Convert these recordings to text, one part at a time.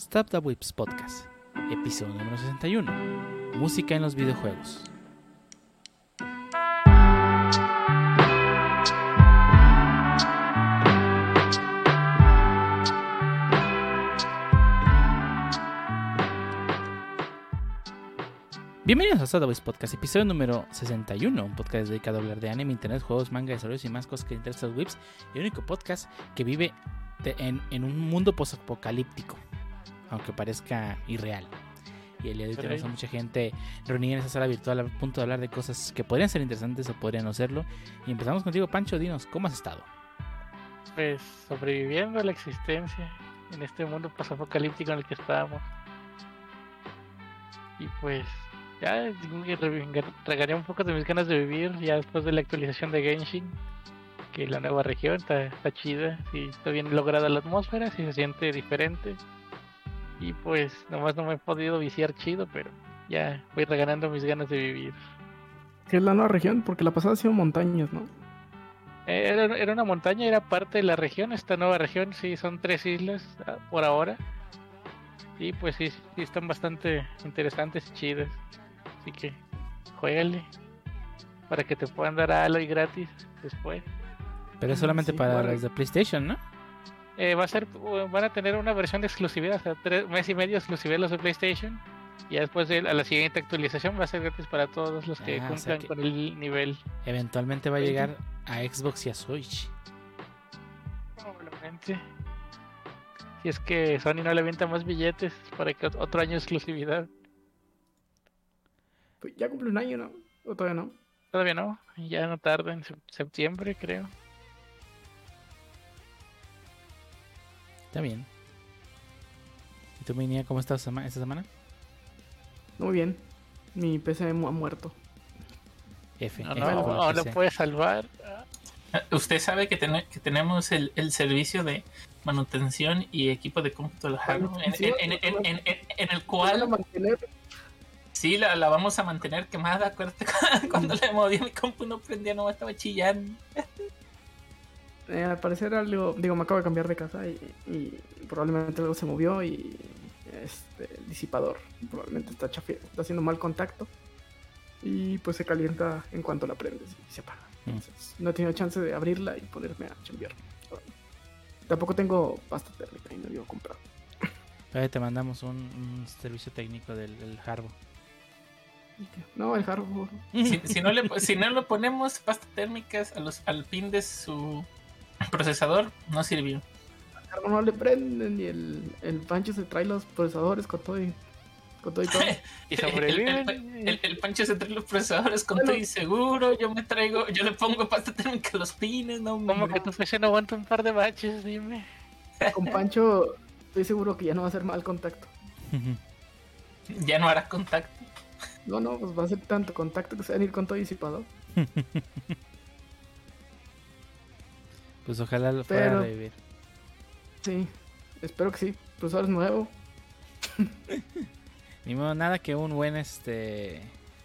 Stop the Whips Podcast, episodio número 61. Música en los videojuegos. Bienvenidos a Whips Podcast, episodio número 61, un podcast dedicado a hablar de anime, internet, juegos, manga, desarrollos y más cosas que interesan a Whips, el único podcast que vive en, en un mundo post-apocalíptico, aunque parezca irreal. Y el día de hoy tenemos a mucha gente reunida en esa sala virtual a punto de hablar de cosas que podrían ser interesantes o podrían no serlo. Y empezamos contigo, Pancho, dinos, ¿cómo has estado? Pues sobreviviendo a la existencia en este mundo posapocalíptico en el que estábamos. Y pues ya digo que re- regañé un poco de mis ganas de vivir ya después de la actualización de Genshin. Que la nueva región está, está chida, sí, está bien lograda la atmósfera, sí se siente diferente. Y pues nomás no me he podido viciar chido, pero ya voy reganando mis ganas de vivir. Que es la nueva región, porque la pasada ha sido montañas, ¿no? Eh, Era, era una montaña, era parte de la región, esta nueva región, sí, son tres islas ah, por ahora. Y pues sí, sí están bastante interesantes y chidas. Así que juégale para que te puedan dar Aloy gratis después. Pero es solamente sí, para bueno. de PlayStation, ¿no? Eh, va a ser, uh, van a tener una versión de exclusividad, o sea, tres mes y medio de exclusividad los de PlayStation. Y después de a la siguiente actualización va a ser gratis para todos los que Ah, o sea cumplan que- con el nivel. Eventualmente va a llegar a Xbox y a Switch. Probablemente. Si es que Sony no le avienta más billetes para que ot- otro año de exclusividad. Pues ya cumple un año, ¿no? O todavía no. Todavía no, ya no tarda en sep- septiembre, creo. Está bien. ¿Y tú, Minia, cómo estás esta semana? Muy bien. Mi PC ha muerto. F. No, F no, por la ahora PC. puede salvar. Ah, Usted sabe que, ten- que tenemos el, el servicio de manutención y equipo de cómputo hardware, en, en- en- en- en- en- en el cual mantener sí la, la vamos a mantener quemada. Acuérdate cuando le moví mi compu no prendía, no estaba chillando. Eh, al parecer algo, digo, me acabo de cambiar de casa y, y probablemente algo se movió y este el disipador probablemente está está haciendo mal contacto y pues se calienta en cuanto la prendes y se apaga. Mm. Entonces, no he tenido chance de abrirla y ponerme a chambear. Tampoco tengo pasta térmica y no digo comprar. Ahí te mandamos un, un servicio técnico del, del hardware. No, el hardware. Si, si no le, si no le ponemos pasta térmicas a los, al pin de su procesador, no sirvió. No le prenden y el, el Pancho se trae los procesadores con todo y, con todo, y todo. Y El, el- sobreviven. el- el Pancho se trae los procesadores con Bueno. todo y seguro. Yo me traigo, yo le pongo pasta térmica a los pines, no Como que tu PC no aguanta un par de baches, dime. Con Pancho estoy seguro que ya no va a ser mal contacto. Ya no hará contacto. No, no, pues va a ser tanto contacto que se van a ir con todo disipador. Pues ojalá lo fuera Pero- a revivir. Sí, espero que sí. Procesador es nuevo. Ni modo, nada que un buen este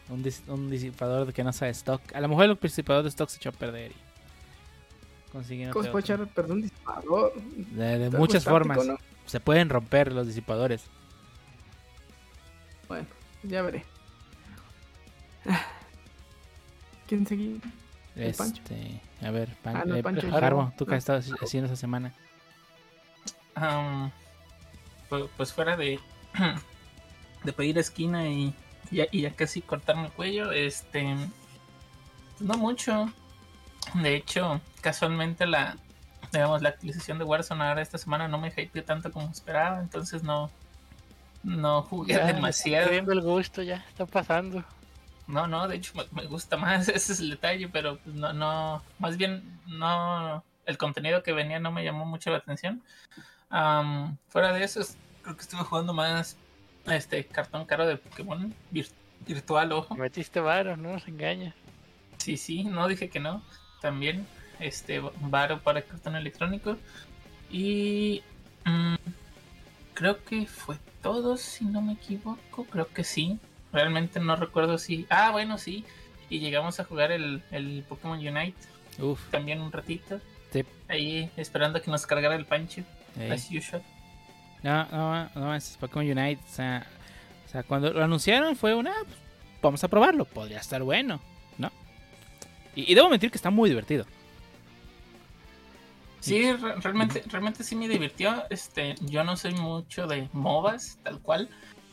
un, dis- un disipador que no sea de stock. A lo mejor el disipador de stock se echó a perder y consiguen ¿Cómo se otro- puede echar, perdón, disipador? de, de Algo muchas formas. ¿no? Se pueden romper los disipadores. Bueno, ya veré. ¿Quién seguí? Este, a ver, Pan- Ah, no, eh, Pancho, Jarbo. ¿tú qué has estado haciendo esta semana? Pu- pues fuera de de pedir esquina y ya, y ya casi cortarme el cuello, este pues no mucho. De hecho, casualmente la digamos la actualización de Warzone ahora esta semana no me hypeó tanto como esperaba, entonces no no jugué Ya, demasiado. Viendo el gusto, ya está pasando. No, no, de hecho me, gusta más, ese es el detalle, pero pues no, no, más bien no, el contenido que venía no me llamó mucho la atención. Am, fuera de eso, es- creo que estuve jugando más este cartón caro de Pokémon vir- virtual, ojo. Metiste varo, no nos engañas. Sí, sí, no dije que no. También, este, varo para cartón electrónico. Y mm, creo que fue todo, si no me equivoco. Creo que sí. Realmente no recuerdo si. Ah, bueno, sí. Y llegamos a jugar el, el Pokémon Unite Uf, también un ratito. Sí. Ahí esperando a que nos cargara el pancho, as usual. No, no, no, es Pokémon Unite. O sea, o sea, cuando lo anunciaron fue una. pues, vamos a probarlo, podría estar bueno, ¿no? Y, y debo mentir que está muy divertido. Sí, re- realmente, realmente sí me divirtió. Este, yo no soy mucho de MOBAs, tal cual.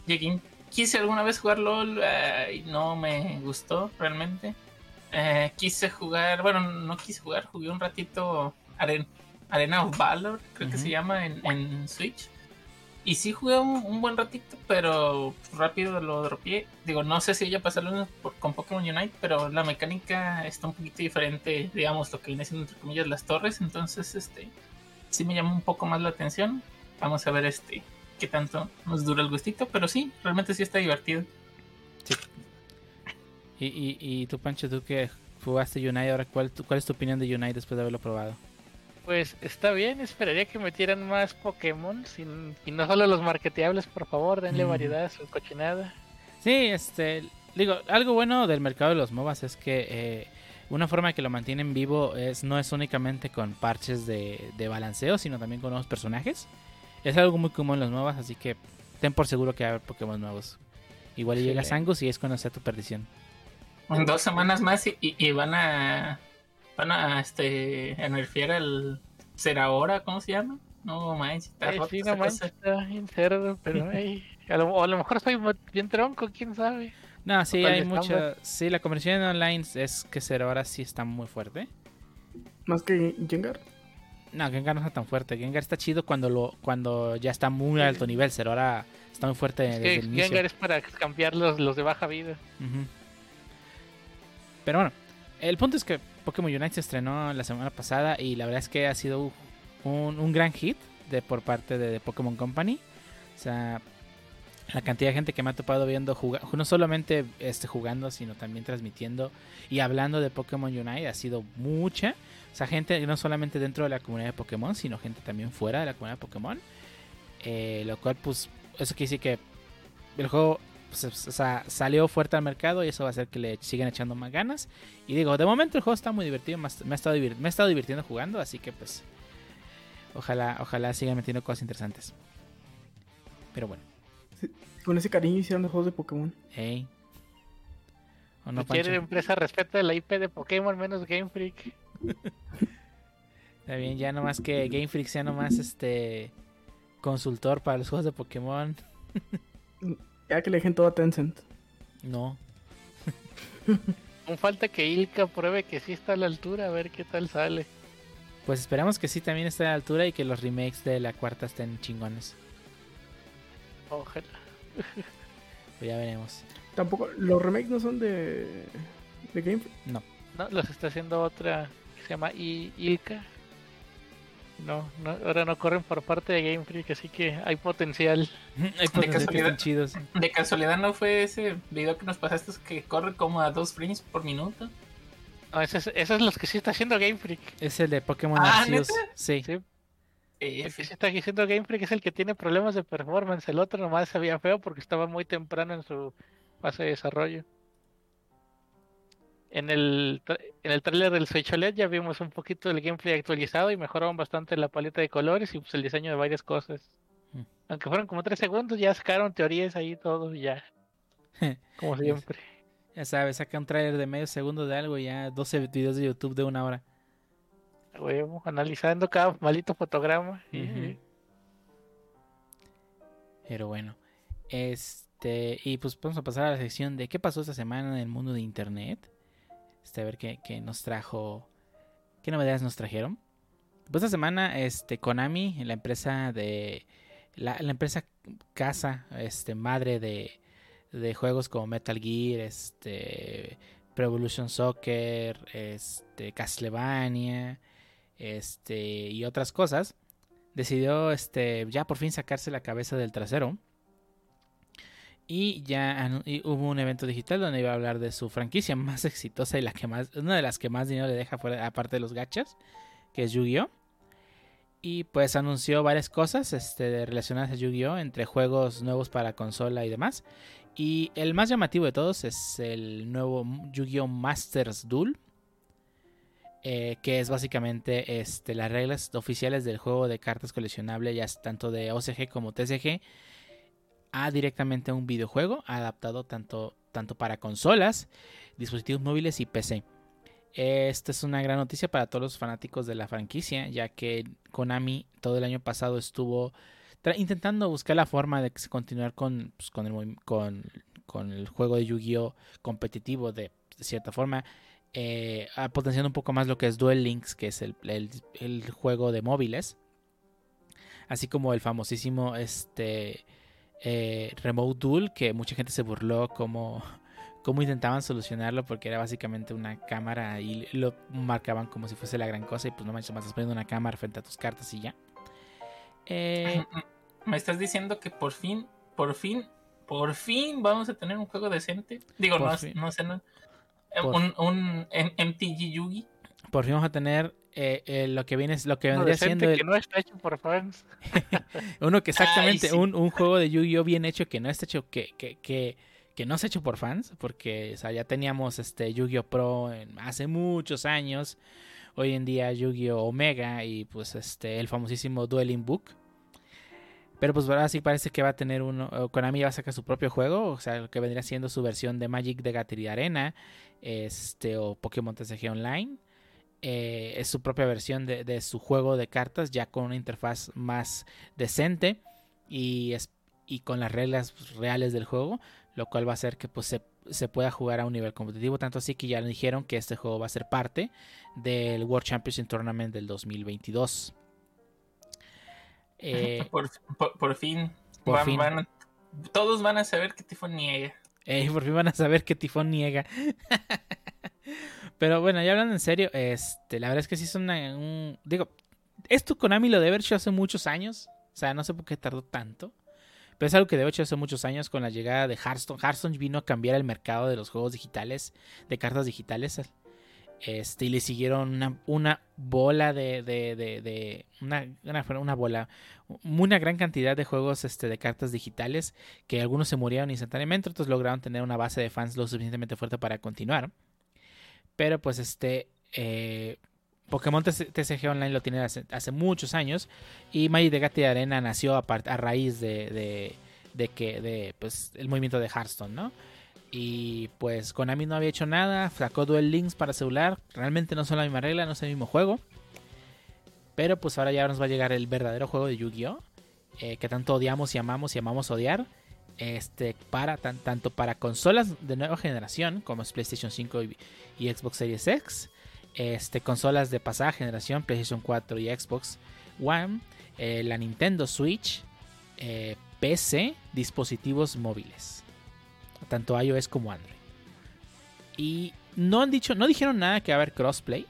Llegué, quise alguna vez jugar LOL eh, y no me gustó realmente. Eh, quise jugar, bueno, no quise jugar, jugué un ratito Aren- Arena of Valor, creo que se llama en, en Switch. Y sí jugué un, un buen ratito, pero rápido lo dropeé. Digo, no sé si ella pasarlo mismo por- con Pokémon Unite, pero la mecánica está un poquito diferente, digamos, lo que viene siendo entre comillas las torres. Entonces, este, sí me llama un poco más la atención. Vamos a ver este qué tanto nos dura el gustito, pero sí, realmente sí está divertido. Y, y, y tú, Pancho, tú que jugaste Unite, ahora, ¿cuál, tu- ¿cuál es tu opinión de Unite después de haberlo probado? Pues está bien, esperaría que metieran más Pokémon sin- y no solo los marketeables, por favor, denle Mm. variedad a su cochinada. Sí, este, digo, algo bueno del mercado de los MOBAs es que eh, una forma que lo mantienen vivo es no es únicamente con parches de, de balanceo, sino también con nuevos personajes. Es algo muy común en los MOBAs, así que ten por seguro que va a haber Pokémon nuevos. Igual y llega Excelente. Sangus y es cuando sea tu perdición. En dos semanas más y, y- y van a van a este a nerfear el Serahora, ¿cómo se llama? No manches, está Ay, rota sí, esa no manches, cosa. está bien cerdo, pero ay, a lo, o a lo mejor soy bien tronco, quién sabe. No, sí, Total hay mucha... Sí, la conversión en online es que ser ahora sí está muy fuerte. Más que Jengar. No, Gengar no está tan fuerte. Gengar está chido cuando lo cuando ya está muy alto nivel. Ser ahora está muy fuerte Es desde que el inicio. Gengar es para cambiar los, los de baja vida. Pero bueno, el punto es que Pokémon Unite se estrenó la semana pasada y la verdad es que ha sido un, un gran hit de, por parte de, de Pokémon Company. O sea, la cantidad de gente que me ha topado viendo no solamente este, jugando, sino también transmitiendo y hablando de Pokémon Unite ha sido mucha. O sea, gente no solamente dentro de la comunidad de Pokémon, sino gente también fuera de la comunidad de Pokémon. Eh, lo cual, pues, eso quiere decir que el juego pues, salió fuerte al mercado y eso va a hacer que le sigan echando más ganas. Y digo, de momento el juego está muy divertido, me ha, estado, me ha estado divirtiendo jugando, así que pues ojalá, ojalá sigan metiendo cosas interesantes. Pero bueno, Con ese cariño hicieron los juegos de Pokémon. hey. ¿O no, Cualquier Pancho? empresa respeta la IP de Pokémon menos Game Freak. Está bien, ya nomás que Game Freak sea nomás este consultor para los juegos de Pokémon. Ya que le dejen todo a Tencent. No. Aún falta que Ilka pruebe que sí está a la altura, a ver qué tal sale. Pues esperamos que sí también esté a la altura y que los remakes de la cuarta estén chingones. Ojalá. Pues ya veremos. Tampoco, los remakes no son de. de Game Freak. No. No, los está haciendo otra que se llama I- Ilka. No, no, ahora no corren por parte de Game Freak, así que hay potencial. Hay potencial que casualidad. estén chidos. De casualidad no fue ese video que nos pasaste que corre como a dos frames por minuto. No, esos, esos son los que sí está haciendo Game Freak. Es el de Pokémon Ah, Arceus. ¿neta? Sí. Sí, Eh, sí está haciendo Game Freak es el que tiene problemas de performance. El otro nomás se veía feo porque estaba muy temprano en su fase de desarrollo. En el, en el trailer del Switch OLED ya vimos un poquito del gameplay actualizado y mejoraron bastante la paleta de colores y pues, el diseño de varias cosas. Mm. Aunque fueron como tres segundos, ya sacaron teorías ahí todo y ya. Como siempre. Ya sabes, saca un trailer de medio segundo de algo y ya 12 videos de YouTube de una hora. Huevo, analizando cada malito fotograma. Pero bueno. Este. Y pues vamos a pasar a la sección de qué pasó esta semana en el mundo de internet. Este, a ver qué, qué nos trajo. ¿Qué novedades nos trajeron? Pues esta semana, este, Konami, la empresa de. La, la empresa casa, este, madre de, de juegos como Metal Gear, este. Pro Evolution Soccer, este, Castlevania, este, y otras cosas decidió este ya por fin sacarse la cabeza del trasero. Y ya y hubo un evento digital donde iba a hablar de su franquicia más exitosa y la que más una de las que más dinero le deja fuera aparte de los gachas que es Yu-Gi-Oh. Y pues anunció varias cosas este, relacionadas a Yu-Gi-Oh entre juegos nuevos para consola y demás. Y el más llamativo de todos es el nuevo Yu-Gi-Oh Masters Duel eh, que es básicamente este, las reglas oficiales del juego de cartas coleccionables, ya tanto de OCG como TCG, a directamente un videojuego adaptado tanto, tanto para consolas, dispositivos móviles y PC. Esta es una gran noticia para todos los fanáticos de la franquicia, ya que Konami todo el año pasado estuvo intentando buscar la forma de continuar con, pues, con, el, con, el juego de Yu-Gi-Oh competitivo de, cierta forma, eh, potenciando un poco más lo que es Duel Links, que es el, el, juego de móviles, así como el famosísimo este, eh, Remote Duel, que mucha gente se burló como cómo intentaban solucionarlo porque era básicamente una cámara y lo marcaban como si fuese la gran cosa y pues no manches, más estás poniendo una cámara frente a tus cartas y ya. Eh, ¿Me estás diciendo que por fin, por fin, por fin vamos a tener un juego decente? Digo, no, no, sé, no, un, un MTG Yugi. Por fin vamos a tener eh, eh, lo que viene lo que vendría siendo el... que no está hecho por fans uno que exactamente un, un, juego de Yu-Gi-Oh bien hecho que no está hecho que, que, que que no se ha hecho por fans, porque ya teníamos este Yu-Gi-Oh! Pro en, hace muchos años. Hoy en día Yu-Gi-Oh! Omega y pues este el famosísimo Dueling Book. Pero pues ahora sí parece que va a tener uno. Konami va a sacar su propio juego. O sea, lo que vendría siendo su versión de Magic de Gatiri Arena. Este. O Pokémon TCG Online. Eh, es su propia versión de, de, su juego de cartas. Ya con una interfaz más decente. Y, y con las reglas reales del juego lo cual va a hacer que pues, se, pueda jugar a un nivel competitivo. Tanto así que ya dijeron que este juego va a ser parte del World Championship Tournament del 2022. Eh, por, fin, todos van a saber que Tifón niega. Eh, por fin van a saber que Tifón niega. Pero bueno, ya hablando en serio, este, la verdad es que sí es un... Digo, esto Konami lo debe haber hecho hace muchos años. O sea, no sé por qué tardó tanto. Pero es algo que de hecho hace muchos años con la llegada de Hearthstone. Hearthstone vino a cambiar el mercado de los juegos digitales, de cartas digitales. Este, y le siguieron una, una bola de, de, de, una, una, bola, una gran cantidad de juegos este, de cartas digitales que algunos se murieron instantáneamente, otros lograron tener una base de fans lo suficientemente fuerte para continuar. Pero pues este, eh, Pokémon TCG Online lo tiene hace, muchos años y Magic de Gatti Arena nació a, a raíz de, de, que de pues el movimiento de Hearthstone, ¿no? Y pues Konami no había hecho nada, sacó Duel Links para celular, realmente no son la misma regla, no es el mismo juego. Pero pues ahora ya nos va a llegar el verdadero juego de Yu-Gi-Oh! Eh, que tanto odiamos y amamos y amamos odiar. Este, para, tanto para consolas de nueva generación como es PlayStation 5 y Xbox Series X, este, consolas de pasada generación, PlayStation 4 y Xbox One, eh, la Nintendo Switch, eh, PC, dispositivos móviles, tanto iOS como Android. Y no han dicho, no dijeron nada que va a haber crossplay.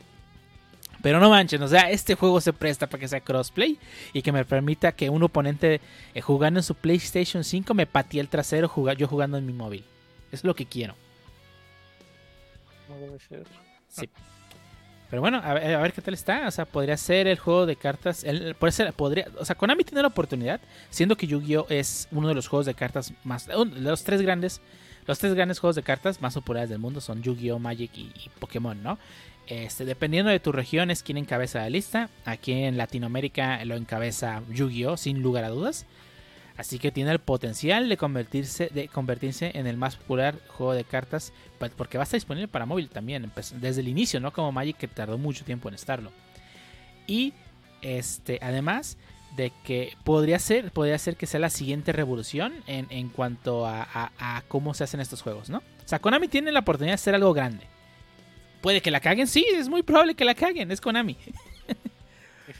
Pero no manchen, o sea, este juego se presta para que sea crossplay y que me permita que un oponente eh, jugando en su PlayStation 5 me patee el trasero yo jugando en mi móvil. Es lo que quiero. No debe ser. Sí. Pero bueno, a ver, qué tal está. O sea, podría ser el juego de cartas. El, ser, podría, o sea, Konami tiene la oportunidad, siendo que Yu-Gi-Oh! es uno de los juegos de cartas más. de los tres grandes. Los tres grandes juegos de cartas más populares del mundo son Yu-Gi-Oh! Magic y, Pokémon, ¿no? Este, dependiendo de tu región es quien encabeza la lista. Aquí en Latinoamérica lo encabeza Yu-Gi-Oh! sin lugar a dudas. Así que tiene el potencial de convertirse, de convertirse en el más popular juego de cartas. Pues, porque va a estar disponible para móvil también. Pues, desde el inicio, no como Magic que tardó mucho tiempo en estarlo. Y este, además de que podría ser, podría ser que sea la siguiente revolución en, cuanto a, cómo se hacen estos juegos, ¿no? O sea, Konami tiene la oportunidad de hacer algo grande. Puede que la caguen, sí, es muy probable que la caguen, es Konami.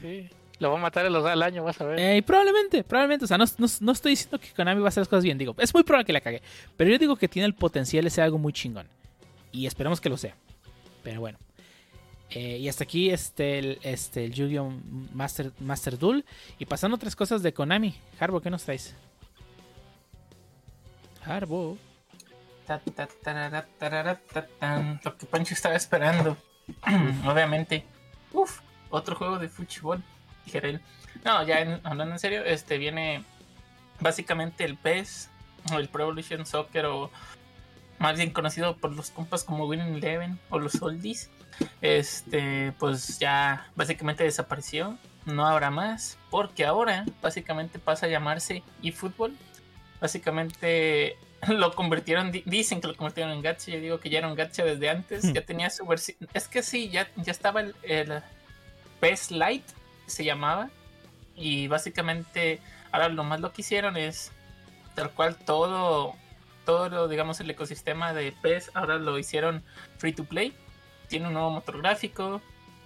Sí. Lo va a matar al año, vas a ver. Eh, probablemente, probablemente. O sea, no, no, estoy diciendo que Konami va a hacer las cosas bien. Digo, es muy probable que la cague. Pero yo digo que tiene el potencial de ser algo muy chingón. Y esperemos que lo sea. Pero bueno. Eh, y hasta aquí este, el, este, el Yu-Gi-Oh! Master, Master Duel. Y pasando otras cosas de Konami. Harbo, ¿qué nos traes? Harbo. Lo que Pancho estaba esperando. Obviamente. Uf, otro juego de fútbol no, ya hablando en serio, este viene básicamente el PES o el Pro Evolution Soccer o más bien conocido por los compas como Winning Eleven o los Oldies. Este, pues ya básicamente desapareció. No habrá más, porque ahora básicamente pasa a llamarse eFootball. Básicamente lo convirtieron, dicen que lo convirtieron en gacha. Yo digo que ya era un gacha desde antes. Hmm. Ya tenía su versión. Es que sí, ya, ya estaba el, el PES Lite, se llamaba. Y básicamente ahora lo más lo que hicieron es tal cual todo todo lo, digamos, el ecosistema de PES ahora lo hicieron free to play. Tiene un nuevo motor gráfico,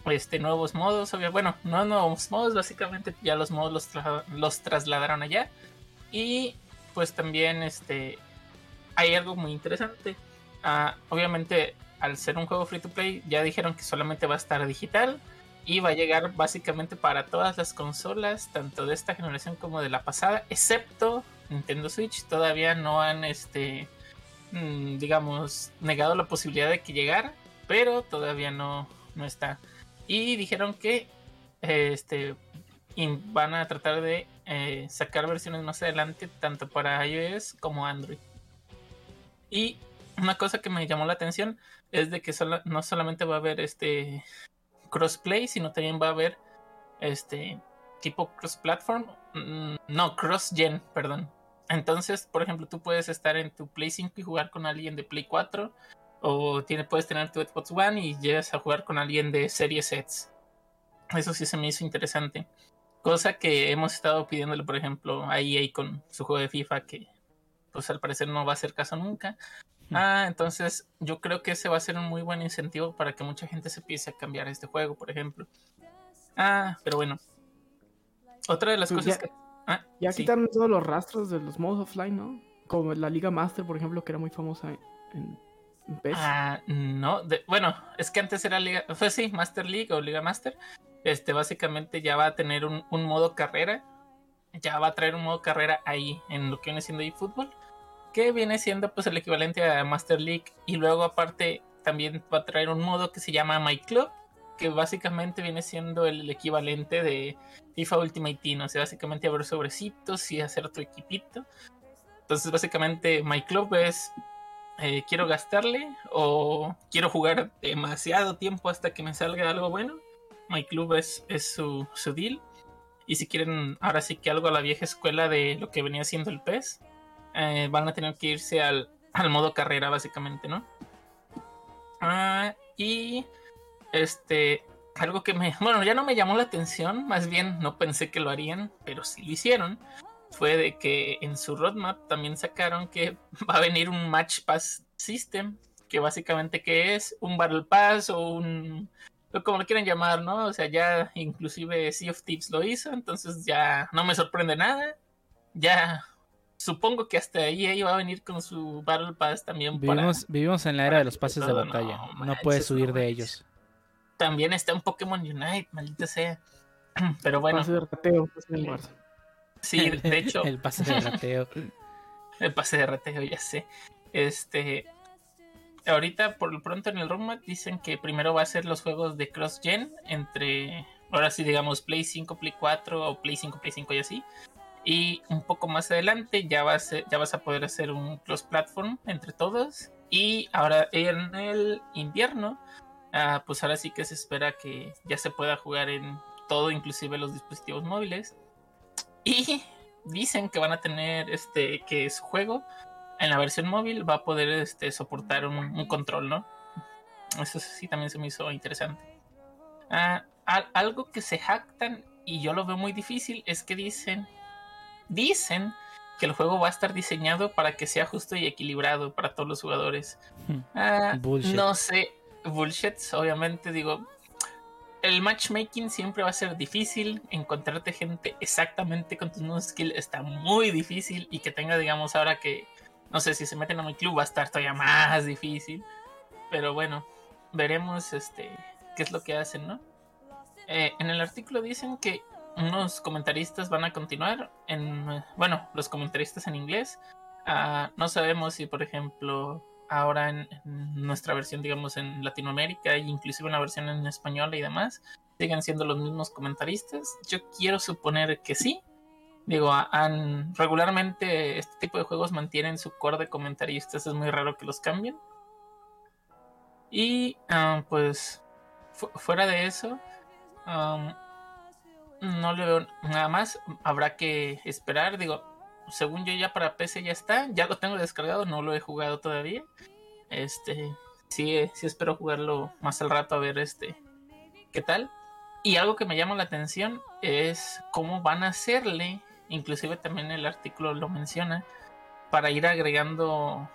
este, nuevos modos, bueno, no nuevos modos, básicamente ya los modos los, los trasladaron allá. Y pues también este, hay algo muy interesante. Ah, obviamente, al ser un juego free to play, ya dijeron que solamente va a estar digital y va a llegar básicamente para todas las consolas, tanto de esta generación como de la pasada, excepto Nintendo Switch todavía no han, este, mm, digamos, negado la posibilidad de que llegara, pero todavía no, no está. Y dijeron que, este, van a tratar de eh, sacar versiones más adelante, tanto para iOS como Android. Y una cosa que me llamó la atención es de que no solamente va a haber este crossplay, sino también va a haber este tipo cross platform, mm, no cross gen, perdón. Entonces, por ejemplo, tú puedes estar en tu Play 5 y jugar con alguien de Play 4. O tiene, puedes tener tu Xbox One y llegas a jugar con alguien de Series Sets. Eso sí se me hizo interesante. Cosa que hemos estado pidiéndole, por ejemplo, a EA con su juego de FIFA, que pues al parecer no va a hacer caso nunca. Hmm. Ah, entonces yo creo que ese va a ser un muy buen incentivo para que mucha gente se empiece a cambiar este juego, por ejemplo. Ah, pero bueno. Otra de las pues cosas que Ah, ya quitaron todos los rastros de los modos offline, ¿no? Como la Liga Master, por ejemplo, que era muy famosa en, PES. Ah, no. bueno, es que antes era Liga. Fue sí, Master League o Liga Master. Este, básicamente ya va a tener un, modo carrera. Ya va a traer un modo carrera ahí, en lo que viene siendo eFootball. Que viene siendo pues el equivalente a Master League. Y luego, aparte, también va a traer un modo que se llama My Club que básicamente viene siendo el equivalente de FIFA Ultimate Team, o sea, básicamente abrir sobrecitos y hacer tu equipito. Entonces, básicamente, My Club es eh, quiero gastarle o quiero jugar demasiado tiempo hasta que me salga algo bueno. My Club es, su, deal. Y si quieren, ahora sí que algo a la vieja escuela de lo que venía siendo el PES, eh, van a tener que irse al, al modo carrera, básicamente, ¿no? Ah, y este, algo que me, bueno, ya no me llamó la atención, más bien no pensé que lo harían, pero sí lo hicieron, fue de que en su roadmap también sacaron que va a venir un Match Pass System, que básicamente que es un Battle Pass o un, como lo quieran llamar, ¿no? O sea, ya inclusive Sea of Tips lo hizo, entonces ya no me sorprende nada, ya supongo que hasta ahí ella va a venir con su Battle Pass también. Vivimos, vivimos en la era de los pases de batalla, no, puedes huir de ellos también está un Pokémon Unite, maldita sea. Pero bueno. Pase de rateo, Sí, de hecho. el pase de rateo. el pase de rateo, ya sé. Este. Ahorita, por lo pronto en el roadmap, dicen que primero va a ser los juegos de cross-gen entre. Ahora sí, digamos, Play 5, Play 4 o Play 5, Play 5 y así. Y un poco más adelante ya, va a ya vas a poder hacer un cross-platform entre todos. Y ahora en el invierno Ah, pues ahora sí que se espera que ya se pueda jugar en todo, inclusive los dispositivos móviles. Y dicen que van a tener este que su juego en la versión móvil va a poder este, soportar un, control, ¿no? Eso sí también se me hizo interesante. Ah, algo que se jactan y yo lo veo muy difícil es que dicen dicen que el juego va a estar diseñado para que sea justo y equilibrado para todos los jugadores. Hmm. Ah, no sé, bullshit, obviamente digo, el matchmaking siempre va a ser difícil, encontrarte gente exactamente con tus mismos skills está muy difícil y que tenga, digamos, ahora que, no sé, si se meten a mi club va a estar todavía más difícil, pero bueno, veremos este, qué es lo que hacen, ¿no? Eh, en el artículo dicen que unos comentaristas van a continuar en, bueno, los comentaristas en inglés, ah, no sabemos si, por ejemplo, ahora en, nuestra versión, digamos, en Latinoamérica e inclusive una versión en español y demás, siguen siendo los mismos comentaristas. Yo quiero suponer que sí. Digo, regularmente este tipo de juegos mantienen su core de comentaristas, es muy raro que los cambien. Y ah, pues fuera de eso, no le veo nada más. Habrá que esperar. Digo, según yo ya para PC ya está. Ya lo tengo descargado, no lo he jugado todavía. Este, sí, sí espero jugarlo más al rato a ver este qué tal. Y algo que me llama la atención es cómo van a hacerle, inclusive también el artículo lo menciona, para ir agregando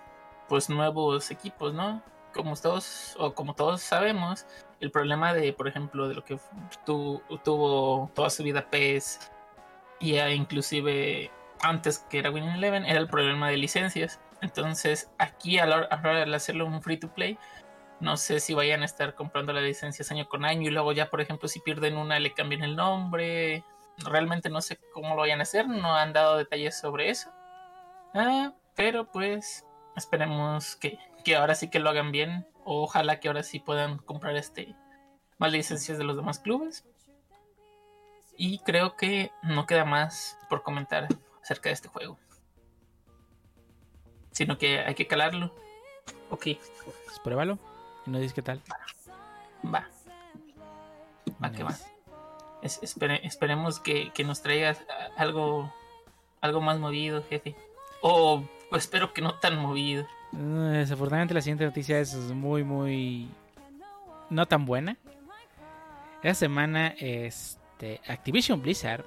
pues nuevos equipos, ¿no? Como todos, o como todos sabemos, el problema de, por ejemplo, de lo que tuvo toda su vida PES, y inclusive antes que era Winning Eleven, era el problema de licencias. Entonces, aquí a la hora de hacerlo un free to play, no sé si vayan a estar comprando las licencias año con año y luego ya, por ejemplo, si pierden una le cambian el nombre. Realmente no sé cómo lo vayan a hacer, no han dado detalles sobre eso. Ah, pero pues esperemos que, que ahora sí que lo hagan bien. Ojalá que ahora sí puedan comprar este más licencias de los demás clubes. Y creo que no queda más por comentar acerca de este juego. Sino que hay que calarlo. Ok. Pues pruébalo y nos dices qué tal. Va. Va, que va. esperemos que, que, nos traigas algo, algo más movido, jefe. O espero que no tan movido. Desafortunadamente la siguiente noticia es muy, muy... No tan buena. Esta semana, este, Activision Blizzard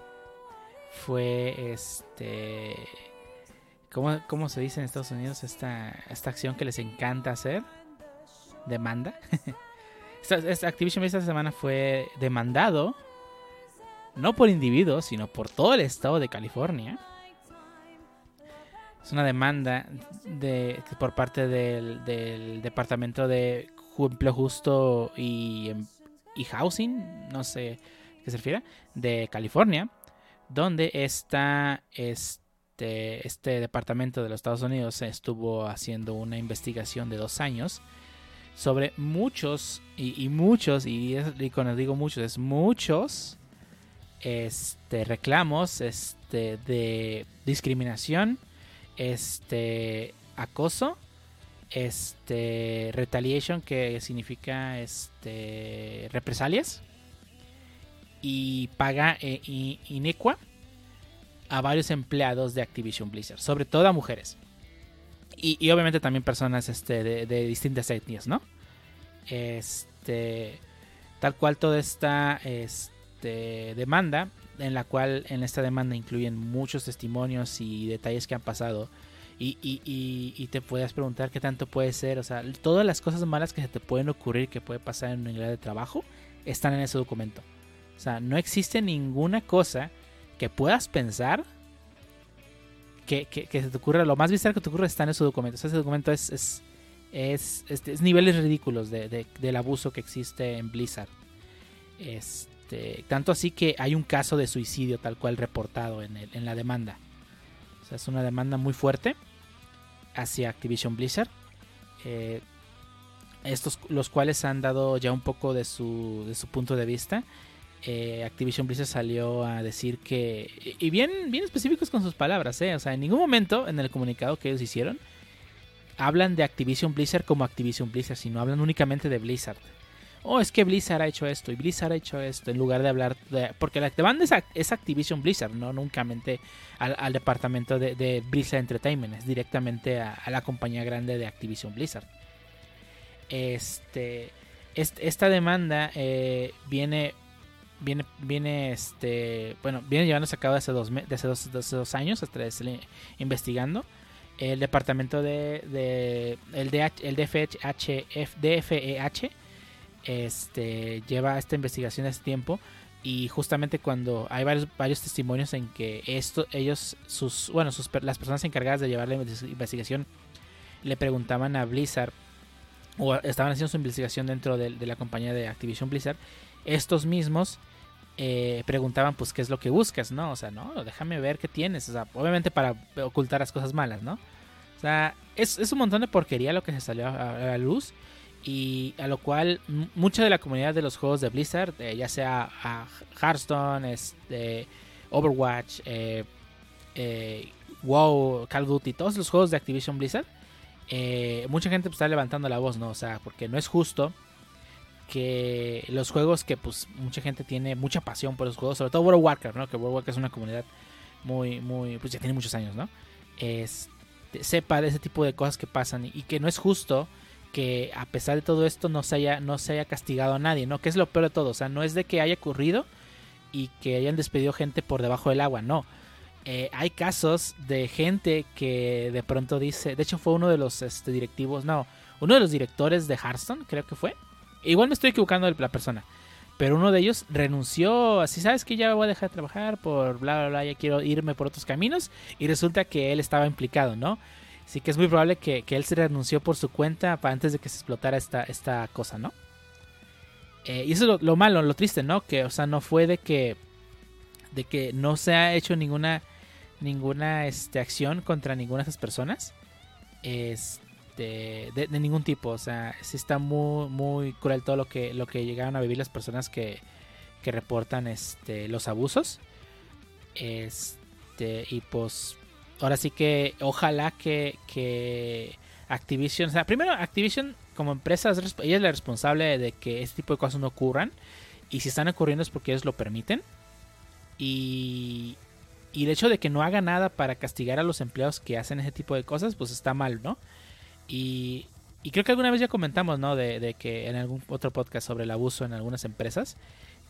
fue, este... ¿Cómo, ¿Cómo, se dice en Estados Unidos esta, esta acción que les encanta hacer? Demanda. esta, Activision Blizzard esta semana fue demandado, no por individuos, sino por todo el estado de California es una demanda de, por parte del, Departamento de Empleo Justo y, em, y Housing, no sé qué se refiere, de California, donde está este, este departamento de los Estados Unidos estuvo haciendo una investigación de dos años sobre muchos y, muchos, y, y, cuando digo muchos, es muchos este, reclamos este, de discriminación este acoso, este retaliation que significa este represalias y paga eh, a varios empleados de Activision Blizzard, sobre todo a mujeres. Y, obviamente también personas este, de, distintas etnias, ¿no? Este, tal cual toda esta este, demanda en la cual en esta demanda incluyen muchos testimonios y detalles que han pasado. Y, y, te puedes preguntar qué tanto puede ser, o sea, todas las cosas malas que se te pueden ocurrir que puede pasar en un área de trabajo están en ese documento. O sea, no existe ninguna cosa que puedas pensar que, que, se te ocurra, lo más bizarro que te ocurra está en ese documento. O sea, ese documento es, es, es, es niveles ridículos de, de, del abuso que existe en Blizzard. Este este, tanto así que hay un caso de suicidio tal cual reportado en, en la demanda. O sea, es una demanda muy fuerte hacia Activision Blizzard. Eh, estos, los cuales han dado ya un poco de su, de su punto de vista. Eh, Activision Blizzard salió a decir que, y bien, bien específicos con sus palabras, eh, o sea, en ningún momento en el comunicado que ellos hicieron hablan de Activision Blizzard como Activision Blizzard, sino hablan únicamente de Blizzard oh, es que Blizzard ha hecho esto y Blizzard ha hecho esto, en lugar de hablar. Porque la demanda es, Activision Blizzard, no únicamente al, departamento de, Blizzard Entertainment, es directamente a, la compañía grande de Activision Blizzard. Este, esta demanda eh, viene viene viene este bueno viene llevándose a cabo desde dos, desde dos, dos años investigando. El departamento de, el, DH, el DFH, DFEH este, lleva esta investigación este tiempo. Y justamente cuando hay varios, varios testimonios en que esto, ellos, sus, bueno, sus, las personas encargadas de llevar la investigación le preguntaban a Blizzard o estaban haciendo su investigación dentro de, la compañía de Activision Blizzard, estos mismos eh, preguntaban pues qué es lo que buscas, ¿no? O sea, no, déjame ver qué tienes, o sea, obviamente para ocultar las cosas malas, ¿no? O sea, es, un montón de porquería lo que se salió a la luz y a lo cual mucha de la comunidad de los juegos de Blizzard, eh, ya sea Hearthstone, este, Overwatch, eh, WoW, Call of Duty, todos los juegos de Activision Blizzard, mucha gente pues, está levantando la voz, ¿no? O sea, porque no es justo que los juegos que pues mucha gente tiene mucha pasión por los juegos, sobre todo World of Warcraft, ¿no? Que World of Warcraft es una comunidad muy, muy, pues ya tiene muchos años, ¿no? Es, sepa de ese tipo de cosas que pasan y, que no es justo que a pesar de todo esto no se haya, no se haya castigado a nadie, ¿no? Que es lo peor de todo, o sea, no es de que haya ocurrido y que hayan despedido gente por debajo del agua, no. Eh, hay casos de gente que de pronto dice, de hecho fue uno de los este, directivos, no, uno de los directores de Hearthstone, creo que fue. Igual me estoy equivocando de la persona. Pero uno de ellos renunció, así sabes que ya voy a dejar de trabajar por bla, bla, bla, ya quiero irme por otros caminos. Y resulta que él estaba implicado, ¿no? Así que es muy probable que, él se renunció por su cuenta para antes de que se explotara esta, esta cosa, ¿no? Eh, y eso es lo, malo, lo triste, ¿no? Que, o sea, no fue de que, de que no se ha hecho ninguna, ninguna este, acción contra ninguna de esas personas. Este de, ningún tipo. O sea, sí está muy, muy cruel todo lo que, lo que llegaron a vivir las personas que, que reportan este, los abusos. Este, y pues, ahora sí que ojalá que, que Activision, o sea, primero Activision como empresa, ella es la responsable de que este tipo de cosas no ocurran. Y si están ocurriendo es porque ellos lo permiten. Y, y el hecho de que no haga nada para castigar a los empleados que hacen ese tipo de cosas, pues está mal, ¿no? Y, creo que alguna vez ya comentamos, ¿no? De, que en algún otro podcast sobre el abuso en algunas empresas,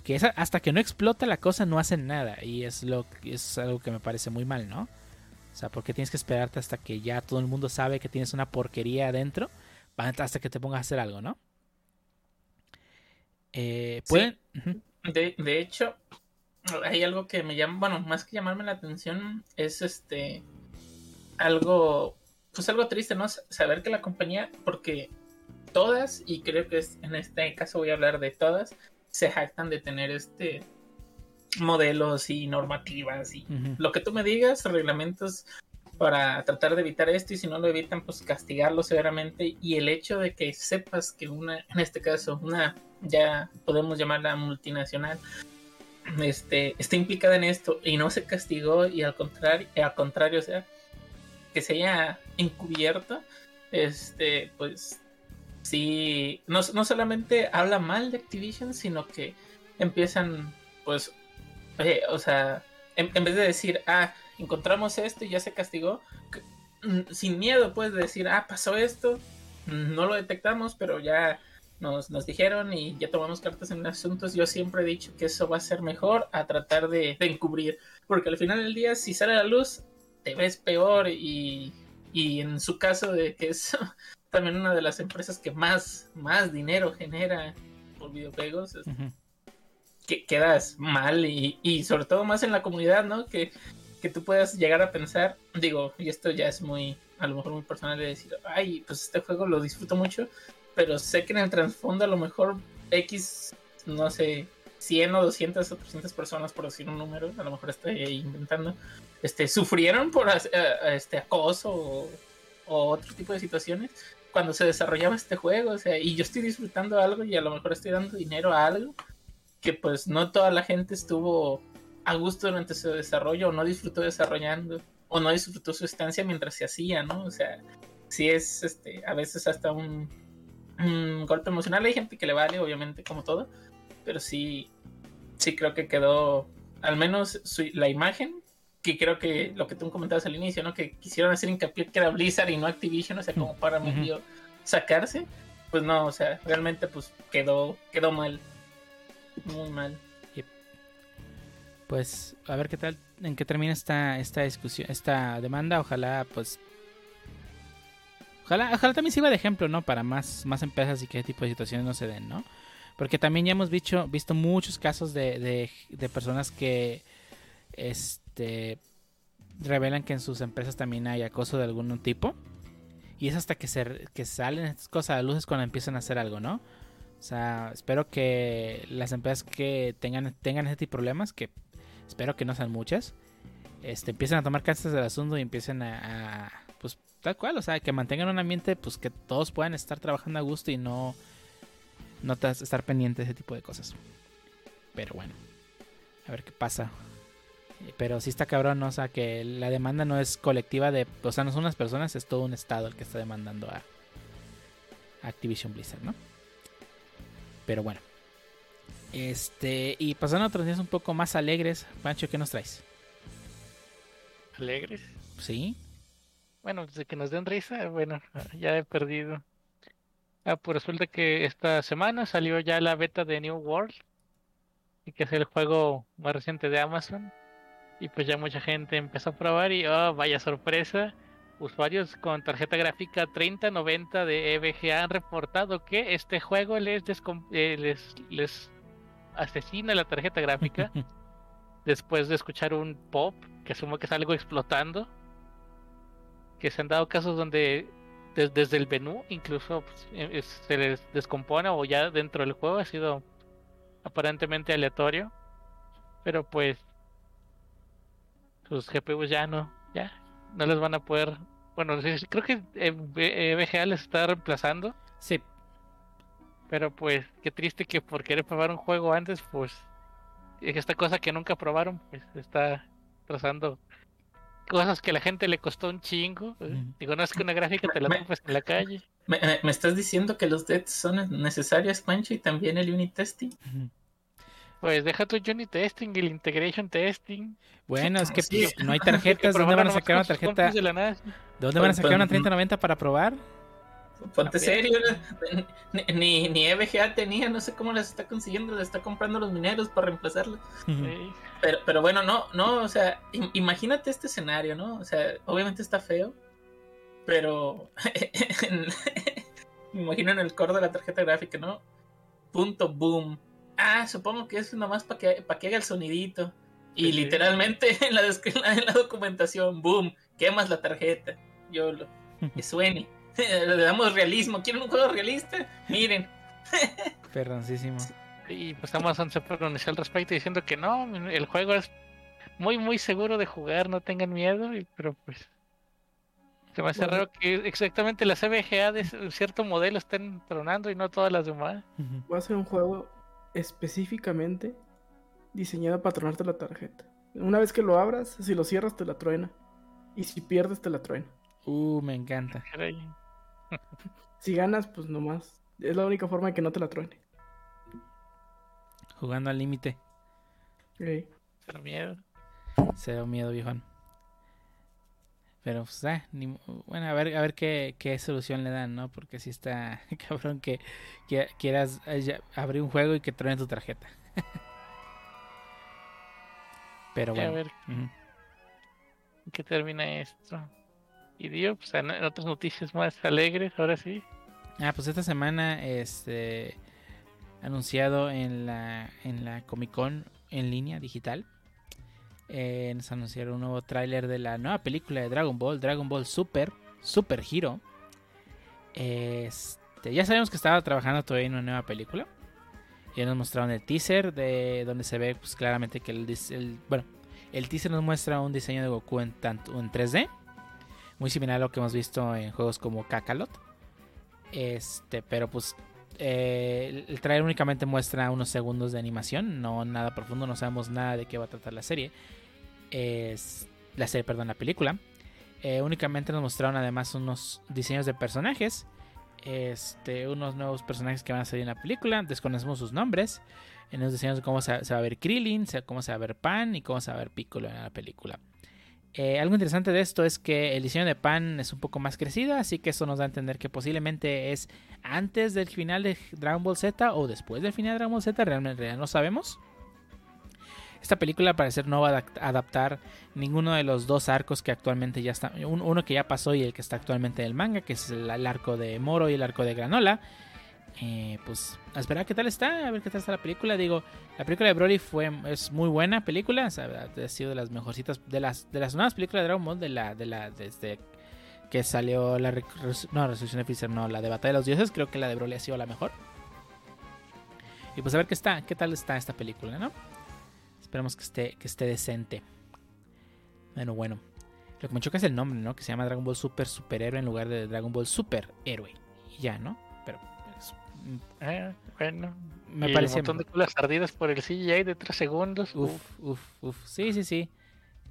que hasta que no explota la cosa no hacen nada. Y es, lo, es algo que me parece muy mal, ¿no? O sea, porque tienes que esperarte hasta que ya todo el mundo sabe que tienes una porquería adentro, hasta que te pongas a hacer algo, ¿no? Eh, ¿pueden? de, de hecho, hay algo que me llama, bueno, más que llamarme la atención, es este algo pues algo triste, ¿no? Saber que la compañía, porque todas, y creo que en este caso voy a hablar de todas, se jactan de tener este modelos y normativas y lo que tú me digas, reglamentos para tratar de evitar esto y si no lo evitan pues castigarlo severamente y el hecho de que sepas que una en este caso una ya podemos llamarla multinacional este está implicada en esto y no se castigó y al contrario al contrario o sea que se haya encubierto, este, pues sí, no, solamente habla mal de Activision, sino que empiezan, pues, o sea, en, vez de decir, ah, encontramos esto y ya se castigó, mm, sin miedo puedes decir, ah, pasó esto, no lo detectamos, pero ya nos, nos, dijeron y ya tomamos cartas en asuntos. Yo siempre he dicho que eso va a ser mejor a tratar de, de encubrir, porque al final del día, si sale a la luz, te ves peor y, y en su caso de que es también una de las empresas que más, más dinero genera por videojuegos, que quedas mal y, y, sobre todo más en la comunidad, ¿no? Que, que tú puedas llegar a pensar, digo, y esto ya es muy, a lo mejor muy personal de decir, ay, pues este juego lo disfruto mucho, pero sé que en el trasfondo a lo mejor X, no sé, 100 o 200 o 300 personas, por decir un número, a lo mejor estoy inventando, este, sufrieron por eh, este acoso o, otro tipo de situaciones cuando se desarrollaba este juego, o sea, y yo estoy disfrutando algo y a lo mejor estoy dando dinero a algo que pues no toda la gente estuvo a gusto durante su desarrollo o no disfrutó desarrollando o no disfrutó su estancia mientras se hacía, ¿no? O sea, sí es este a veces hasta un, un golpe emocional, hay gente que le vale, obviamente, como todo, pero sí, sí creo que quedó, al menos la imagen, que creo que lo que tú comentabas al inicio, ¿no? Que quisieron hacer hincapié que era Blizzard y no Activision, o sea, como para medio sacarse, pues no, o sea, realmente pues quedó, quedó mal, muy mal. Pues a ver qué tal, en qué termina esta, esta discusión, esta demanda, ojalá pues Ojalá, ojalá también sirva de ejemplo, ¿no? Para más, más empresas y qué tipo de situaciones no se den, ¿no? Porque también ya hemos visto, visto muchos casos de, de, personas que este, revelan que en sus empresas también hay acoso de algún tipo. Y es hasta que, se, salen estas cosas a luces cuando empiezan a hacer algo, ¿no? O sea, espero que las empresas que tengan, tengan ese tipo de problemas, que espero que no sean muchas, este, empiecen a tomar cartas del asunto y empiecen a, a, pues tal cual, o sea, que mantengan un ambiente, pues que todos puedan estar trabajando a gusto y no notas estar pendiente de ese tipo de cosas. Pero bueno, a ver qué pasa. Pero sí está cabrón, ¿no? o sea, que la demanda no es colectiva de, o sea, no son unas personas, es todo un estado el que está demandando a Activision Blizzard, ¿no? Pero bueno. Este, y pasando a otros días un poco más alegres, Pancho, ¿qué nos traes? ¿Alegres? Sí. Bueno, desde que nos den risa, bueno, ya he perdido. Ah, pues resulta que esta semana salió ya la beta de New World, y que es el juego más reciente de Amazon. Y pues ya mucha gente empezó a probar y, oh, vaya sorpresa, usuarios con tarjeta gráfica 3090 de EVGA han reportado que este juego les, eh, les, les asesina la tarjeta gráfica después de escuchar un pop, que asumo que es algo explotando. Que se han dado casos donde desde el menú incluso pues, e, se les descompone o ya dentro del juego ha sido aparentemente aleatorio. Pero pues sus GPUs ya no, ya no les van a poder. Bueno, creo que VGA les está reemplazando. Sí. Pero pues qué triste que por querer probar un juego antes, pues esta cosa que nunca probaron, pues está trazando cosas que a la gente le costó un chingo. Digo, no es que una gráfica te la compres en la calle. Me, estás diciendo que los DETs son necesarios, Pancho, y también el unit testing? Pues deja tu unit testing y el integration testing. Bueno, es que pues, no hay tarjetas. ¿De dónde van a sacar una tarjeta? ¿De dónde van a sacar una 3090 para probar? Ponte serio, ni, ni EVGA tenía, no sé cómo las está consiguiendo, le está comprando los mineros para reemplazarlas. pero, pero bueno, no, no, o sea, imagínate este escenario, ¿no? O sea, obviamente está feo, pero me imagino en el core de la tarjeta gráfica, ¿no? Punto boom. Ah, supongo que es nomás para que, para que haga el sonidito. Y literalmente en la, en la documentación, boom, quemas la tarjeta. Yo lo que suene. Le damos realismo. ¿Quieren un juego realista? Miren. Perroncísimo. Y pues Amazon se pronunció al respecto diciendo que no, el juego es muy, muy seguro de jugar, no tengan miedo. pero pues. Se me hace raro que exactamente las CBGA de cierto modelo estén tronando y no todas las demás. Va a ser un juego específicamente diseñado para tronarte la tarjeta. Una vez que lo abras, si lo cierras te la truena. Y si pierdes te la truena. Uh, me encanta. si ganas, pues nomás. Es la única forma de que no te la truene. Jugando al límite. Sí. Cero miedo. Cero miedo, viejón. Pero, pues, ah, bueno, a ver, a ver qué, qué, solución le dan, ¿no? Porque si está cabrón que, quieras eh, abrir un juego y que truene tu tarjeta. Pero bueno. A ver. ¿Qué termina esto? Y dio, pues en otras noticias más alegres, ahora sí. Ah, pues esta semana, este, anunciado en la, en la Comic Con en línea digital, eh, nos anunciaron un nuevo tráiler de la nueva película de Dragon Ball, Dragon Ball Super, Super Hero. Este, ya sabemos que estaba trabajando todavía en una nueva película. Ya nos mostraron el teaser de donde se ve pues, claramente que el, bueno, el teaser nos muestra un diseño de Goku en, tanto, en 3D muy similar a lo que hemos visto en juegos como Kakalot. Este, pero pues eh, el trailer únicamente muestra unos segundos de animación, no nada profundo, no sabemos nada de qué va a tratar la serie. Es la serie, perdón, la película. Eh, únicamente nos mostraron además unos diseños de personajes. Este, unos nuevos personajes que van a salir en la película. Desconocemos sus nombres. En los diseños de cómo se, va a ver Krillin, cómo se va a ver Pan y cómo se va a ver Piccolo en la película. Eh, algo interesante de esto es que el diseño de Pan es un poco más crecida, así que eso nos da a entender que posiblemente es antes del final de Dragon Ball Z o después del final de Dragon Ball Z, realmente no sabemos. Esta película al parecer no va a adaptar ninguno de los dos arcos que actualmente ya están, uno que ya pasó y el que está actualmente en el manga, que es el arco de Moro y el arco de Granola. Eh, pues a esperar qué tal está, a ver qué tal está la película. Digo, la película de Broly fue, es muy buena película, ha sido de las mejorcitas, de las, de las nuevas películas de Dragon Ball, de la, de la, desde que salió la, no, Resolución de Freezer, no, la de Batalla de los Dioses, creo que la de Broly ha sido la mejor. Y pues a ver qué está, qué tal está esta película, ¿no? Esperemos que esté, que esté decente. Bueno, bueno. Lo que me choca es el nombre, ¿no? Que se llama Dragon Ball Super Superhéroe en lugar de Dragon Ball Super Héroe. Y ya, ¿no? eh, bueno. Me parece. Un montón de culas ardidas por el CGI de 3 segundos. Uf, uf, uf. Sí, sí, sí.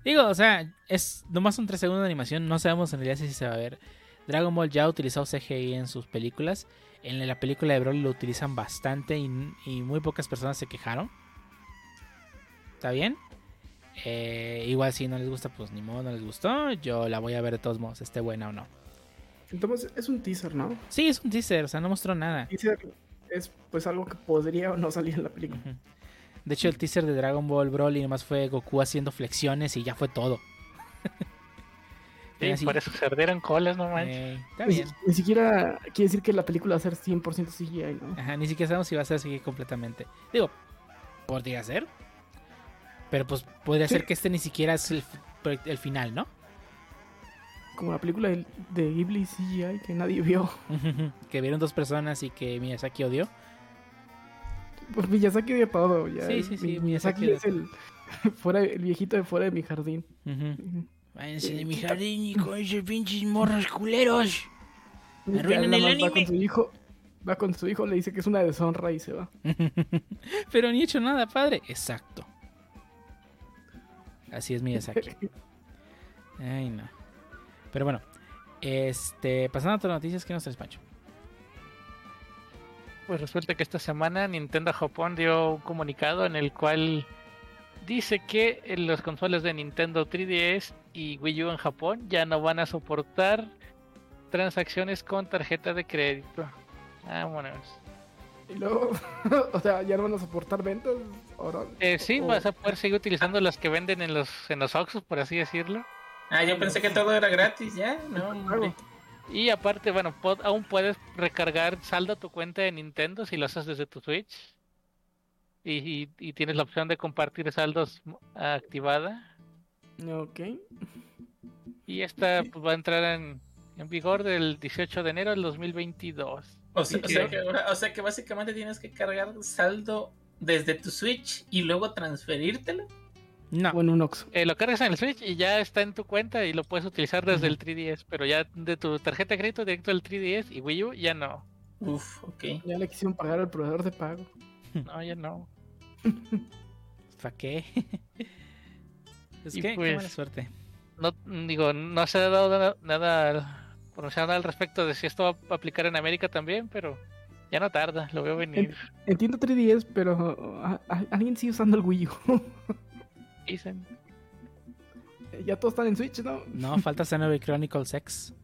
Digo, o sea, es nomás un 3 segundos de animación. No sabemos en realidad si se va a ver. Dragon Ball ya ha utilizado CGI en sus películas. En la película de Broly lo utilizan bastante y, y muy pocas personas se quejaron. ¿Está bien? Eh, igual si no les gusta, pues ni modo, no les gustó. Yo la voy a ver de todos modos, esté buena o no. Entonces es un teaser, ¿no? Sí, es un teaser, o sea, no mostró nada. Teaser es pues algo que podría o no salir en la película. De hecho, el teaser de Dragon Ball Broly nomás fue Goku haciendo flexiones y ya fue todo. Sí, Así, por eso se ardieron colas, no manches. eh, está Ni, bien. ni siquiera quiere decir que la película va a ser 100% CGI, ¿no? Ajá, ni siquiera sabemos si va a ser así completamente. Digo, podría ser. Pero pues podría Sí. ser que este ni siquiera es el, final, ¿no? Como la película de, de Ghibli CGI que nadie vio. que vieron dos personas y que Miyazaki odió. Pues Miyazaki dio todo. Ya. Sí, sí, sí, Mi- Miyazaki es el, fuera, el viejito de fuera de mi jardín. Ujú. Váyanse de Eh, mi jardín y con esos pinches morros culeros. Ya Arruinan el más Va anime. con su hijo. Va con su hijo, le dice que es una deshonra y se va. Pero ni he hecho nada, padre. Exacto. Así es Miyazaki. Ay, no. Pero bueno. Este, pasando a otras noticias, ¿qué nos traes, Pancho? Pues resulta que esta semana Nintendo Japón dio un comunicado en el cual dice que en las consolas de Nintendo 3DS y Wii U en Japón ya no van a soportar transacciones con tarjeta de crédito. Vámonos. Y luego, o sea, ya no van a soportar ventas. Eh, sí, o- vas a poder seguir utilizando las que venden en los en los Oxxos, por así decirlo. Ah, yo pensé que todo era gratis, ya. No, hombre. Y aparte, bueno, pod- aún puedes recargar saldo a tu cuenta de Nintendo si lo haces desde tu Switch. Y, y- y tienes la opción de compartir saldos activada. Ok. Y esta pues, va a entrar en, en vigor del 18 de enero del 2022. O sea, o, Sí. sea que, o sea que básicamente tienes que cargar saldo desde tu Switch y luego transferírtelo. No. O en un Oxxo. Eh, lo cargas en el Switch y ya está en tu cuenta y lo puedes utilizar desde el 3DS. Pero ya de tu tarjeta de crédito directo del 3DS y Wii U ya no. Uf, ok. Ya le quisieron pagar al proveedor de pago. No, ya no. ¿Para qué? es Y que, qué pues- mala suerte. no digo, no se ha dado nada, nada pronunciado nada al respecto de si esto va a aplicar en América también, pero ya no tarda, lo veo venir. Entiendo 3DS, pero a- a- alguien sigue usando el Wii U. Dicen. ya todos están en Switch, ¿no? No, falta Xenoblade Chronicles X.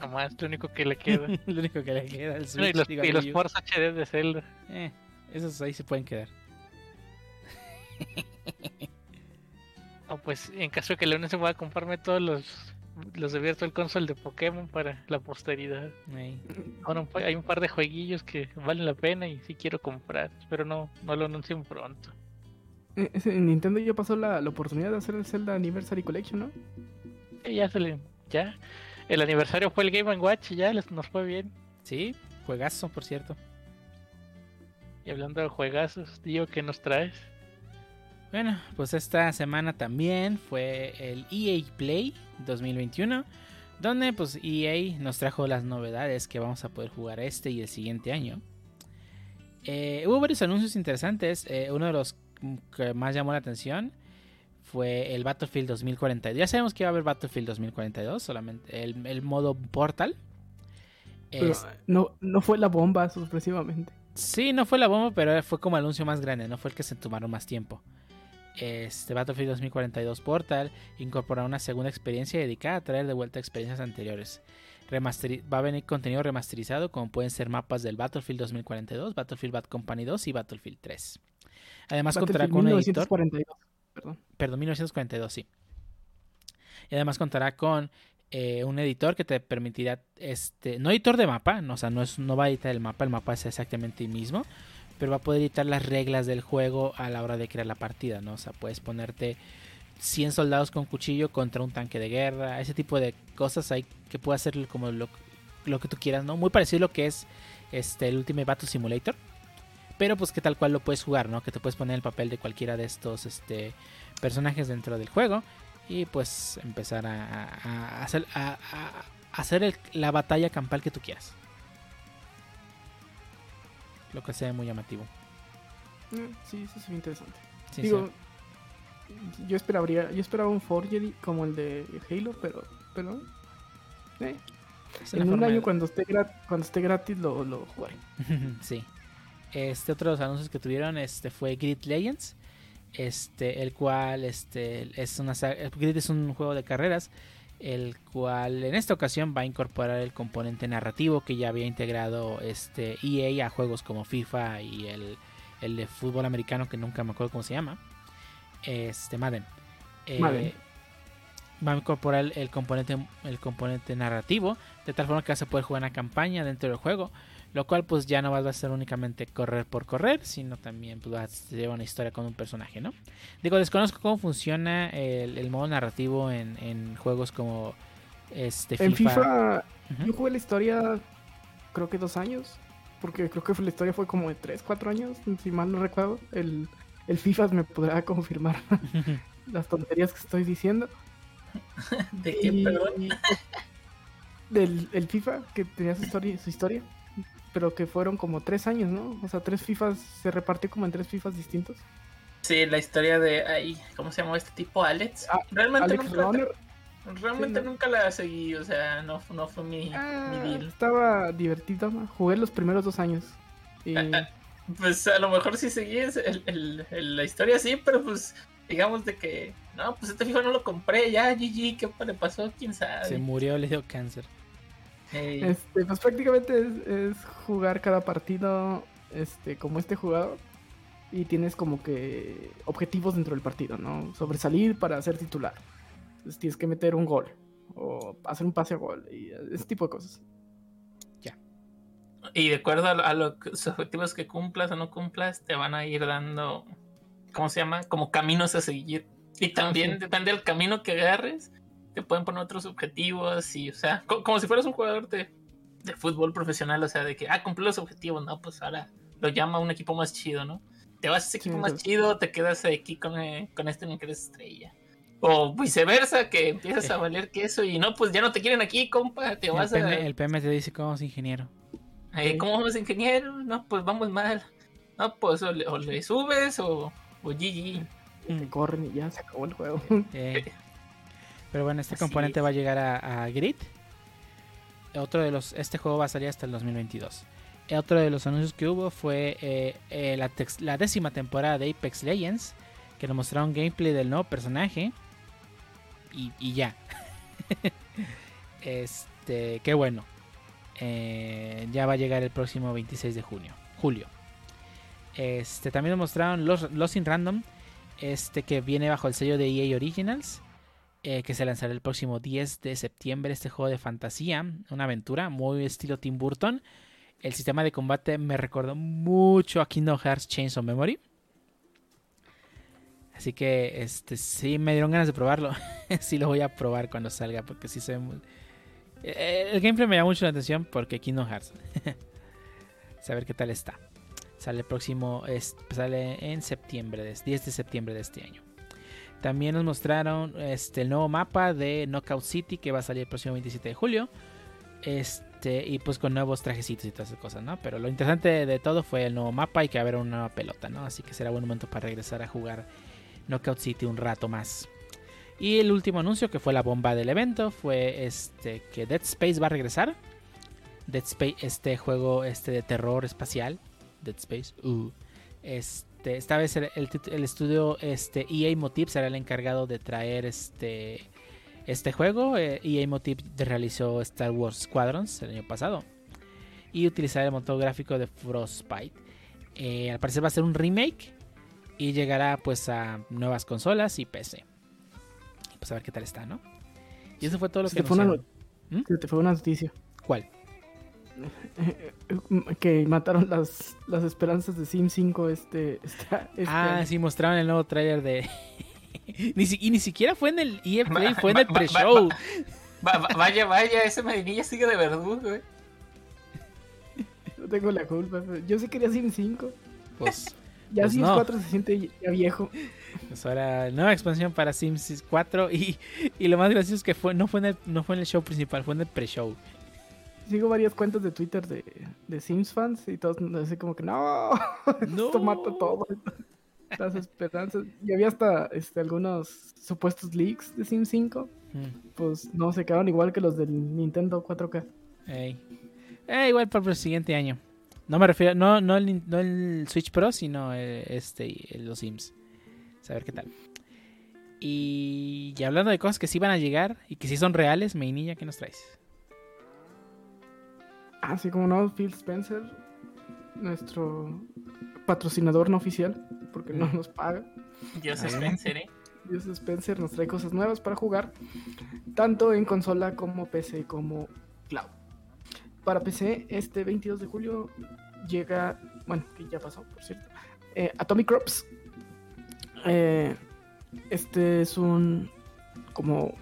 Nomás lo único que le queda. Lo único que le queda Bueno, Switch. y los, digo, y los ports HD de Zelda. Eh, esos ahí se pueden quedar. O pues en caso de que León se pueda comprarme todos los los de Virtual Console de Pokémon para la posteridad. Ahora hay un par de jueguillos que valen la pena y sí quiero comprar. Pero no, no lo anuncien pronto. Eh, ese- Nintendo ya pasó la, la oportunidad de hacer el Zelda Anniversary Collection, ¿no? Sí, ya se le, ya. El aniversario fue el Game Watch y ya les, nos fue bien. Sí, juegazo, por cierto. Y hablando de juegazos, tío, ¿qué nos traes? Bueno, pues esta semana también fue el EA Play 2021, donde pues EA nos trajo las novedades que vamos a poder jugar este y el siguiente año. Eh, hubo varios anuncios interesantes, eh, uno de los que más llamó la atención fue el Battlefield 2042. Ya sabemos que iba a haber Battlefield 2042, solamente el, el modo Portal. Pero Es- no, no fue la bomba, sorpresivamente. Sí, no fue la bomba, pero fue como el anuncio más grande, no fue el que se tomaron más tiempo. Este Battlefield 2042 Portal incorpora una segunda experiencia dedicada a traer de vuelta experiencias anteriores. Remasteri- va a venir contenido remasterizado como pueden ser mapas del Battlefield 2042, Battlefield Bad Company 2 y Battlefield 3. Además contará con un editor 1942, perdón. perdón, 1942, sí. Y además contará con eh, un editor que te permitirá, este, no editor de mapa, no, o sea, no, es, no va a editar el mapa, el mapa es exactamente el mismo, pero va a poder editar las reglas del juego a la hora de crear la partida, ¿no? O sea, puedes ponerte 100 soldados con cuchillo contra un tanque de guerra, ese tipo de cosas hay que puede hacer como lo, que tú quieras, ¿no? Muy parecido a lo que es este, el Ultimate Battle Simulator. Pero pues que tal cual lo puedes jugar, ¿no? Que te puedes poner el papel de cualquiera de estos este, personajes dentro del juego. Y pues empezar a, hacer, la batalla campal que tú quieras. Lo que sea muy llamativo. Eh, sí, eso es interesante. Sí, Digo, yo esperaría, yo esperaba un Forgery como el de Halo, pero, pero, eh, En un año de- cuando esté, gra- cuando esté gratis lo, lo jugaré. sí. Este otro de los anuncios que tuvieron este fue Grid Legends. Este, el cual este es una Grid es un juego de carreras el cual en esta ocasión va a incorporar el componente narrativo que ya había integrado este EA a juegos como FIFA y el, el de fútbol americano que nunca me acuerdo cómo se llama. Este Madden. Eh, Madden. Va a incorporar el, el componente el componente narrativo de tal forma que vas a poder jugar una campaña dentro del juego, lo cual pues ya no va a ser únicamente correr por correr, sino también pues, vas a llevar una historia con un personaje, ¿no? Digo, desconozco cómo funciona el, el modo narrativo en, en juegos como este En FIFA, Ujú. yo jugué la historia creo que dos años. Porque creo que la historia fue como de tres, cuatro años, si mal no recuerdo. El, el FIFA me podrá confirmar las tonterías que estoy diciendo. ¿De qué, Y- perdón? Del el FIFA que tenía su historia, su historia. Pero que fueron como tres años, ¿no? O sea, tres FIFAs, se repartió como en tres FIFAs distintos. Sí, la historia de ahí, ¿cómo se llamó este tipo? Alex. Ah, realmente Alex nunca, Runner. realmente Sí, ¿no? nunca la seguí, o sea, no, no fue mi, Ah, mi deal. estaba divertido, ¿no? Jugué los primeros dos años. Y Pues a lo mejor sí seguí es- el- el- el- la historia sí, pero pues digamos de que, no, pues este FIFA no lo compré, ya, GG, ¿qué le pasó? ¿Quién sabe? Se murió, le dio cáncer. Este, pues prácticamente es, es jugar cada partido este, como este jugador. Y tienes como que objetivos dentro del partido, ¿no? Sobresalir para ser titular. Entonces tienes que meter un gol. O hacer un pase a gol. Y ese tipo de cosas. Y de acuerdo a, lo- a los objetivos que cumplas o no cumplas, te van a ir dando, ¿cómo se llama? Como caminos a seguir. Y también sí. depende del camino que agarres, te pueden poner otros objetivos y, o sea, co- como si fueras un jugador de, de fútbol profesional, o sea, de que, ah, cumplí los objetivos, no, pues ahora lo llama un equipo más chido, ¿no? Te vas a ese Sí, equipo más chido, te quedas aquí con, eh, con este en el que eres estrella. O viceversa, que empiezas a valer queso y no, pues ya no te quieren aquí, compa, te El vas a... PM, el PM te dice cómo es ingeniero. Eh, ¿Cómo vamos, ingeniero? No, pues vamos mal. No, pues o le, o le subes o, o GG. Te corren y ya se acabó el juego. Eh, pero bueno, este Así componente es. va a llegar a, a Grid. Otro de los, este juego va a salir hasta el 2022. Eh, Otro de los anuncios que hubo fue eh, eh, la, tex- la décima temporada de Apex Legends, que nos mostraron gameplay del nuevo personaje y, y ya. este, qué bueno. Eh, ya va a llegar el próximo 26 de junio, julio. Este, también nos mostraron los, los in Random, este que viene bajo el sello de EA Originals, eh, que se lanzará el próximo 10 de septiembre. Este juego de fantasía, una aventura muy estilo Tim Burton. El sistema de combate me recordó mucho a Kingdom Hearts Chains of Memory. Así que este sí me dieron ganas de probarlo. sí lo voy a probar cuando salga porque sí se ve muy... Eh, El gameplay me llama mucho la atención porque Kingdom Hearts. Saber qué tal está. Sale el próximo, es- sale en septiembre, de- 10 de septiembre de este año. También nos mostraron este, el nuevo mapa de Knockout City que va a salir el próximo 27 de julio. Este, y pues con nuevos trajecitos y todas esas cosas, ¿no? Pero lo interesante de todo fue el nuevo mapa y que haber una nueva pelota, ¿no? Así que será buen momento para regresar a jugar Knockout City un rato más. Y el último anuncio, que fue la bomba del evento, fue este que Dead Space va a regresar. Dead Space, este juego este de terror espacial. Dead Space. uh, este, esta vez el, el tit- el estudio este, EA Motive será el encargado de traer este, este juego. Eh, EA Motive realizó Star Wars Squadrons el año pasado. Y utilizará el motor gráfico de Frostbite. Eh, al parecer va a ser un remake. Y llegará pues a nuevas consolas y PC. Pues a ver qué tal está, ¿no? Y eso fue todo lo Se que te fue una. ¿Mm? Se te fue una noticia. ¿Cuál? que mataron las, las esperanzas de Sim 5 este, esta- este Ah, año. sí, mostraron el nuevo tráiler de... ni si- y ni siquiera fue en el EA Play, Va- fue en el va- pre-show. Va- va- vaya, vaya, ese Medinilla sigue de verdugo. No tengo la culpa. Yo sí quería Sim 5. Pues, Ya Pues Sims no. 4 se siente ya viejo. pues ahora nueva expansión para Sims 4 y, y lo más gracioso es que fue, no, fue en el, no fue en el show principal, fue en el pre-show. Sigo varias cuentas de Twitter de, de Sims fans y todos así como que no, No. esto mata todo. Las esperanzas. Y había hasta este, algunos supuestos leaks de Sims 5. Mm. Pues no, se quedaron igual que los del Nintendo 4K. Ey. Eh, igual para el siguiente año. No me refiero, no, no, el, no el Switch Pro, sino el- este, el- los Sims. Saber qué tal. Y, y hablando de cosas que sí van a llegar y que sí son reales, Meinilla, ¿qué nos traes? Así como no, Phil Spencer, nuestro patrocinador no oficial, porque no nos paga. Dios Ah, Spencer, ¿eh? Dios Spencer nos trae cosas nuevas para jugar, tanto en consola como PC como cloud. Para PC, este 22 de julio llega, bueno, que ya pasó, por cierto, eh, Atomic Crops. Eh, este es un como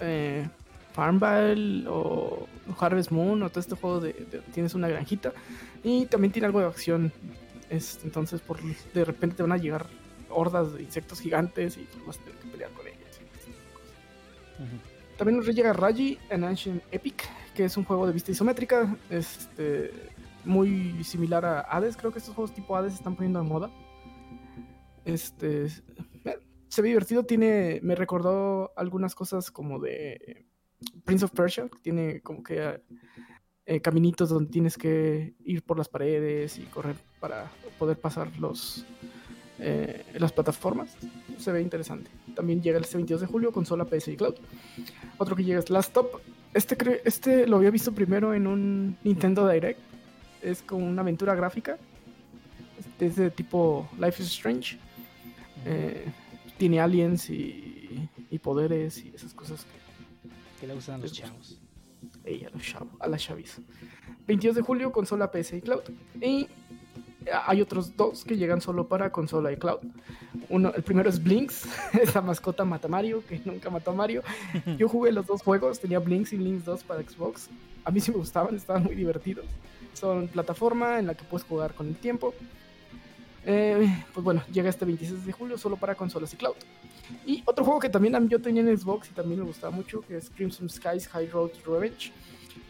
eh, Farmville o Harvest Moon o todo este juego de, de- tienes una granjita y también tiene algo de acción. Es, entonces, por de repente te van a llegar hordas de insectos gigantes y vas a tener que pelear con ellos. este. También nos llega Raji en Ancient Epic, que es un juego de vista isométrica, este, muy similar a Hades. Creo que estos juegos tipo Hades se están poniendo de moda. Este, eh, se ve divertido, tiene, me recordó algunas cosas como de Prince of Persia, que tiene como que eh, caminitos donde tienes que ir por las paredes y correr para poder pasar los, eh, las plataformas. Se ve interesante. También llega el 22 de julio, consola PS y Cloud. Otro que llega es Last Stop. Este, este lo había visto primero en un Nintendo Direct. Es como una aventura gráfica. Es de tipo Life is Strange. Eh, tiene aliens y, y poderes y esas cosas que ¿Qué le gustan a los chavos? Ey, a, los chav- a las chavis. 22 de julio, consola PS y Cloud. Y hay otros dos que llegan solo para consola y Cloud. Uno, el primero es Blinks, esa mascota mata Mario, que nunca mató a Mario. Yo jugué los dos juegos, tenía Blinks y Blinks 2 para Xbox. A mí sí me gustaban, estaban muy divertidos. Son plataforma en la que puedes jugar con el tiempo. Eh, pues bueno, llega este 26 de julio solo para consolas y cloud. Y otro juego que también yo tenía en Xbox y también me gustaba mucho, que es Crimson Skies High Road Revenge.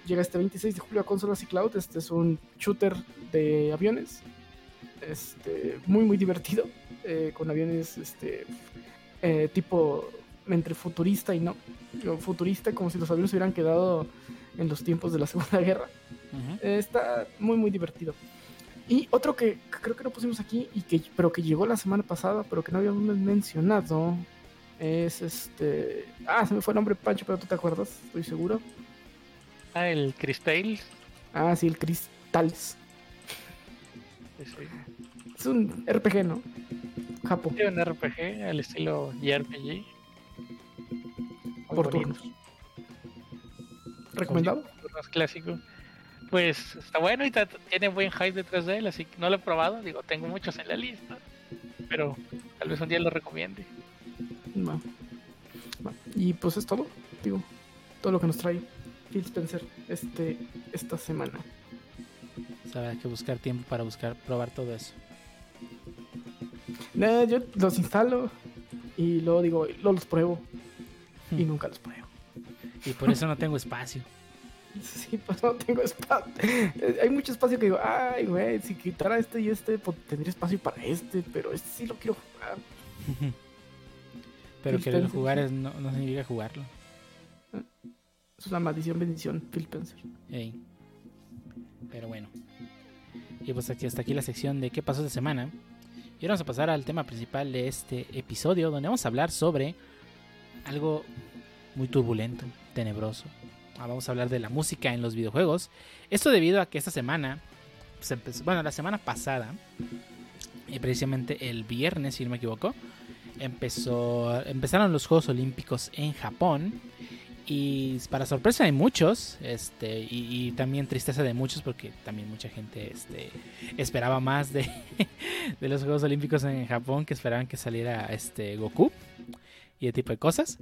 Llega este 26 de julio a consolas y cloud. Este es un shooter de aviones. Este, muy, muy divertido. eh, con aviones este, eh, tipo entre futurista y no. Futurista, como si los aviones hubieran quedado en los tiempos de la Segunda Guerra. Eh, está muy, muy divertido. Y otro que creo que no pusimos aquí, y que, pero que llegó la semana pasada, pero que no habíamos mencionado, es este... Ah, se me fue el nombre, Pancho, pero tú te acuerdas, estoy seguro. Ah, el Crystales. Ah, sí, el Crystals. Ese. Es un RPG, ¿no? Japo, Sí, un RPG al estilo JRPG. Por turnos. ¿Recomendado? turnos clásico. Pues está bueno y tiene buen hype detrás de él, así que no lo he probado. Digo, tengo muchos en la lista, pero tal vez un día lo recomiende. Y pues es todo, digo, todo lo que nos trae Phil Spencer este, esta semana. O sea, hay que buscar tiempo para buscar, probar todo eso. Nah, yo los instalo y luego digo, luego los pruebo y Hmm. nunca los pruebo. Y por eso no tengo espacio. Sí, pues no tengo espacio. Eh, Hay mucho espacio que digo, ay, güey, si quitara este y este, pues tendría espacio para este, pero este sí lo quiero jugar. Pero Phil querer Spencer, jugar es, no, no significa jugarlo. Es una maldición, bendición, Phil Spencer. Ey. Pero bueno. Y pues aquí hasta aquí la sección de qué pasó esta semana. Y ahora vamos a pasar al tema principal de este episodio, donde vamos a hablar sobre algo muy turbulento, tenebroso. Ah, Vamos a hablar de la música en los videojuegos. Esto debido a que esta semana, pues, bueno, la semana pasada, y precisamente el viernes, si no me equivoco, empezó, empezaron los Juegos Olímpicos en Japón. Y para sorpresa de muchos, este, y, y también tristeza de muchos, porque también mucha gente este, esperaba más de, de los Juegos Olímpicos en Japón, que esperaban que saliera este, Goku y ese tipo de cosas.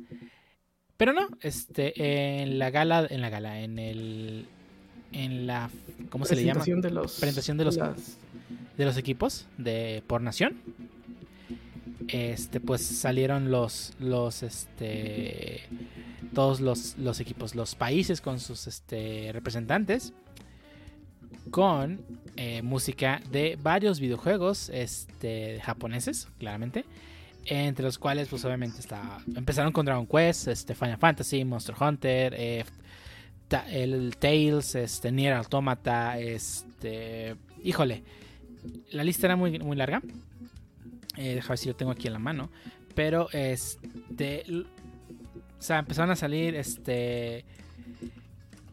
Pero no, este, en la gala, en la gala, en el, en la, ¿cómo se le llama? Presentación de los, Presentación de los- las- de los equipos de por nación. Este, pues salieron los, los, este, todos los, los equipos, los países con sus, este, representantes, con eh, música de varios videojuegos, este, japoneses, claramente, entre los cuales, pues obviamente está, empezaron con Dragon Quest, este, Final Fantasy, Monster Hunter, eh, el Tales, este, Nier Automata, este, híjole, la lista era muy, muy larga. Eh, ver si lo tengo aquí en la mano. Pero, este, o sea, empezaron a salir, este,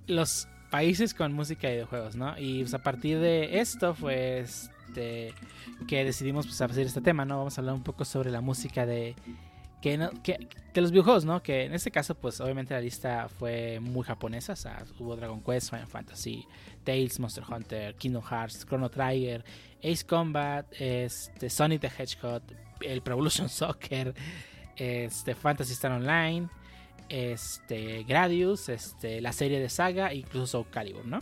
los países con música de videojuegos, ¿no? Y pues, a partir de esto fue, este, que decidimos pues, hacer este tema, ¿no? Vamos a hablar un poco sobre la música de, que, no- que- de los videojuegos, ¿no? Que en este caso, pues obviamente la lista fue muy japonesa. O sea, hubo Dragon Quest, Final Fantasy, Tales, Monster Hunter, Kingdom Hearts, Chrono Trigger, Ace Combat, este, Sonic the Hedgehog, el Pro Evolution Soccer, este, Fantasy Star Online, este, Gradius, este, la serie de Saga, incluso Soul Calibur, ¿no?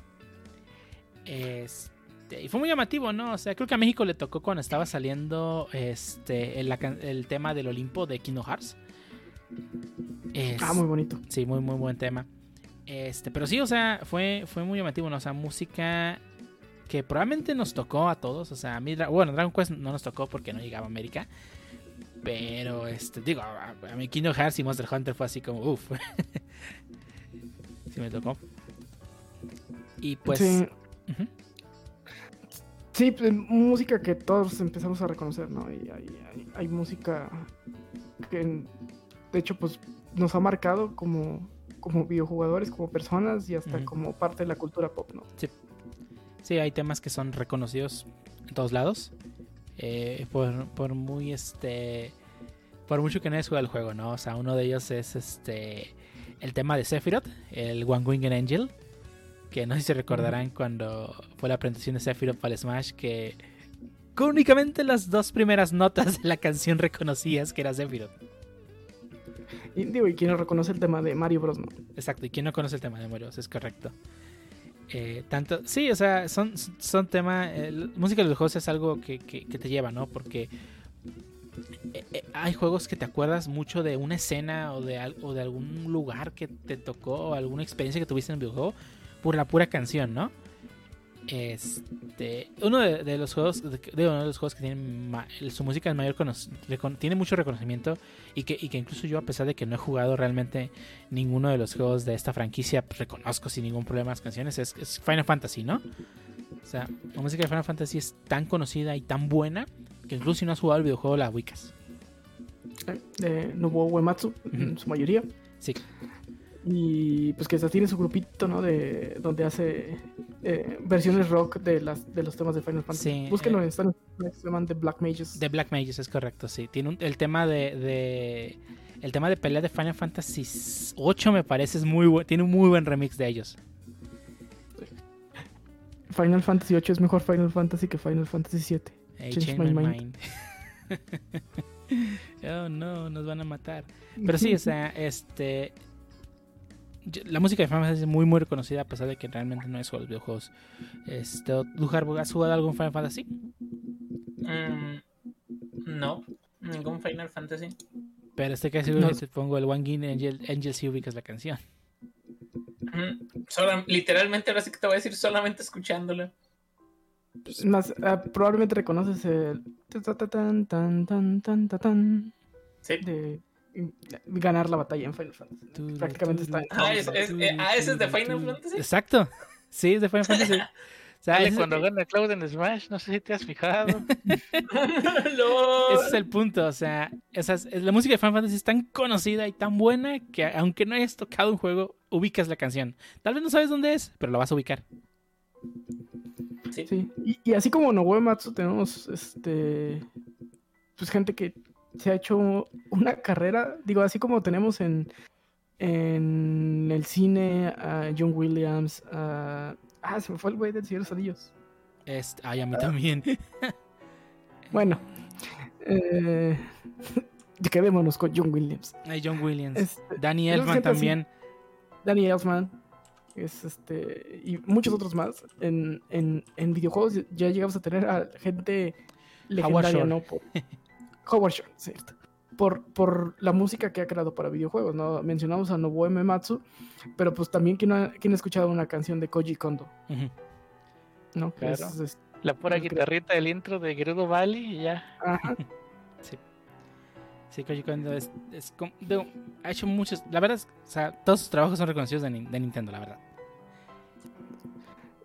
Este, y fue muy llamativo, ¿no? O sea, creo que a México le tocó cuando estaba saliendo este, el, tema del Olimpo de Kingdom Hearts. Es- Ah, muy bonito. Sí, muy, muy buen tema. Este, pero sí, o sea, fue, fue muy llamativo, ¿no? O sea, música que probablemente nos tocó a todos. O sea, a mí, bueno, Dragon Quest no nos tocó porque no llegaba a América. Pero, este, digo, a, a mí Kingdom Hearts y Monster Hunter fue así como, uff. sí me tocó. Y pues... sí. Sí, pues, música que todos empezamos a reconocer, ¿no? Y hay, hay- hay música que, de hecho, pues nos ha marcado como, como videojugadores, como personas y hasta como parte de la cultura pop, ¿no? Sí, hay temas que son reconocidos en todos lados. eh, por, por muy este. Por mucho que no hayas jugado el juego, ¿no? O sea, uno de ellos es este. El tema de Sephiroth, el One Winged Angel. Que no sé si se recordarán cuando fue la presentación de Sephiroth para Smash. Que únicamente las dos primeras notas de la canción reconocías que era Sephiroth. Y digo, y quien no reconoce el tema de Mario Bros, ¿no? Exacto, y quien no conoce el tema de Moros, es correcto. Eh, tanto, sí, o sea, son, son temas. música de los juegos es algo que, que- que te lleva, ¿no? Porque eh, eh, hay juegos que te acuerdas mucho de una escena o de, o de algún lugar que te tocó o alguna experiencia que tuviste en el videojuego por la pura canción, ¿no? Este, uno de, de los juegos, de, de uno de los juegos que tienen ma- su música es mayor tiene mucho reconocimiento y que, y que incluso yo a pesar de que no he jugado realmente ninguno de los juegos de esta franquicia pues, reconozco sin ningún problema las canciones es, es Final Fantasy, ¿no? O sea, la música de Final Fantasy es tan conocida y tan buena que incluso si no has jugado el videojuego la ubicas. Eh, De Nobuo Uematsu, en su mayoría. Sí. Y pues que tiene su grupito, ¿no? De donde hace eh, versiones rock de las de los temas de Final Fantasy. Sí, Búsquenlo eh. en Stan- se llaman The Black Mages. De Black Mages es correcto, sí. Tiene un- el tema de, de- el tema de pelea de Final Fantasy 8 me parece es muy bu- tiene un muy buen remix de ellos. Final Fantasy 8 es mejor Final Fantasy que Final Fantasy 7. Hey, Change change my my mind. mind. oh no, nos van a matar. Pero sí, o sea, este. La música de Final Fantasy es muy, muy reconocida a pesar de que realmente no es solo los videojuegos. Este, ¿Tú, Harbo, has jugado algún Final Fantasy? Mm, no, ningún Final Fantasy. Pero este seguro No. te pongo el One Gin Angel, Angel si ubicas la canción. Mm, literalmente, ahora sí que te voy a decir solamente escuchándola. Es Más, ah, probablemente reconoces el. ta, ta, tan, tan, tan, tan, ta, tan, Sí. de ganar la batalla en Final Fantasy. Prácticamente está. Ah, es- es- eh, ah, ¿ese es de Final. Fantasy? Exacto. Sí, es de Final Fantasy. O sea, ese, cuando gana Cloud en Smash, no sé si te has fijado. Ese es el punto. O sea, esas, es- la música de Final Fantasy es tan conocida y tan buena que aunque no hayas tocado un juego, ubicas la canción. Tal vez no sabes dónde es, pero la vas a ubicar. Sí. Sí. Y, y así como Nobuo Matsu tenemos este pues gente que se ha hecho una carrera, digo, así como tenemos en, en el cine a John Williams, a... Ah, se me fue el güey del Señor de los Anillos. Este, ay, a mí también. Bueno, eh, quedémonos con John Williams. Ay, John Williams. Este, Danny Elfman así. también. Danny Elfman, es este, y muchos otros más. En, en, en videojuegos ya llegamos a tener a gente legendaria. ¿no? Por, Howard Shore, cierto. Por, por la música que ha creado para videojuegos, ¿no? Mencionamos a Nobuo Uematsu, pero pues también quien ha, quien ha escuchado una canción de Koji Kondo. ¿no? Claro. es- es- La pura guitarrita del intro de Gerudo Valley y ya. ajá. Sí, Koji Kondo es, es como- digo, ha hecho muchos. La verdad, es, o sea, todos sus trabajos son reconocidos de, de Nintendo, la verdad.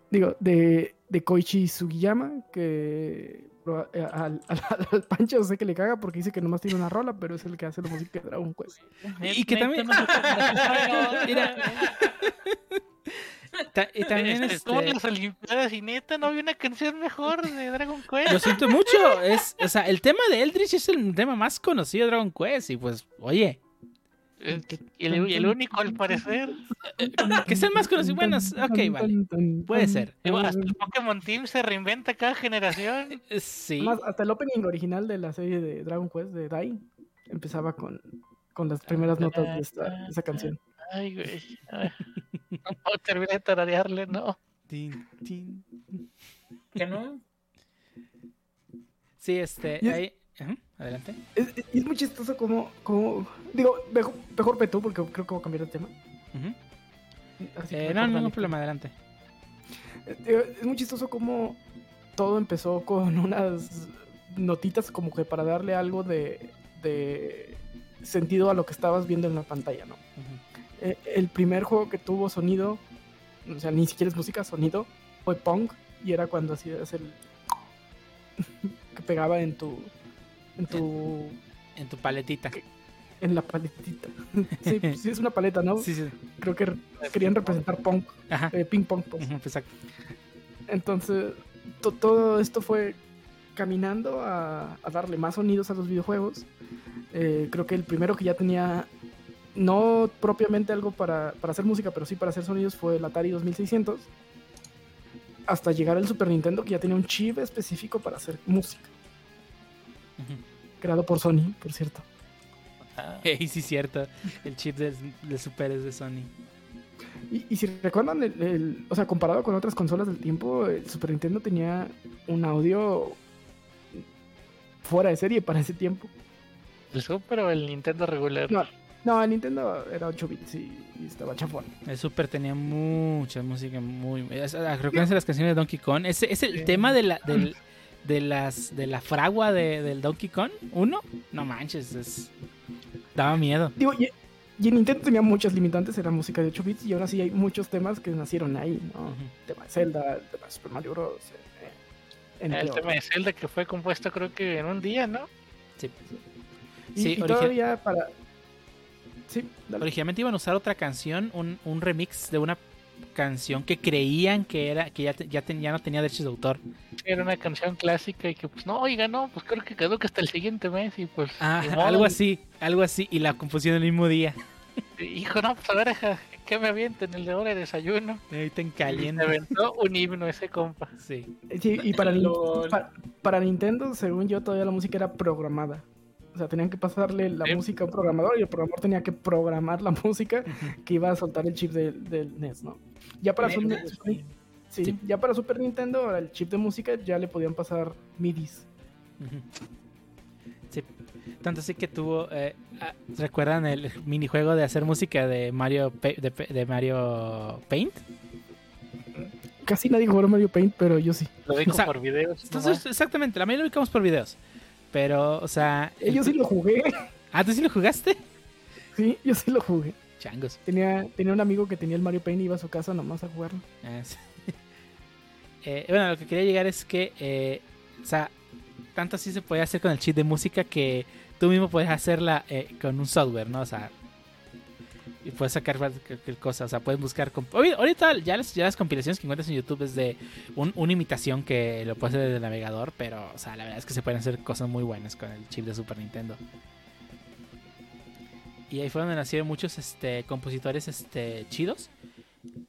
Digo, de, de Koichi Sugiyama, que al, al, al Pancho sé que le caga porque dice que nomás tiene una rola, pero es el que hace la música de Dragon Quest. Y que también- Mira. Ta- y también Este, todas las Olimpiadas y neta, no había una canción mejor de Dragon Quest. Lo siento mucho. Es, o sea, el tema de Eldritch es el tema más conocido de Dragon Quest. Y pues, oye, Eh, Y el, y el único, al parecer. que sea el más conocido. Bueno, ok, vale. Puede ser. Hasta el Pokémon Team se reinventa cada generación. Eh, Sí. Hasta el opening original de la serie de Dragon Quest de Dai empezaba con, con las primeras notas de esta, de esa canción. Ay, güey. Ay, No puedo terminar de tararearle, no. Tin, tin. ¿Que no? Sí, este. Ahí- ajá, Adelante. Es, es- es muy chistoso como, como digo, mejor, mejor ve tú porque creo que voy a cambiar de tema. Eh, no, no, no problema, adelante. Eh, Es muy chistoso como todo empezó con unas notitas como que para darle algo de, de sentido a lo que estabas viendo en la pantalla, ¿no? Eh, el primer juego que tuvo sonido, o sea, ni siquiera es música, sonido, fue Pong y era cuando hacías el que pegaba en tu en tu En tu paletita. en la paletita. sí, sí es una paleta, ¿no? Sí, sí. Creo que querían representar Ajá. eh, ping pong, pues. Exacto. Entonces, to- todo esto fue caminando a, a darle más sonidos a los videojuegos. Eh, creo que el primero que ya tenía, no propiamente algo para, para hacer música, pero sí para hacer sonidos, fue el Atari 2600. Hasta llegar al Super Nintendo, que ya tenía un chip específico para hacer música. Creado por Sony, por cierto. Ah, Ey, sí, cierto. El chip del, del Super es de Sony. Y, y si recuerdan, el, el- o sea, comparado con otras consolas del tiempo, el Super Nintendo tenía un audio fuera de serie para ese tiempo. ¿El Super o el Nintendo regular? No, no, el Nintendo era 8 bits y, y estaba chafón. El Super tenía mucha música muy. ah, Recuerden las canciones de Donkey Kong. Ese es el tema de la, del- de las, de la fragua de, del Donkey Kong. ¿Uno? No manches, es, daba miedo. Digo, y, y el Nintendo tenía muchas limitantes, era música de 8 bits y ahora sí hay muchos temas que nacieron ahí, ¿no? El tema de Zelda, el tema de Super Mario Bros. eh, El otros. tema de Zelda que fue compuesto creo que en un día, ¿no? Sí. Y, Sí, y todavía para... Sí, dale. Originalmente iban a usar otra canción, un, un remix de una canción que creían que era que ya, te- ya, ten- ya no tenía derechos de autor. Era una canción clásica y que pues no, oiga, no, pues creo que quedó que hasta el siguiente mes y pues... Ah, algo así, algo así. Y la compusieron el mismo día. Hijo, no, pues a ver, ¿qué me avienten el de hora de desayuno? Ahorita en Y Se caliente. aventó un himno ese compa. Sí. Sí, y para, Nintendo, según yo, todavía la música era programada. O sea, tenían que pasarle la Sí. música a un programador y el programador tenía que programar la música que iba a soltar el chip del, del NES, ¿no? Ya para, Super, Verga, Super- sí. sí, Sí. ya para Super Nintendo, el chip de música ya le podían pasar MIDIs. Sí. Tanto así que tuvo. eh, ah, ¿Recuerdan el minijuego de hacer música de Mario de, Mario Paint? Casi nadie jugó a Mario Paint, pero yo sí. Lo O sea, por videos. Entonces, exactamente, la mayoría lo ubicamos por videos. Pero, o sea. Eh, el- Yo sí lo jugué. Ah, ¿tú sí lo jugaste? Sí, yo sí lo jugué. Changos. Tenía, tenía un amigo que tenía el Mario Paint y iba a su casa nomás a jugarlo. Ah, sí. Eh, bueno, lo que quería llegar es que, eh, o sea, tanto así se podía hacer con el chip de música que tú mismo puedes hacerla eh, con un software, ¿no? O sea, y puedes sacar cualquier cosa, o sea, puedes buscar... Ahorita- Ahorita ya las, ya las compilaciones que encuentras en YouTube es de un- una imitación que lo puedes hacer desde el navegador, pero, o sea, la verdad es que se pueden hacer cosas muy buenas con el chip de Super Nintendo. Y ahí fue donde nacieron muchos este, compositores este, chidos.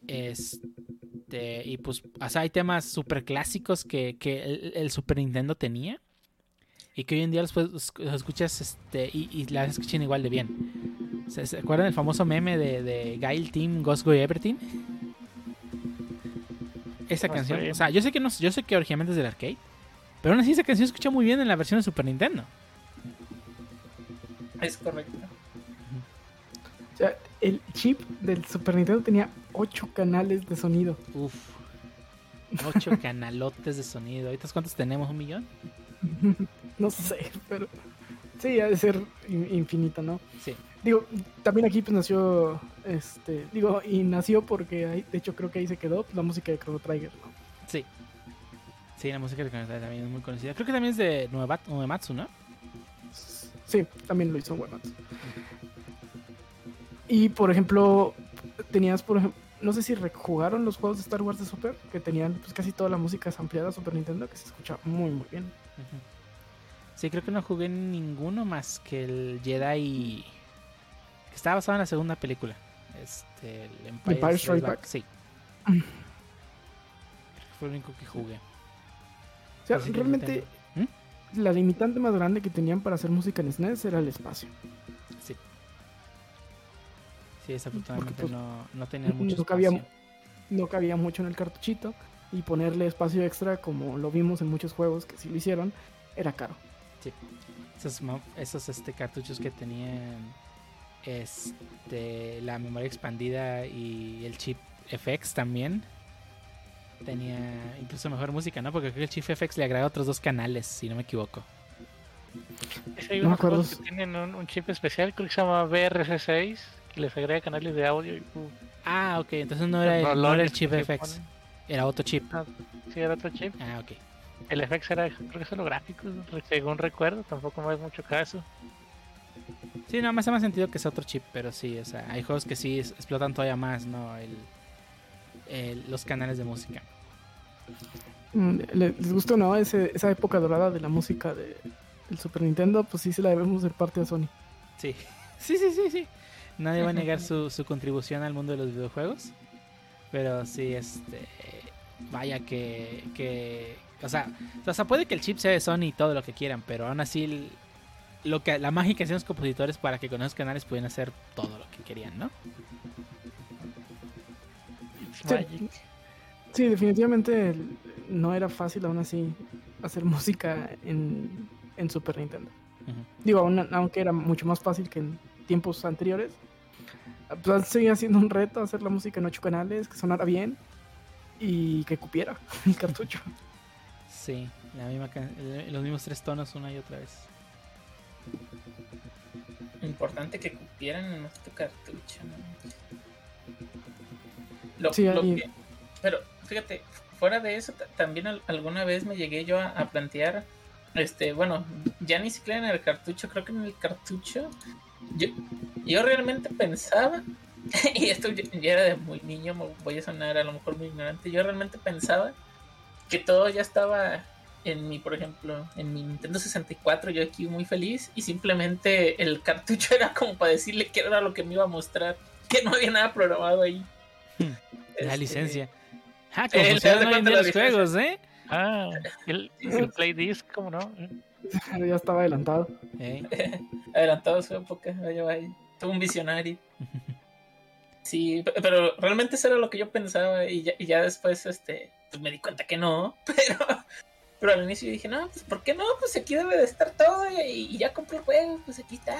Este, y pues, o sea, hay temas súper clásicos que, que el, el Super Nintendo tenía. Y que hoy en día los, puedes- los escuchas este, y, y las escuchan igual de bien. ¿Se, se acuerdan del famoso meme de, de Gail Team Ghost Go Everything? Esa No canción. O sea, yo sé que no, yo sé que originalmente es del arcade. Pero aún así esa canción se escucha muy bien en la versión de Super Nintendo. Es correcto. O sea, el chip del Super Nintendo tenía 8 canales de sonido. Uf. Ocho canalotes de sonido. ¿Ahorita cuántos tenemos? ¿Un millón? No sé, pero sí, ha de ser in- infinito, ¿no? Sí. Digo, también aquí pues nació, este, digo, y nació porque de hecho creo que ahí se quedó la música de Chrono Trigger, ¿no? Sí. Sí, la música de Konami también es muy conocida. Creo que también es de Nueva- Uematsu, ¿no? Sí, también lo hizo Uematsu. Y por ejemplo, tenías, por ejemplo, no sé si jugaron los juegos de Star Wars de Super, que tenían pues, casi toda la música ampliada Super Nintendo, que se escucha muy, muy bien. Sí, creo que no jugué ninguno más que el Jedi. Que estaba basado en la segunda película. Este, el Empire, Empire Strikes Back. Back. Sí. Creo que fue el único que jugué. O sea, realmente Nintendo. la limitante más grande que tenían para hacer música en SNES era el espacio. Sí. Sí, desafortunadamente pues, no, no tenía mucho no cabía- espacio. No cabía mucho en el cartuchito y ponerle espacio extra, como lo vimos en muchos juegos que sí lo hicieron, era caro. Esos, mo- esos este, cartuchos que tenían este, la memoria expandida y el chip FX también. Tenía incluso mejor música, ¿no? Porque creo que el chip FX le agrega otros dos canales, si no me equivoco. Hay No me unos acuerdo. que tienen un, un chip especial, creo que se llama BRC6, que les agrega canales de audio y uh, Ah, ok, entonces no era el, no era el chip FX, era otro chip. Sí, era otro chip. Ah, ok. El FX era, creo que solo gráficos, re- según recuerdo, tampoco me hace mucho caso. Sí, no, me hace más sentido que sea otro chip, pero sí, o sea, hay juegos que sí es- explotan todavía más, ¿no? El, el- los canales de música. Mm, le- ¿Les gusta o no ese- esa época dorada de la música de, del Super Nintendo? Pues sí se la debemos de parte a Sony. Sí, sí, sí, sí, sí. Nadie va a negar su, su contribución al mundo de los videojuegos. Pero sí, este. Vaya que. que o, sea, o sea, puede que el chip sea de Sony y todo lo que quieran, pero aún así. el- lo que, la magia que hacían los compositores para que con esos canales pudieran hacer todo lo que querían, ¿no? Sí. Definitivamente no era fácil aún así hacer música en, en Super Nintendo. Digo, aún- aunque era mucho más fácil que en tiempos anteriores. Pues seguía siendo un reto hacer la música en ocho canales, que sonara bien y que cupiera el cartucho. Sí, la misma can- el- los mismos tres tonos una y otra vez. Importante que cupieran en nuestro cartucho. ¿no? Lo- Sí, lo ahí- que- pero fíjate, fuera de eso, ta- también al- alguna vez me llegué yo a, a plantear, este, bueno, ya ni siquiera en el cartucho, creo que en el cartucho, yo, yo realmente pensaba, y esto ya ya era de muy niño, voy a sonar a lo mejor muy ignorante, yo realmente pensaba que todo ya estaba en mi, por ejemplo, en mi Nintendo 64, yo aquí muy feliz, y simplemente el cartucho era como para decirle que era lo que me iba a mostrar, que no había nada programado ahí. La Este, licencia. Ah, como Eh, funcionan ¿te das hoy en cuenta día la los licencia? juegos, ¿eh? Ah, el, el Play Disc, ¿cómo no? Ya estaba adelantado. Eh, adelantado a su época, vaya, vaya. Todo un visionario. Sí, pe- pero realmente eso era lo que yo pensaba y ya, y ya después este, pues me di cuenta que no, pero, pero al inicio dije, no, pues ¿por qué no? Pues aquí debe de estar todo y, y ya compré el juego, pues aquí está.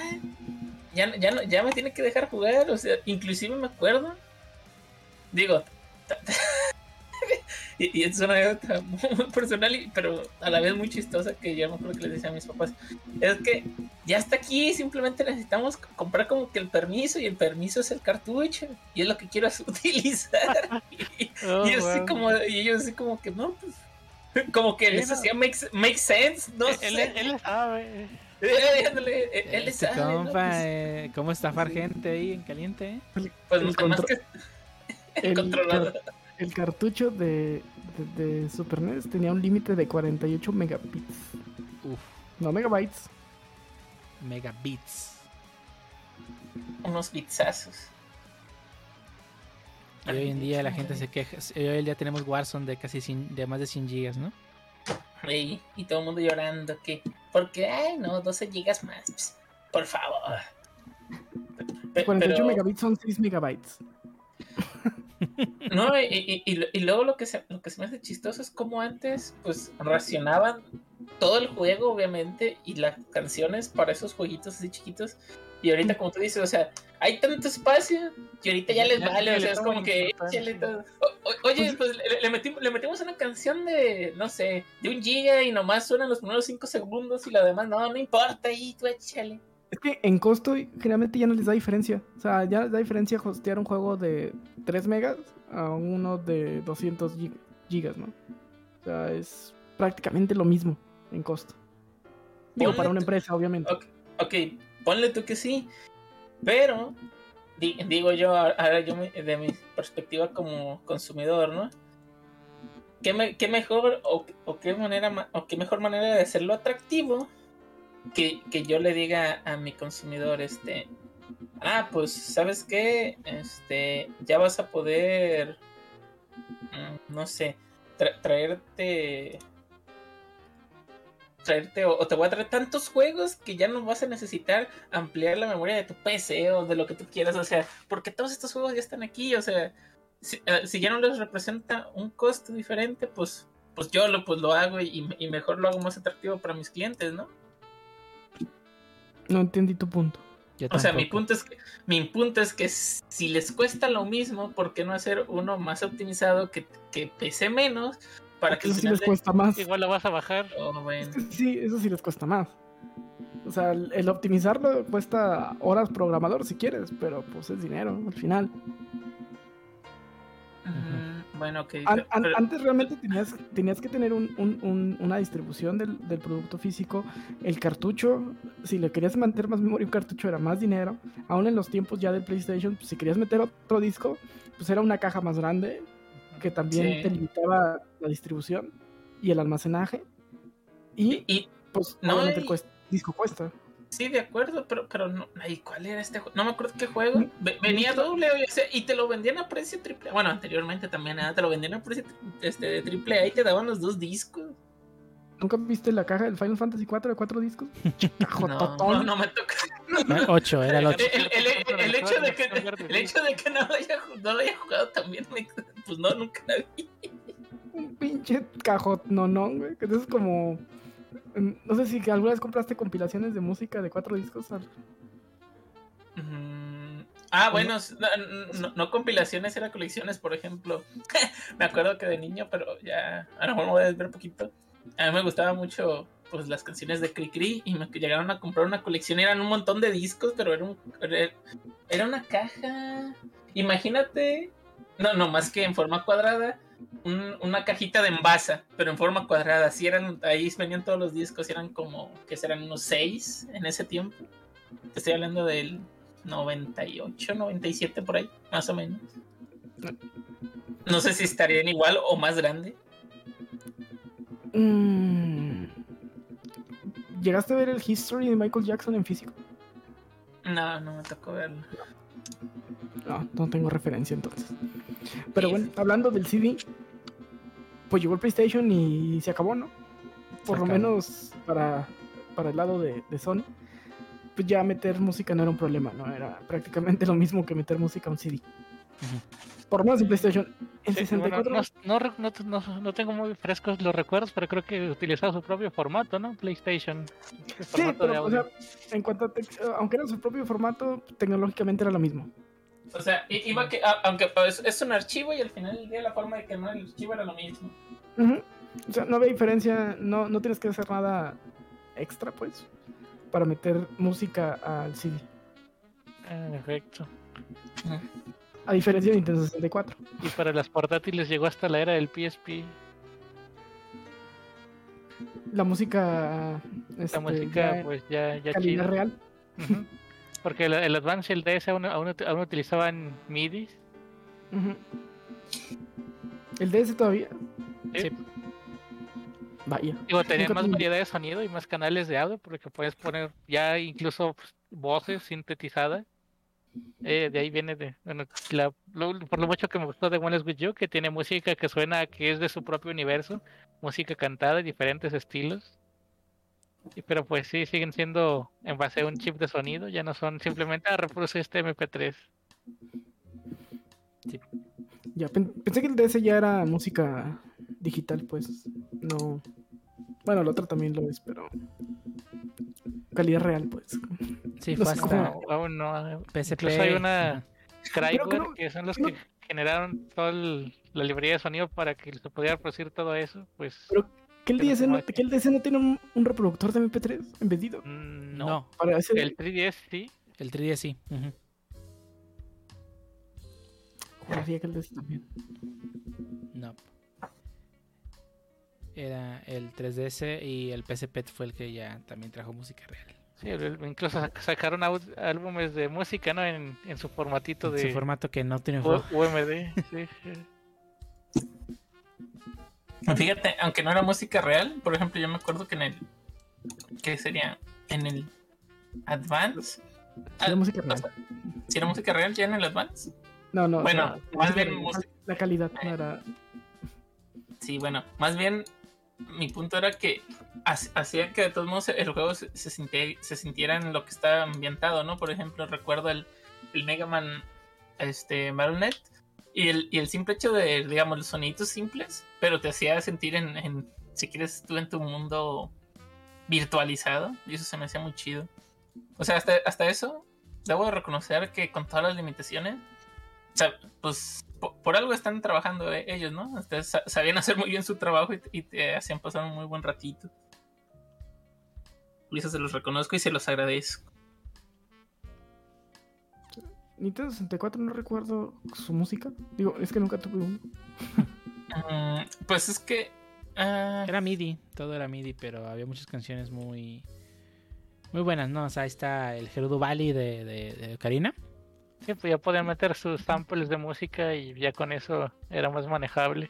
Ya, ya, no, ya me tiene que dejar jugar, o sea, inclusive me acuerdo, digo, y, y es una anécdota muy, muy personal, y- pero a la vez muy chistosa que yo me acuerdo que les decía a mis papás, es que ya está aquí, simplemente necesitamos comprar como que el permiso y el permiso es el cartucho y es lo que quiero utilizar. y, Oh, y yo así wow. como, y ellos así como que no, pues como que les no. hacía make, make sense, no él, sé. él, él sabe. Eh, ándale, eh, él le este sabe, ¿no? Pues, eh, ¿cómo estafar gente ahí en caliente? eh? pues, el más que el controlado. El cartucho de, de, de Super NES tenía un límite de 48 megabits. Uf, No megabytes. megabits. unos bitsazos. Y hoy en día la gente se queja. Hoy en día tenemos Warzone de casi 100 de más de 100 gigas, ¿no? Y, y todo el mundo llorando que, porque, ay, no, 12 gigas más, pues, por favor. Pe- 48 pero- megabits son 6 megabytes. No, y, y- y- y luego lo que, se, lo que se me hace chistoso es como antes, pues, racionaban todo el juego, obviamente, y las canciones para esos jueguitos así chiquitos. Y ahorita, como tú dices, o sea, hay tanto espacio y ahorita ya les vale, ya o sea, es como que todo. O- oye, pues le, le metimos, le metimos una canción de, no sé, de un giga y nomás suenan los primeros 5 segundos y lo demás, no, no importa, y tú échale. Es que en costo generalmente ya no les da diferencia. O sea, ya les da diferencia hostear un juego de 3 megas a uno de 200 gigas. gigas, ¿no? O sea, es prácticamente lo mismo en costo. Digo, Ponle para una empresa, obviamente. Ok, ok, ponle tú que sí, pero di- digo yo, ahora yo me- de mi perspectiva como consumidor, ¿no? ¿Qué, me- qué mejor o, o qué manera ma- o qué mejor manera de hacerlo atractivo que, que yo le diga a mi consumidor, este, ah, pues, ¿sabes qué? Este, ya vas a poder, mm, no sé, tra- traerte traerte o, o te voy a traer tantos juegos que ya no vas a necesitar ampliar la memoria de tu PC o de lo que tú quieras, o sea, porque todos estos juegos ya están aquí, o sea, si, eh, si ya no les representa un costo diferente, pues pues yo lo pues lo hago y, y mejor lo hago más atractivo para mis clientes, ¿no? No entendí tu punto. Yo O sea, mi punto es que mi punto es que si les cuesta lo mismo, ¿por qué no hacer uno más optimizado que, que pese menos para que Eso sí les de- cuesta más. Igual lo vas a bajar. Oh, bueno. Sí, eso sí les cuesta más. O sea, el, el optimizarlo cuesta horas programador si quieres, pero pues es dinero al final. Mm, Bueno, ok. An- an- pero- antes realmente tenías, tenías que tener un- un- un- una distribución del, del producto físico. El cartucho, si le querías meter más memoria, un cartucho era más dinero. Aún en los tiempos ya del PlayStation, pues, si querías meter otro disco, pues era una caja más grande que también Sí. te limitaba la distribución y el almacenaje. Y, y, pues no, el disco cuesta. Sí, de acuerdo, pero, pero no, ay, ¿cuál era este juego? No me acuerdo qué juego. Ve- venía doble, o sea, y te lo vendían a precio triple. Bueno, anteriormente también, ah, te lo vendían a precio este, de triple A y te daban los dos discos. ¿Nunca viste la caja del Final Fantasy 4 de cuatro discos? No, no, no me toca. Ocho, era el ocho. El, el- el- el hecho de que, el hecho de que no lo haya, no lo haya jugado también, me- pues no, nunca la vi. Un pinche cajot no no, güey. Que eso es como. Mm, No sé si alguna vez compraste compilaciones de música de cuatro discos. Mm, Ah, bueno, no, compilaciones, era colecciones, por ejemplo. me acuerdo que de niño, pero ya, a lo mejor me voy a desver poquito. A mí me gustaba mucho pues las canciones de Cricri y me llegaron a comprar una colección, eran un montón de discos, pero era, un, era una caja. Imagínate, no, no, más que en forma cuadrada, un- una cajita de envasa, pero en forma cuadrada. Sí eran, ahí venían todos los discos, eran como, que serán unos seis en ese tiempo. Te estoy hablando del 98, 97 por ahí, más o menos. No sé si estarían igual o más grande. Mm. ¿Llegaste a ver el History de Michael Jackson en físico? No, no me tocó verlo. No, no tengo referencia entonces. Pero bueno, hablando del CD, pues llegó el PlayStation y se acabó, ¿no? Por lo menos para, para el lado de, de Sony. Pues ya meter música no era un problema, ¿no? Era prácticamente lo mismo que meter música a un CD. Por lo menos en PlayStation. En Sí, 64. bueno, no, no no, no- tengo muy frescos los recuerdos, pero creo que utilizaba su propio formato, ¿no? PlayStation. Sí, pero, o sea, en cuanto a aunque era su propio formato, tecnológicamente era lo mismo. O sea, iba que, a- aunque pues, es un archivo y al final del día la forma de que no el archivo era lo mismo. O sea, no había diferencia, no, no tienes que hacer nada extra, pues, para meter música al CD. En efecto. A diferencia de Nintendo 64. Y para las portátiles llegó hasta la era del PSP. La música. La este, música, ya pues ya, ya calidad chida. real. Ujú. Porque el, el Advance y el DS aún, aún, aún utilizaban MIDI. Ujú. El DS todavía. Sí. Vaya. Digo, tenía Nunca más variedad de sonido y más canales de audio, porque puedes poner ya incluso pues, voces sintetizadas. Eh, de ahí viene de, bueno, la- lo- por lo mucho que me gustó de One is With You, que tiene música que suena a que es de su propio universo, música cantada, diferentes estilos. Y, pero pues sí, siguen siendo en base a un chip de sonido, ya no son simplemente a reproducir este MP3. Ya, pen- pensé que el DS ya era música digital, pues. No. Bueno, el otro también lo es, pero. Calidad real, pues. Sí, No fue hasta aún no. PSP. Incluso hay una Crywer, creo- que son los que generaron toda el- la librería de sonido para que se pudiera producir todo eso, pues Pero- ¿Que el, DS no, que el DS no tiene un, un reproductor de MP3 embedido? mm, No, no. Para ese. El 3DS sí, el 3DS sí. ujú. Juraría que el DS también. No. Era el 3DS y el PSP fue el que ya también trajo música real. Sí, incluso sac- sacaron álbumes de música, ¿no? En, en su formatito de Su formato que no tiene. UMD. Sí. Fíjate, aunque no era música real, por ejemplo, yo me acuerdo que en el. ¿Qué sería? En el Advance. Sí, la música o real. sea, ¿Sí era música real ya en el Advance? No, no. Bueno, más bien la- música- La calidad no era. Sí, bueno, más bien mi punto era que ha- hacía que de todos modos el juego se, se, sintiera, se sintiera en lo que está ambientado, ¿no? Por ejemplo, recuerdo el, el Mega Man este, Battle.net y el, y el simple hecho de, digamos, los soniditos simples, pero te hacía sentir en, en, si quieres, tú en tu mundo virtualizado y eso se me hacía muy chido. O sea, hasta, hasta eso, debo de reconocer que con todas las limitaciones, o sea, pues po- por, algo están trabajando eh, ellos, ¿no? Sabían hacer muy bien su trabajo y te hacían pasar un muy buen ratito. Y eso se los reconozco y se los agradezco. Nintendo 64 no recuerdo su música. Digo, es que nunca tuve uno. Mm, pues es que. ah, Era MIDI, todo era MIDI, pero había muchas canciones muy muy buenas, ¿no? O sea, ahí está el Gerudo Valley de, de, de Karina. Sí, pues ya podían meter sus samples de música y ya con eso era más manejable.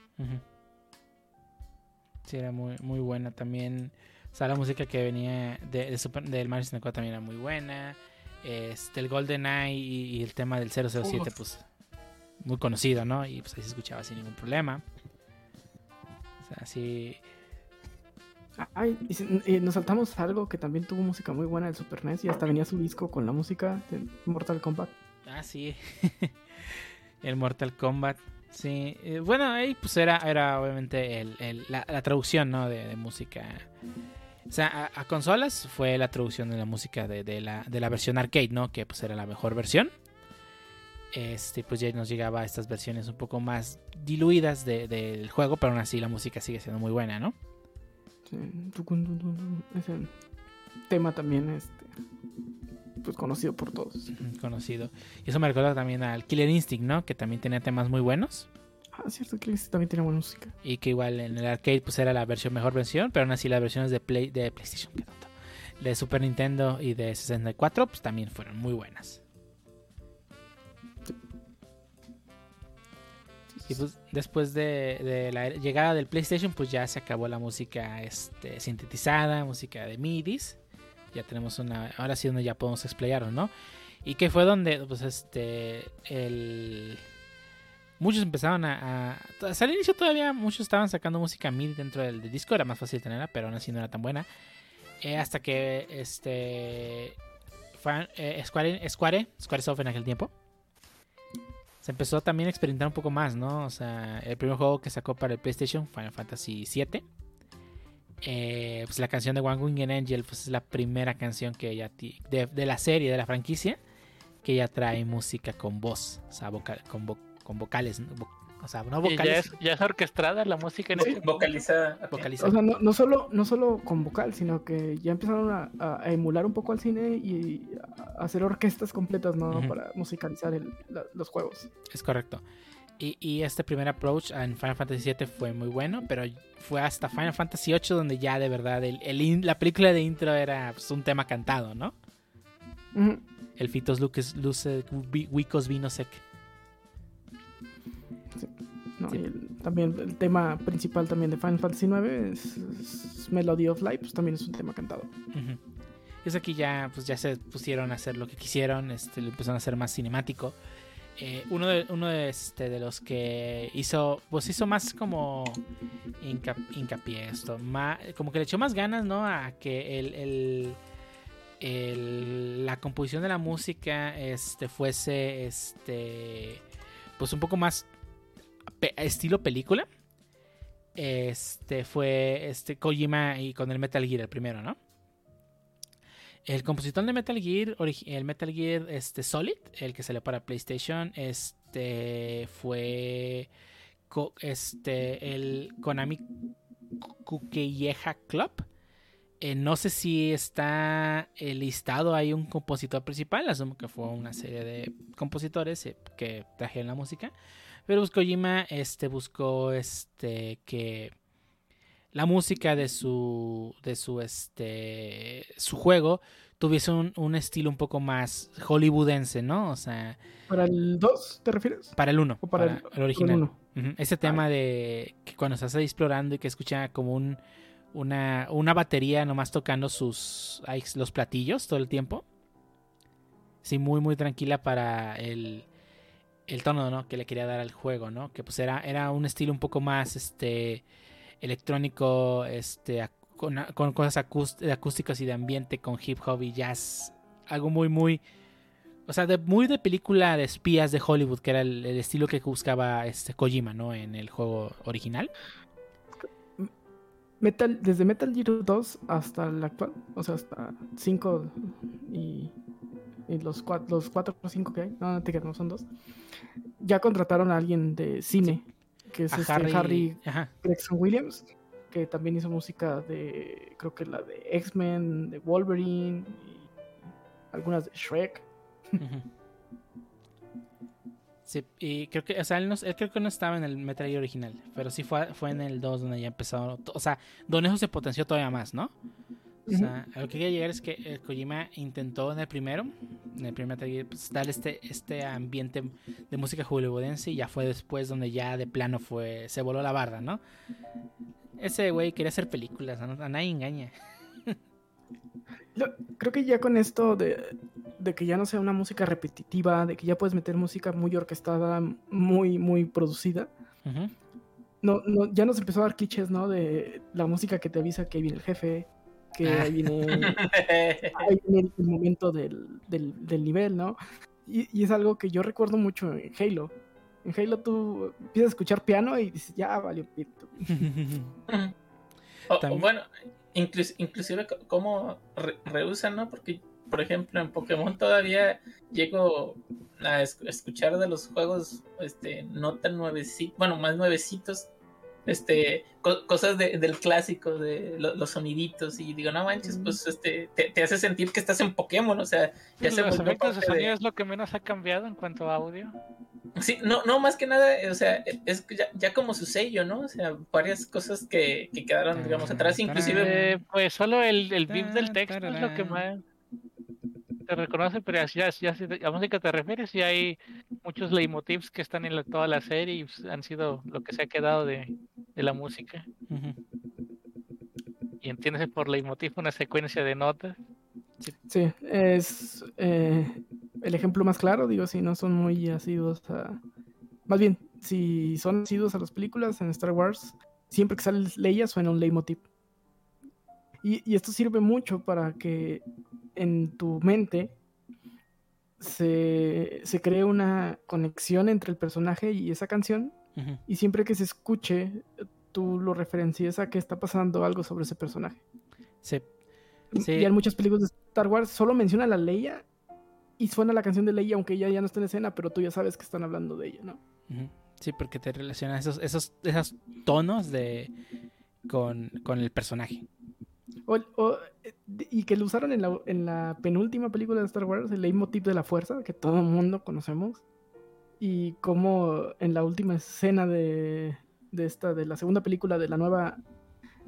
Sí, era muy, muy buena también. O sea, la música que venía de, de Super- del Mario 64 también era muy buena. Este, el Golden Eye y, y el tema del 007, Uf. pues muy conocido, ¿no? Y pues ahí se escuchaba sin ningún problema. O sea, sí. Ah, Ay, y, y nos saltamos algo que también tuvo música muy buena del Super NES y hasta venía su disco con la música de Mortal Kombat. Ah, sí. el Mortal Kombat. Sí. Eh, bueno, ahí pues era, era obviamente el, el- la, la traducción, ¿no? De, de música. O sea, a, a consolas fue la traducción de la música de, de la, de la versión arcade, ¿no? Que pues era la mejor versión. Este, pues ya nos llegaba a estas versiones un poco más diluidas de- del juego, pero aún así la música sigue siendo muy buena, ¿no? Sí. Ese tema también, este, pues conocido por todos. Conocido. Y eso me recuerda también al Killer Instinct, ¿no? Que también tenía temas muy buenos. Ah, cierto que también tiene buena música. Y que igual en el arcade pues era la versión mejor versión, pero aún así las versiones de Play de PlayStation, qué tonto, de Super Nintendo y de 64 pues también fueron muy buenas. Y pues después de, de la llegada del PlayStation pues ya se acabó la música este, sintetizada, música de MIDIs. Ya tenemos una, ahora sí donde ya podemos explayarnos, ¿no? Y que fue donde pues este el muchos empezaron a, a- el inicio todavía muchos estaban sacando música MIDI dentro del, disco era más fácil tenerla pero aún así no era tan buena. Eh, hasta que este fue, eh, Square Square Squaresoft en aquel tiempo se empezó también a experimentar un poco más no o sea el primer juego que sacó para el PlayStation Final Fantasy VII eh, pues la canción de One Winged Angel pues es la primera canción que ya de la serie de la franquicia que ya trae música con voz o sea vocal, con, vo- con vocales ¿no? Vo- o sea no Y ya vocales es, ya es orquestada la música en Sí, este vocalizada. O sea, no, no solo, no solo con vocal, sino que ya empezaron a, emular un poco al cine y a hacer orquestas completas, ¿no? Para musicalizar el- la- los juegos. Es correcto. Y, y este primer approach en Final Fantasy VII fue muy bueno, pero fue hasta Final Fantasy VIII donde ya de verdad el, el in- la película de intro era pues, un tema cantado, ¿no? El Fitos Luces, Luce, Wicos Vino Sec. No, Sí. y el- también el tema principal también de Final Fantasy IX es, es Melody of Life, pues también es un tema cantado. Y eso aquí ya, pues ya se pusieron a hacer lo que quisieron, este, lo empezaron a hacer más cinemático. Eh, uno de, uno de, este, de los que hizo, pues hizo más como hinca- hincapié esto, ma- como que le echó más ganas, ¿no? A que el, el- el- la composición de la música este, fuese, este, pues un poco más estilo película. Este fue este Kojima y con el Metal Gear el primero, ¿no? El compositor de Metal Gear, el Metal Gear este, Solid, el que salió para PlayStation, este fue este el Konami Kukeyeha Club. Eh, no sé si está eh, listado ahí un compositor principal, asumo que fue una serie de compositores eh, que trajeron la música. Pero pues, Kojima este, buscó este, que la música de su, de su, este, su juego tuviese un, un estilo un poco más hollywoodense, ¿no? O sea, ¿Para el 2 te refieres? para el 1, ¿O para, para el, el original. uno? Ese tema de que cuando estás ahí explorando y que escucha como un, una, una batería nomás tocando sus los platillos todo el tiempo. Sí, muy, muy tranquila para el, el tono ¿no? que le quería dar al juego, ¿no? Que pues era, era un estilo un poco más este electrónico, este con, con cosas acúst- acústicas y de ambiente, con hip hop y jazz. Algo muy, muy. O sea, de, muy de película de espías de Hollywood, que era el, el estilo que buscaba este Kojima, ¿no? En el juego original. Metal, desde Metal Gear 2 hasta el actual, o sea, hasta 5 y, y los, cua- los 4 o 5 que hay, no, no te no son dos, ya contrataron a alguien de cine, que es este Harry. Harry. Gregson Williams, que también hizo música de, creo que la de X-Men, de Wolverine, y algunas de Shrek. Sí, y creo que, o sea, él, no- él creo que no estaba en el Metal Gear original, pero sí fue, fue en el 2 donde ya empezó, o sea, donde eso se potenció todavía más, ¿no? O sea, a lo que quería llegar es que eh, Kojima intentó en el primero, en el primer Metal Gear, pues, dar este, este ambiente de música hollywoodense y ya fue después donde ya de plano fue, se voló la barda, ¿no? Ese güey quería hacer películas, a, a nadie engaña. Creo que ya con esto de, de que ya no sea una música repetitiva, de que ya puedes meter música muy orquestada, muy, muy producida, Ujú. no, no, ya nos empezó a dar clichés, ¿no? De la música que te avisa que viene el jefe, que Ah. ahí viene, ahí viene el momento del, del, del nivel, ¿no? Y, y es algo que yo recuerdo mucho en Halo. En Halo tú empiezas a escuchar piano y dices, ya valió pito. O- o También- bueno, inclus- inclusive cómo re- rehusan, ¿no? Porque, por ejemplo, en Pokémon todavía llego a es- escuchar de los juegos este, no tan nuevecitos, bueno, más nuevecitos, este, co- cosas de- del clásico, de lo- los soniditos, y digo, no manches, pues este, te, te hace sentir que estás en Pokémon, o sea, ya se Los efectos de sonido es lo que menos ha cambiado en cuanto a audio. Sí, no, no, más que nada, o sea, es ya, ya como su sello, ¿no? O sea, varias cosas que, que quedaron, digamos, atrás, inclusive... Eh, pues solo el, el beat del texto es lo que más te reconoce, pero ya, ya, a música te refieres, y hay muchos leitmotivs que están en la- toda la serie y han sido lo que se ha quedado de, de la música. Y entiéndese por leitmotiv una secuencia de notas. Sí, es eh, el ejemplo más claro, digo, si no son muy asiduos a... Más bien, si son asiduos a las películas en Star Wars, siempre que sale Leia suena un leitmotiv. Y, y esto sirve mucho para que en tu mente se, se cree una conexión entre el personaje y esa canción, y siempre que se escuche, tú lo referencies a que está pasando algo sobre ese personaje. Sí. Sí. Y en muchas películas de Star Wars solo menciona a la Leia y suena la canción de Leia aunque ella ya no está en escena, pero tú ya sabes que están hablando de ella, ¿no? Sí, porque te relaciona esos, esos, esos tonos de con, con el personaje. O- o, eh, y que lo usaron en la, en la penúltima película de Star Wars, el leitmotiv de la fuerza, que todo el mundo conocemos. Y como en la última escena de, de esta, de la segunda película de la nueva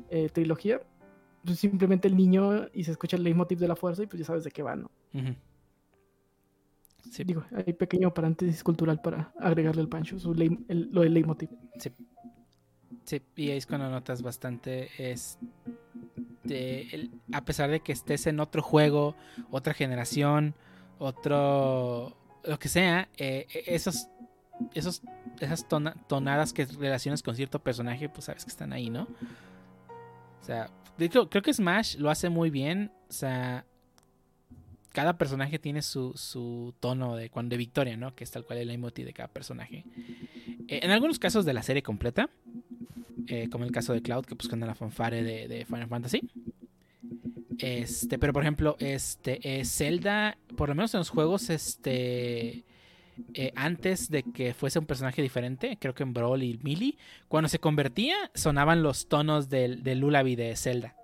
eh, trilogía, pues simplemente el niño y se escucha el leitmotiv de la fuerza y pues ya sabes de qué va, ¿no? Sí, Digo, hay pequeño paréntesis cultural para agregarle al pancho, su lei- el- lo del leitmotiv. sí. Sí, y ahí es cuando notas bastante es el- a pesar de que estés en otro juego, otra generación, otro lo que sea, eh, esos esos esas tona- tonadas que relacionas con cierto personaje, pues sabes que están ahí, ¿no? O sea, hecho, creo que Smash lo hace muy bien, o sea, cada personaje tiene su, su tono de cuando victoria, ¿no? Que es tal cual el emoji de cada personaje. Eh, en algunos casos de la serie completa, eh, como el caso de Cloud, que pues la fanfare de, de Final Fantasy. Este, pero por ejemplo, este, eh, Zelda, por lo menos en los juegos, este, eh, antes de que fuese un personaje diferente, creo que en Brawl y Melee, cuando se convertía, sonaban los tonos del, del Lullaby de Zelda.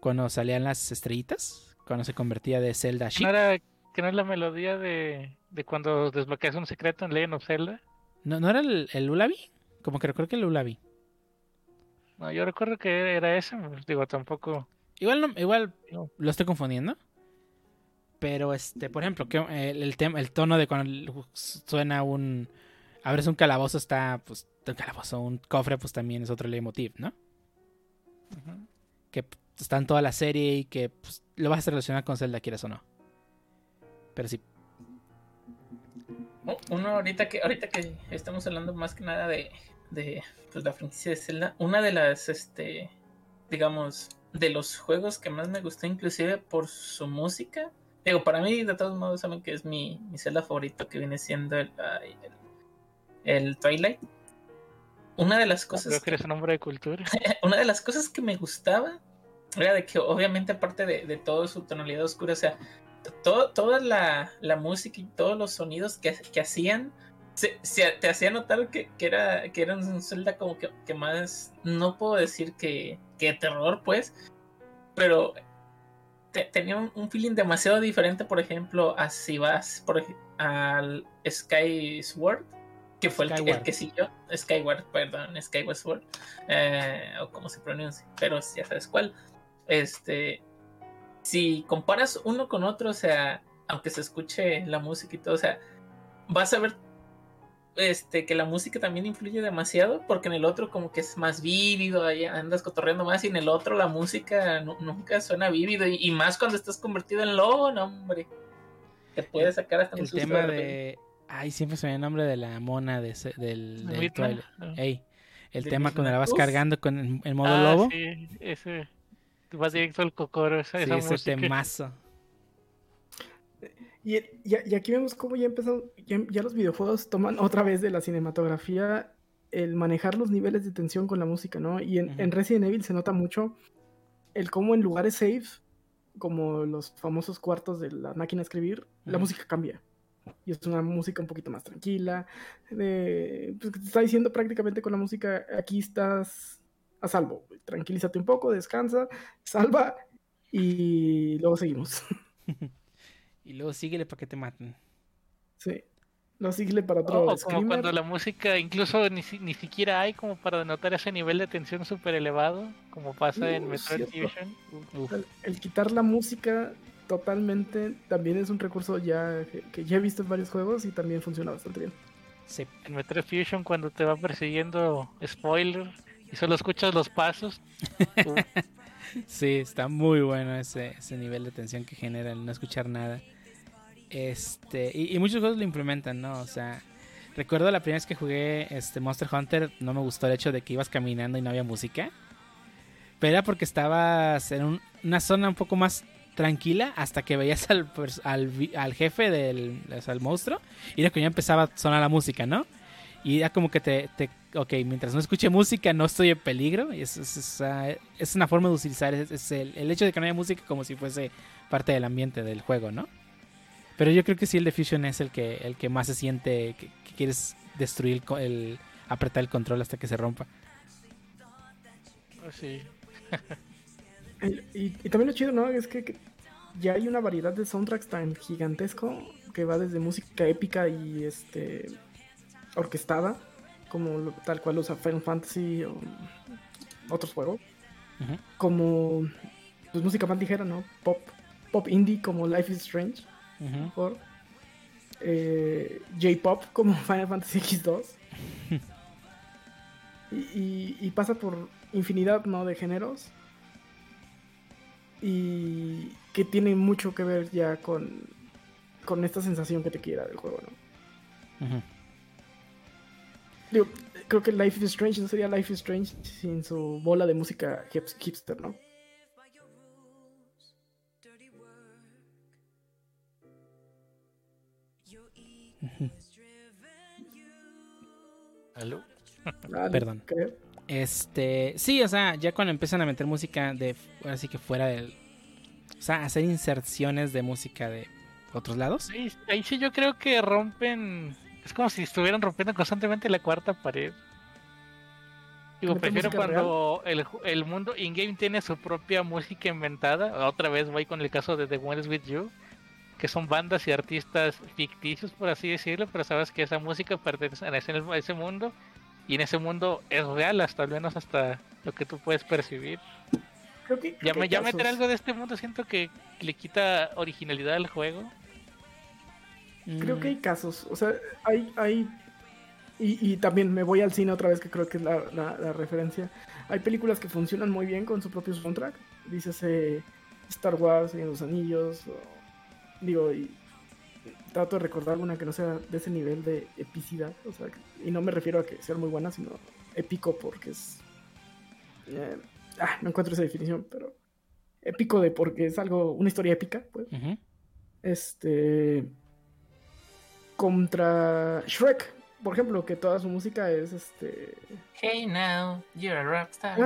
Cuando salían las estrellitas, cuando se convertía de Zelda a ¿Que Sheep. no, era, que no es la melodía de, de cuando desbloqueas un secreto en Legend of Zelda? ¿No, ¿no era el, el Lullaby? Como que recuerdo que el Lullaby. No, yo recuerdo que era ese, pues, digo, tampoco. Igual, no, igual No. lo estoy confundiendo. Pero, este, por ejemplo, que el, el, tem- el tono de cuando suena un... Abres un calabozo, está, pues, un calabozo, un cofre, pues también es otro leitmotiv, ¿no? Que p- está en toda la serie y que pues, lo vas a relacionar con Zelda, quieras o no. Pero sí, U- Uno ahorita que ahorita que estamos hablando más que nada de, de pues, la franquicia de Zelda, una de las este digamos de los juegos que más me gustó inclusive por su música. Digo, para mí de todos modos saben que es mi, mi Zelda favorito que viene siendo el, el, el Twilight. Una de las cosas Creo que eres un hombre de cultura. una de las cosas que me gustaba era de que obviamente aparte de, de todo su tonalidad oscura, o sea, todo, toda la, la música y todos los sonidos que, que hacían, se, se- te hacía notar que, que era que era un Zelda como que, que más, no puedo decir que, que terror pues, pero te- tenía un, un feeling demasiado diferente, por ejemplo, a si vas por, al Sky Sword, que fue el que, el que siguió, Skyward, perdón, Skyward Sword, eh, o como se pronuncia, pero ya sabes cuál. Este, si comparas uno con otro, o sea, aunque se escuche la música y todo, o sea, vas a ver este, que la música también influye demasiado, porque en el otro como que es más vívido, ahí andas cotorreando más, y en el otro la música nu- nunca suena vívido, y, y más cuando estás convertido en lobo, no, hombre. Te puede sacar hasta un el susto tema repente. de... Ay, siempre se me el nombre de la mona de ese- del, del. Ey, el ¿De tema cuando la vas Uf. cargando con el, el modo Ah, lobo. Sí, ese. Vas directo al cocoro, esa, Sí, esa ese música. temazo. Y, y- y aquí vemos cómo ya empezó, ya, ya los videojuegos toman otra vez de la cinematografía el manejar los niveles de tensión con la música, ¿no? Y en, Resident Evil se nota mucho el cómo en lugares safe, como los famosos cuartos de la máquina de escribir, la música cambia. Y es una música un poquito más tranquila. de- pues, que te está diciendo prácticamente con la música, aquí estás a salvo. Tranquilízate un poco, descansa, salva y luego seguimos. Y luego síguele para que te maten. Sí. Lo sigue para otro o como cuando la música incluso ni, si- ni siquiera hay como para denotar ese nivel de tensión súper elevado, como pasa en Uh, Metroid cierto. Fusion. El quitar la música totalmente también es un recurso ya que, que ya he visto en varios juegos y también funciona bastante bien. Sí. En Metroid Fusion cuando te va persiguiendo spoiler y solo escuchas los pasos. Sí, está muy bueno ese, ese nivel de tensión que genera el no escuchar nada. Este, y, muchos juegos lo implementan, ¿no? O sea, recuerdo la primera vez que jugué este Monster Hunter, no me gustó el hecho de que ibas caminando y no había música. Pero era porque estabas en un- una zona un poco más tranquila hasta que veías al, al, al jefe del al monstruo y era que ya empezaba a sonar la música, ¿no? Y era como que te ok, mientras no escuche música no estoy en peligro. Y es, es, es, ah, es una forma de utilizar es, es el, el hecho de que no haya música como si fuese parte del ambiente del juego, ¿no? Pero yo creo que sí el de Fusion es el que, el que más se siente que, que quieres destruir, el co- el, apretar el control hasta que se rompa. pues sí. Y, y también lo chido, ¿no? Es que, que ya hay una variedad de soundtracks tan gigantesco que va desde música épica y este orquestada, como tal cual usa Final Fantasy o otros juegos, como pues, música más ligera, ¿no? Pop, pop indie como Life is Strange. Eh, J-pop como Final Fantasy X2. y, y- y pasa por infinidad ¿no? de géneros. Y que tiene mucho que ver ya con, con esta sensación que te quiera del juego, ¿no? Digo, creo que Life is Strange no sería Life is Strange sin su bola de música hips- hipster, ¿no? ¿Aló? Ah, Perdón. Este, sí, o sea, ya cuando empiezan a meter música de, así que fuera del, o sea, hacer inserciones de música de otros lados. Ahí sí yo creo que rompen. Es como si estuvieran rompiendo constantemente la cuarta pared. Digo, ¿Meten prefiero cuando el, mundo in-game tiene su propia música inventada. Otra vez voy con el caso de The One is With You. Que son bandas y artistas ficticios, por así decirlo. Pero sabes que esa música pertenece a ese, a ese mundo. Y en ese mundo es real, hasta al menos hasta lo que tú puedes percibir. Creo que, Ya, me, ya meter algo de este mundo siento que le quita originalidad al juego. Creo Mm, que hay casos, o sea, hay, hay y, y también me voy al cine otra vez, que creo que es la, la- la referencia. Hay películas que funcionan muy bien con su propio soundtrack. Dícese Star Wars, de los Anillos, o- digo, y trato de recordar alguna que no sea de ese nivel de epicidad, o sea, y no me refiero a que sea muy buena, sino épico porque es... eh, ah, no encuentro esa definición, pero épico de porque es algo, una historia épica, pues este contra Shrek, por ejemplo, que toda su música es este Hey now, you're a rockstar.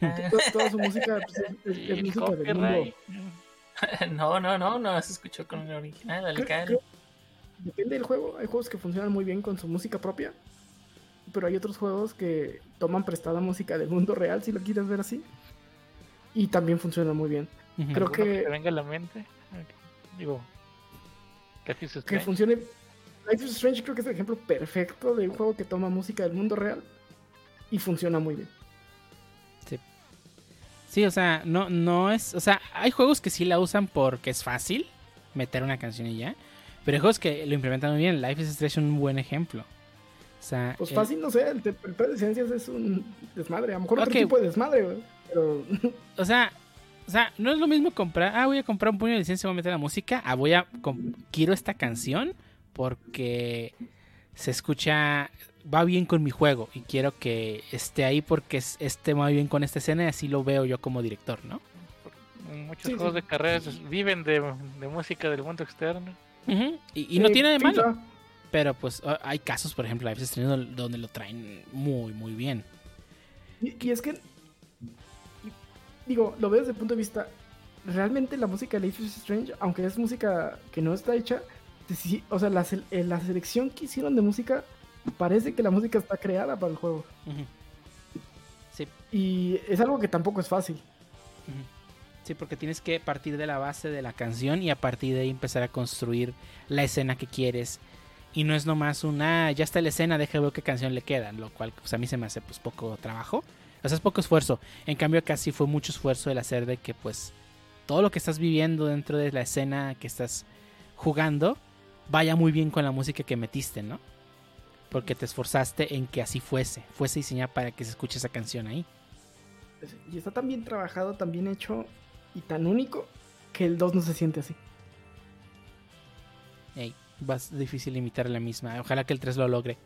ah, to- toda su música pues, es, música del mundo. no, no, no, no se escuchó con el original, al Creo- Depende del juego, hay juegos que funcionan muy bien con su música propia, pero hay otros juegos que toman prestada música del mundo real, si lo quieres ver así, y también funcionan muy bien. Creo ¿Alguno que- te venga a la mente. Digo, Que funcione. Life is Strange creo que es el ejemplo perfecto de un juego que toma música del mundo real y funciona muy bien. Sí, o sea, no, no es. O sea, hay juegos que sí la usan porque es fácil meter una canción y ya. Pero hay juegos que lo implementan muy bien. Life is Strange es un buen ejemplo. O sea, Pues el- fácil, no sé, el, el de ciencias es un desmadre. A lo mejor otro tipo de desmadre, güey. Pero O sea, o sea, no es lo mismo comprar. Ah, voy a comprar un puño de licencia y voy a meter la música. Ah, voy a. quiero esta canción porque se escucha. Va bien con mi juego y quiero que esté ahí porque es- esté muy bien con esta escena y así lo veo yo como director, ¿no? Muchos Sí, juegos sí. de carreras viven de, de música del mundo externo. Y, y no tiene de malo. Pero pues hay casos, por ejemplo, is Strange donde- lo traen muy, muy bien. Y, y es que. y- digo, lo veo desde el punto de vista. Realmente la música de Life is Strange, aunque es música que no está hecha, sí- o sea, la, eh, la selección que hicieron de música parece que la música está creada para el juego. Sí, Y es algo que tampoco es fácil. sí, porque tienes que partir de la base de la canción y a partir de ahí empezar a construir la escena que quieres. Y no es nomás una, ya está la escena, deja ver qué canción le queda, lo cual pues, a mí se me hace pues poco trabajo. O sea, es poco esfuerzo. En cambio acá sí fue mucho esfuerzo el hacer de que pues todo lo que estás viviendo dentro de la escena que estás jugando vaya muy bien con la música que metiste, ¿no? Porque te esforzaste en que así fuese, fuese diseñada para que se escuche esa canción ahí. Y está tan bien trabajado, tan bien hecho y tan único que el 2 no se siente así. Ey, va a ser difícil imitar la misma. Ojalá que el 3 lo logre.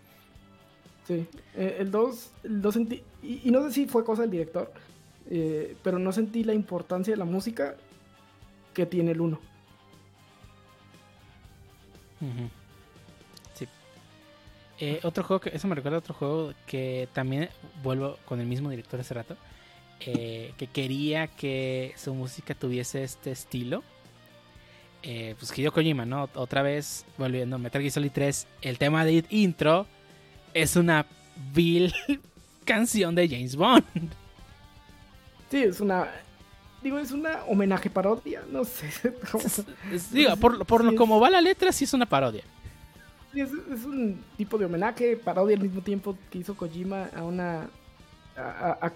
Sí, eh, el 2, el 2 sentí, y, y no sé si fue cosa del director, eh, pero no sentí la importancia de la música que tiene el 1. Sí. Eh, otro juego que. Eso me recuerda a otro juego que también vuelvo con el mismo director hace rato. eh, que quería que su música tuviese este estilo. Eh, pues Hideo Kojima, ¿no? Otra vez, volviendo a Metal Gear Solid 3, el tema de intro es una vil canción de James Bond. Sí, es una, digo, es una homenaje parodia, no sé. Es- es- digo, por, por lo como va la letra, sí es una parodia. Es, es un tipo de homenaje, parodia al mismo tiempo que hizo Kojima a una... a- a- a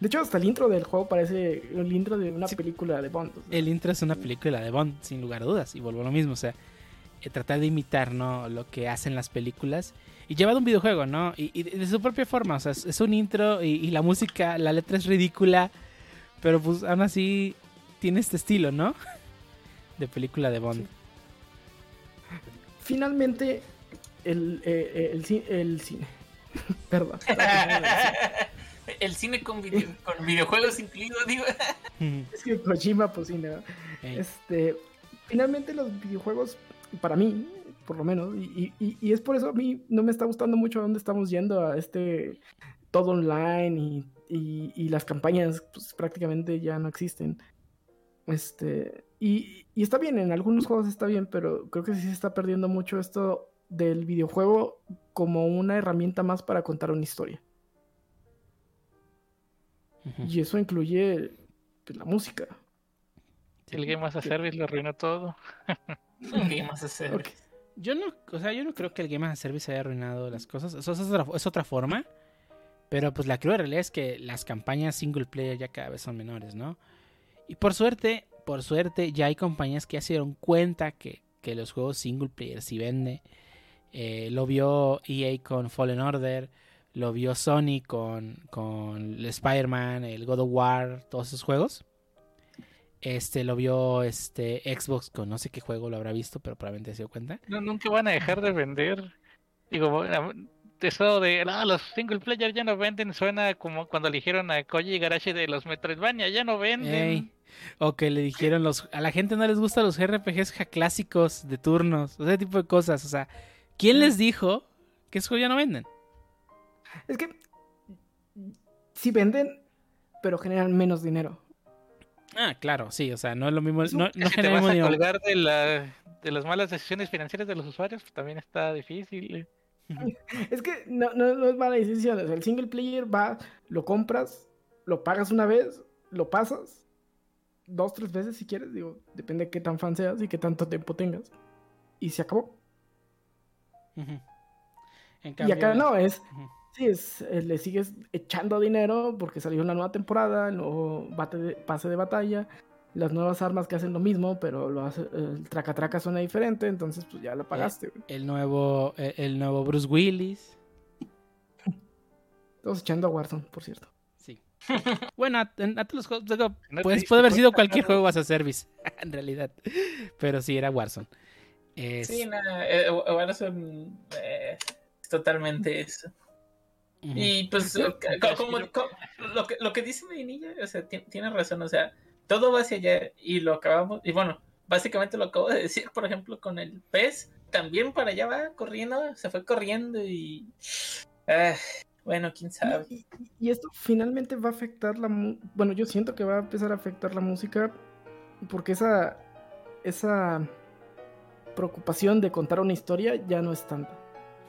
de hecho, hasta el intro del juego parece el intro de una Sí. película de Bond. o sea. El intro es una película de Bond, sin lugar a dudas, y vuelvo a lo mismo, o sea, eh, tratar de imitar, ¿no? Lo que hacen las películas y llevado un videojuego, ¿no? Y, y de su propia forma, o sea, es, es un intro y, y la música, la letra es ridícula, pero pues aún así tiene este estilo, ¿no? De película de Bond. Finalmente, el, eh, eh, el, ci- el cine. Perdón. El cine con, video- con videojuegos incluidos, digo. Es que Kojima, pues sí, no. Este, finalmente los videojuegos, para mí, por lo menos, y, y- y es por eso a mí no me está gustando mucho a dónde estamos yendo a este todo online y, y- y las campañas pues, prácticamente ya no existen. Este, y, y está bien, en algunos juegos está bien, pero creo que sí se está perdiendo mucho esto del videojuego como una herramienta más para contar una historia. Y eso incluye pues, la música. El Game as a Service lo arruinó todo. ¿Qué más hacer? Ok. Yo no, o sea, yo no creo que el Game as a Service haya arruinado las cosas. Eso es otra, es otra forma. Pero pues la cruda realidad es que las campañas single player ya cada vez son menores, ¿no? Y por suerte, por suerte, ya hay compañías que ya se dieron cuenta que, que los juegos single player sí vende. Eh, lo vio EA con Fallen Order, lo vio Sony con, con Spider-Man, el God of War, todos esos juegos. Este lo vio este Xbox con no sé qué juego lo habrá visto, pero probablemente se dio cuenta. No, nunca van a dejar de vender. Digo, eso de ah, los single player ya no venden suena como cuando eligieron a Koji Igarashi de los Metroidvania, ya no venden. Ey, O que le dijeron los a la gente no les gustan los RPGs clásicos de turnos, ese tipo de cosas, o sea, ¿quién les dijo que esos juegos ya no venden? Es que sí venden, pero generan menos dinero. Ah, claro, sí, o sea, no es lo mismo, Eso- no, no si te vas a dinero. colgar de, la, de las malas decisiones financieras de los usuarios, pues también está difícil. Es que no, no, no es mala decisión. o sea, el single player va, lo compras, lo pagas una vez, lo pasas dos, tres veces si quieres. Digo, depende de qué tan fan seas y qué tanto tiempo tengas. Y se acabó. En y cambio, acá no, es. Sí, es, eh, le sigues echando dinero porque salió una nueva temporada, el nuevo bate de- pase de batalla, las nuevas armas que hacen lo mismo, pero lo hace, el traca traca suena diferente, entonces pues ya lo pagaste. güey. el nuevo el, el nuevo Bruce Willis. Todos echando a Warzone, por cierto. Sí. Bueno, a, en- a todos los juegos, digo, pues, puede haber sido cualquier juego as a service, en realidad. Pero sí, era Warzone. Es- Sí, nada, eh, Warzone eh, es totalmente eso. Y pues, co- como, co- lo, que, lo que dice Medinilla, o sea, ti- tiene razón, o sea, todo va hacia allá y lo acabamos, y bueno, básicamente lo acabo de decir, por ejemplo, con el PES, también para allá va corriendo, se fue corriendo y... ah, bueno, quién sabe. Y, y- y esto finalmente va a afectar la bueno, yo siento que va a empezar a afectar la música porque esa esa preocupación de contar una historia ya no es tanta.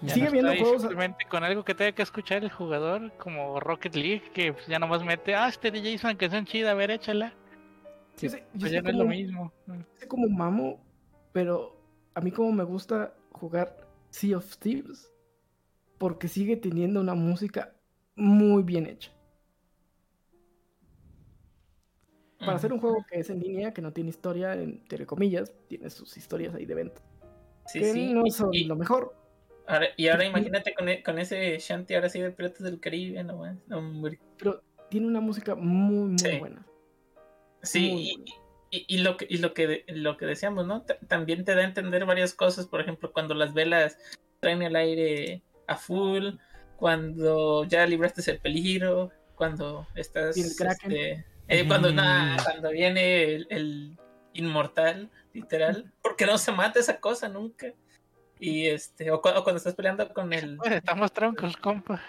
Ya Sigue no. viendo juegos simplemente con algo que tenga que escuchar el jugador, como Rocket League, que ya nomás mete, ah, este DJ hizo una canción chida, a ver, échala. Sí. yo sé, yo Pues sé no es lo mismo. sé como mamo, pero a mí como me gusta jugar Sea of Thieves porque sigue teniendo una música muy bien hecha. Para hacer un juego que es en línea, que no tiene historia, entre comillas, tiene sus historias ahí de venta. Sí, que sí, no y- son y- lo mejor. ahora- y ahora imagínate con, e- con ese shanty ahora sí de Piratas del Caribe, no más, hombre. pero tiene una música muy, muy Sí. buena. Sí, y, y- y lo que y lo que lo que decíamos, ¿no? Ta- También te da a entender varias cosas, por ejemplo, cuando las velas traen el aire a full, cuando ya libraste el peligro, cuando estás el este, eh, cuando Mm. cuando viene el, el inmortal, literal, porque no se mata esa cosa nunca. Y este, o, cu- o cuando estás peleando con el Pues estamos troncos, compa.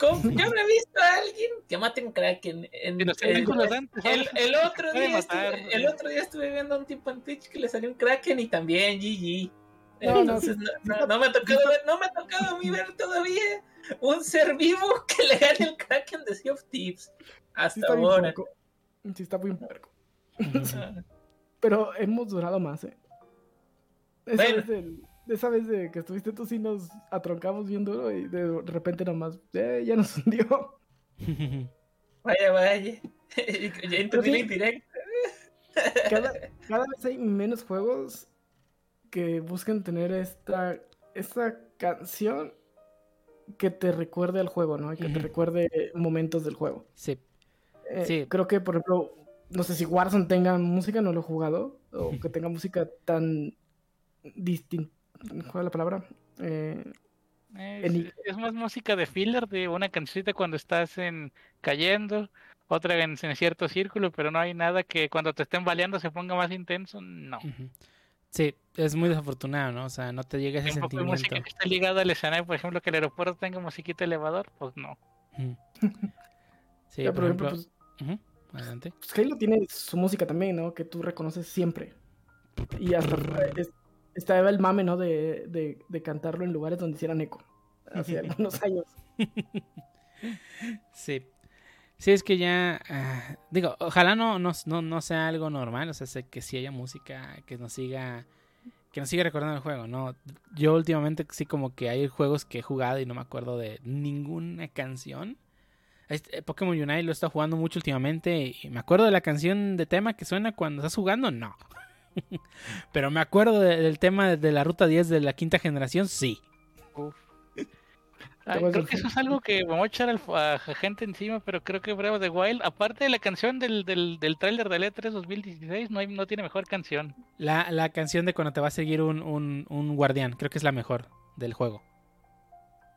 ¿Cómo? Yo no he visto a alguien que mate un Kraken. En, Y los el- el, el otro día matar. estuve, el otro día estuve viendo a un tipo en Twitch que le salió un Kraken y también GG. No, no, Entonces, no, no, no me ha tocado ver, no me ha tocado a mí ver todavía un ser vivo que le gane el Kraken de Sea of Thieves. Sí Hasta ahora. Sí está bien puerco. Pero hemos durado más, ¿eh? Bueno. vez del- esa vez de que estuviste tú sí nos atroncamos bien duro y de repente nomás, eh, ya nos hundió. Vaya, vaya. ya entendí la indirecta. Cada, cada vez hay menos juegos que buscan tener esta, esta canción que te recuerde al juego, ¿no? Y que te recuerde momentos del juego. Sí. Eh, Sí. Creo que, por ejemplo, no sé si Warzone tenga música, no lo he jugado, o que tenga música tan distinta. ¿Cuál es la palabra? Eh, Es, es más música de filler, de una cancioncita cuando estás en cayendo, otra en, en cierto círculo, pero no hay nada que cuando te estén baleando se ponga más intenso. No. Sí, es muy desafortunado, ¿no? O sea, no te llega ese sentimiento. música que esté ligada al escenario, por ejemplo, que el aeropuerto tenga musiquita elevador, pues no. Sí, ya, por, por ejemplo, ejemplo. pues, Ujú, Adelante. pues Halo tiene su música también, ¿no? Que tú reconoces siempre. Y hasta es- estaba el mame, ¿no? De, de, de cantarlo en lugares donde hicieran eco. Hace algunos años. Sí. Sí, es que ya. ah, digo, ojalá no, no, no, no sea algo normal. O sea, sé que sí haya música que nos siga. Que nos siga recordando el juego, ¿no? Yo últimamente sí como que hay juegos que he jugado y no me acuerdo de ninguna canción. Este, Pokémon Unite lo he estado jugando mucho últimamente y me acuerdo de la canción de tema que suena cuando estás jugando, no. Pero me acuerdo de- del tema de la ruta 10 de la quinta generación, sí. Uf. Ay, creo que eso es algo que vamos a echar al- a gente encima, pero creo que Breath of the Wild, aparte de la canción del, del, del tráiler del E3 2016, no, hay, no tiene mejor canción. La, la canción de cuando te va a seguir un, un, un guardián, creo que es la mejor del juego.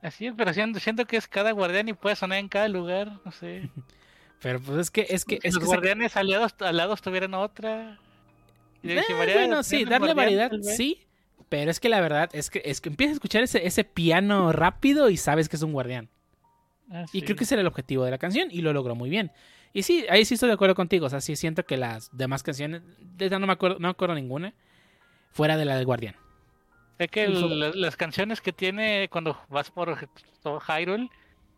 Así es, pero siento, siento que es cada guardián y puede sonar en cada lugar, no sé. Pero pues es que es que Si es los que guardianes aliados al lado tuvieran otra. Y Eh, bueno, sí, darle variedad, sí. Pero es que la verdad es que es que empiezas a escuchar ese, ese piano rápido y sabes que es un guardián. Ah, Y creo que ese era el objetivo de la canción y lo logró muy bien. Y sí, ahí sí estoy de acuerdo contigo. O sea, sí siento que las demás canciones, de esa no me acuerdo, no me acuerdo ninguna, fuera de la del guardián. Sé que Sí, el- so- la- las canciones que tiene cuando vas por Hyrule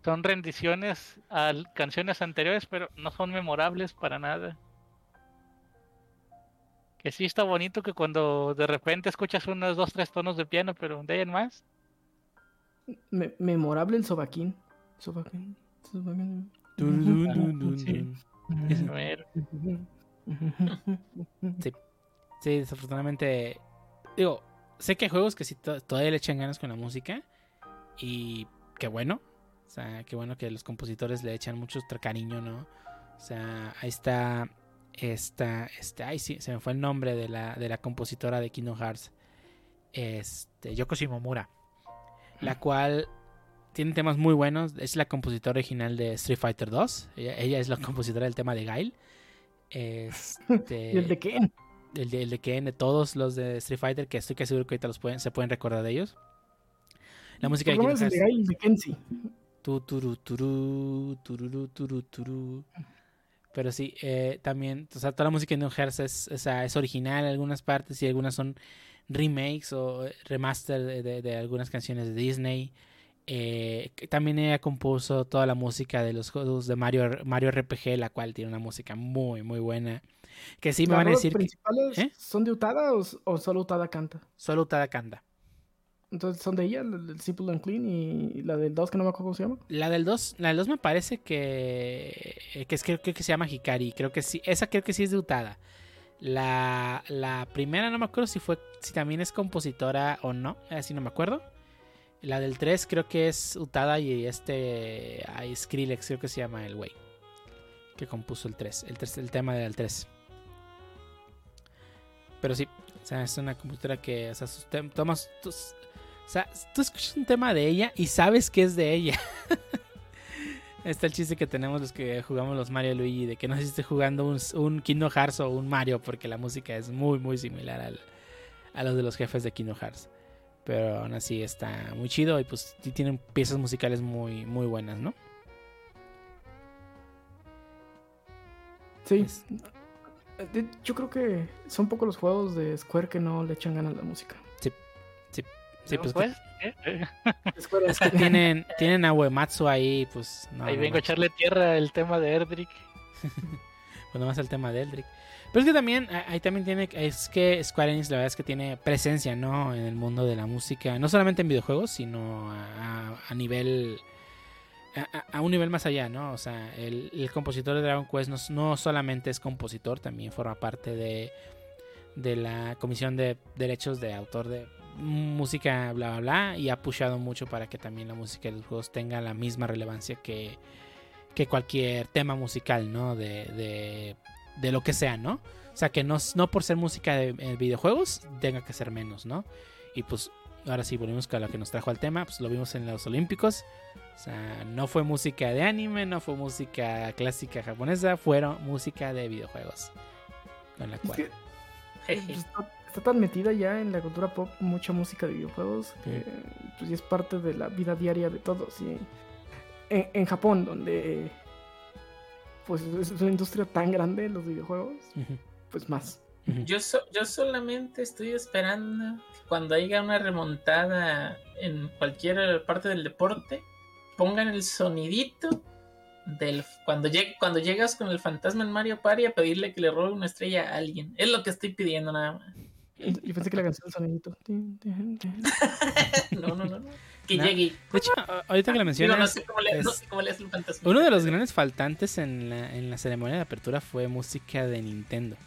son rendiciones a canciones anteriores, pero no son memorables para nada. Que sí está bonito que cuando de repente escuchas unos dos, tres tonos de piano, pero de ahí en más. Me- memorable el sobaquín. Sobaquín. sobaquín. Dun, dun, dun, dun, Sí. ver, Sí, desafortunadamente. Digo, sé que hay juegos que sí to- todavía le echan ganas con la música. Y qué bueno. O sea, qué bueno que los compositores le echan mucho cariño, ¿no? O sea, ahí está. Esta. Este, ay, sí, se me fue el nombre de la, de la compositora de Kingdom Hearts. Este, Yoko Shimomura. La cual tiene temas muy buenos. Es la compositora original de Street Fighter 2. Ella, ella es la compositora del tema de Guile. Este, ¿Y el de Ken? el de, el de Ken, de todos los de Street Fighter, que estoy casi seguro que ahorita los pueden, se pueden recordar de ellos. La música de Kingdom el Hearts. de de Ken sí. Tu, turu. Pero sí, eh, también, o sea, toda la música de Kingdom Hearts es, o sea, es original en algunas partes y algunas son remakes o remaster de, de- de algunas canciones de Disney. Eh, también ella compuso toda la música de los juegos de Mario, Mario RPG, la cual tiene una música muy, muy buena. Que sí me ¿Las van a rolas decir que principales ¿Eh? son de Utada o, o solo Utada canta? solo Utada canta. Entonces son de ella, el Simple and Clean y la del 2 que no me acuerdo cómo se llama. La del 2, la del 2 me parece que, eh, que es creo, que se llama Hikari, creo que sí, esa creo que sí es de Utada. La, la primera no me acuerdo si fue si también es compositora o no, así no me acuerdo. La del 3 creo que es Utada y este ay, Skrillex creo que se llama el güey que compuso el 3, el, tres- el tema del 3. Pero sí, o sea, es una compositora que, o sea, sus tem- tomas, tus- o sea, tú escuchas un tema de ella y sabes que es de ella. Está el chiste que tenemos los que jugamos los Mario y Luigi, de que no esté jugando un, un Kingdom Hearts o un Mario, porque la música es muy, muy similar al- a los de los jefes de Kingdom Hearts. Pero aún así está muy chido y pues tienen piezas musicales muy, muy buenas, ¿no? Sí. Yo creo que son pocos los juegos de Square que no le echan ganas a la música. Sí, pues, pues, ¿eh? Es que tienen, tienen a Uematsu ahí, pues no. ahí no vengo a echarle tierra el tema de Erdrick. Pues nomás el tema de Eldrick. Pero es que también, ahí también tiene, es que Square Enix la verdad es que tiene presencia, ¿no? En el mundo de la música, no solamente en videojuegos, sino a, nivel, a, un nivel más allá, ¿no? O sea, el, el compositor de Dragon Quest no, no solamente es compositor, también forma parte de, de la comisión de derechos de autor de música, bla, bla, bla, y ha pushado mucho para que también la música de los juegos tenga la misma relevancia que, que cualquier tema musical, ¿no? De, de, de lo que sea, ¿no? O sea, que no, no por ser música de, eh, videojuegos tenga que ser menos, ¿no? Y pues ahora sí volvemos a lo que nos trajo al tema, pues lo vimos en los Olímpicos. O sea, no fue música de anime, no fue música clásica japonesa, fueron música de videojuegos. Con la Es cual... que pues, está, tan metida ya en la cultura pop mucha música de videojuegos que pues, es parte de la vida diaria de todos. Y en, en Japón, donde pues es una industria tan grande los videojuegos, pues más. Yo, so- yo solamente estoy esperando que cuando haya una remontada en cualquier parte del deporte, pongan el sonidito del cuando, lleg- cuando llegas con el fantasma en Mario Party a pedirle que le robe una estrella a alguien. Es lo que estoy pidiendo nada más. Yo pensé que la canción sonidito. Tin, tin. no, no, no. no. Que No. llegue. De hecho, ahorita que Digo, no mencionas, sé cómo le, no es- sé cómo le hace el fantasma. uno de los grandes faltantes en la, en la ceremonia de apertura fue música de Nintendo.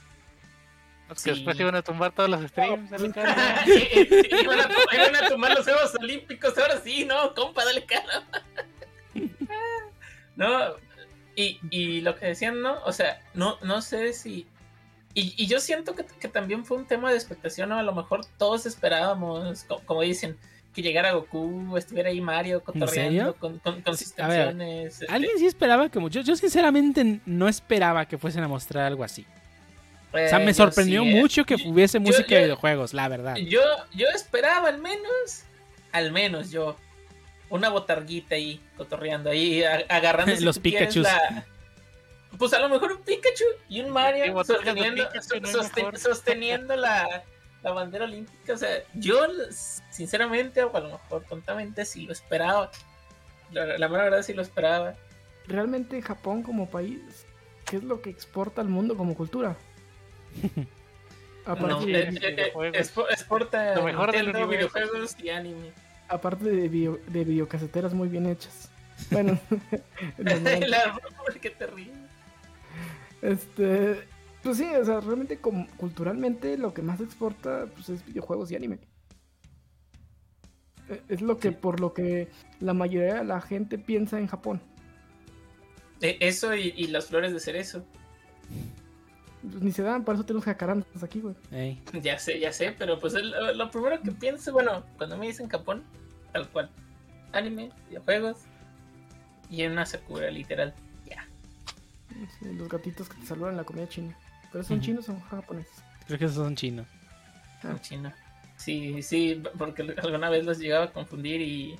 Que Sí. después iban a tumbar todos los streams. dale, cara. iban, a, to- iban a tomar los Juegos Olímpicos, ahora sí, no, compa, dale cara. No, y, y lo que decían, ¿no? O sea, no, no sé si... Y, y yo siento que, que también fue un tema de expectación, ¿no? A lo mejor todos esperábamos, co- como, dicen, que llegara Goku, estuviera ahí Mario cotorreando con, con, con sus a ver, canciones. este, ¿Alguien sí esperaba que mucho? Yo sinceramente no esperaba que fuesen a mostrar algo así. O sea, me yo sorprendió sí, eh. mucho que Yo- hubiese yo- música yo- de videojuegos, la verdad. Yo, yo esperaba al menos, al menos yo, una botarguita ahí, cotorreando ahí, agarrando si Los la- Pues a lo mejor un Pikachu y un Mario de sosteniendo, no sosteniendo la, la bandera olímpica. O sea, yo sinceramente, o a lo mejor tontamente, sí lo esperaba. La, la mera verdad sí lo esperaba. Realmente Japón como país, ¿qué es lo que exporta al mundo como cultura? Aparte, No, sí, eh, eh, eh, videojuegos. expo- exporta Lo mejor Nintendo, universo. videojuegos y anime. aparte de, video, de videocaseteras muy bien hechas. Bueno, en los 90. La- qué terrible. Este, pues sí, o sea, realmente como, culturalmente lo que más exporta pues, es videojuegos y anime. Eh, Es lo que Sí. por lo que la mayoría de la gente piensa en Japón. Eh, Eso y, y las flores de cerezo. Pues ni se dan, para eso tenemos jacarandas aquí, güey. Ey. Ya sé, ya sé, pero pues el- lo, primero que pienso, bueno, cuando me dicen Japón, tal cual. Anime, videojuegos y una Sakura, literal. Sí, los gatitos que te saludan en la comida china. Pero son chinos o son japoneses. Creo que esos son chinos. Ah. China. Sí, sí, porque alguna vez los llegaba a confundir y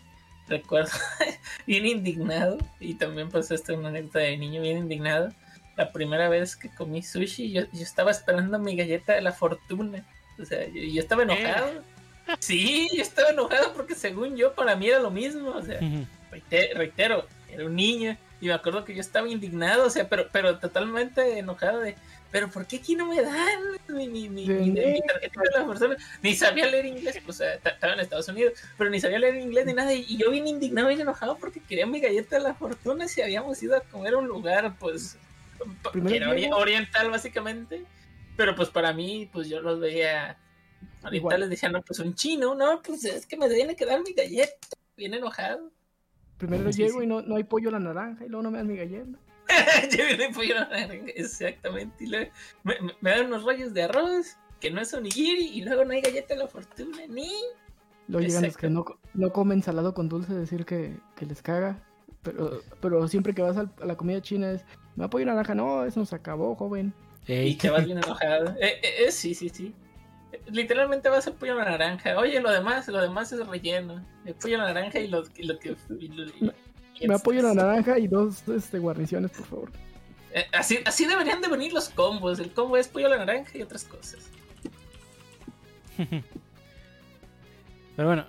recuerdo bien indignado. Y también pues esta es una anécdota de niño bien indignado. La primera vez que comí sushi, yo, yo estaba esperando mi galleta de la fortuna. O sea, yo, yo estaba enojado. Sí, yo estaba enojado porque según yo para mí era lo mismo. O sea, reite- reitero, era un niño y me acuerdo que yo estaba indignado, o sea, pero, pero totalmente enojado de, pero ¿por qué aquí no me dan mi, mi, mi, De mi- mi neta. tarjeta de la persona? Ni sabía leer inglés, pues, o sea, ta- estaba en Estados Unidos, pero ni sabía leer inglés ni nada, y, yo bien indignado, bien enojado porque quería mi galleta de la fortuna si habíamos ido a comer a un lugar, pues, que era ori- oriental básicamente, pero pues para mí, pues yo los veía orientales, decían, no, pues un chino, no, pues es que me tiene que dar mi galleta, bien enojado. Primero Sí, llego sí. y no, no hay pollo a la naranja y luego no me dan mi galleta. Vine pollo a la naranja, exactamente. Y luego me, dan unos rollos de arroz, que no es onigiri, y luego no hay galleta de la fortuna, ni. Luego llegan los que no, no comen salado con dulce, decir que, que les caga. Pero, pero siempre que vas a la comida china es, ¿me apoyo naranja? No, eso se acabó, joven. Y Ey. te vas bien enojado. Eh, eh, eh, sí, sí, sí. Literalmente vas a pollo a la naranja. Oye, lo demás, lo demás es relleno. El pollo a la naranja y lo, y lo que. y lo- y- y Me apoyo la naranja y dos este, guarniciones, por favor. Eh, así, así deberían de venir los combos. El combo es pollo a la naranja y otras cosas. Pero bueno,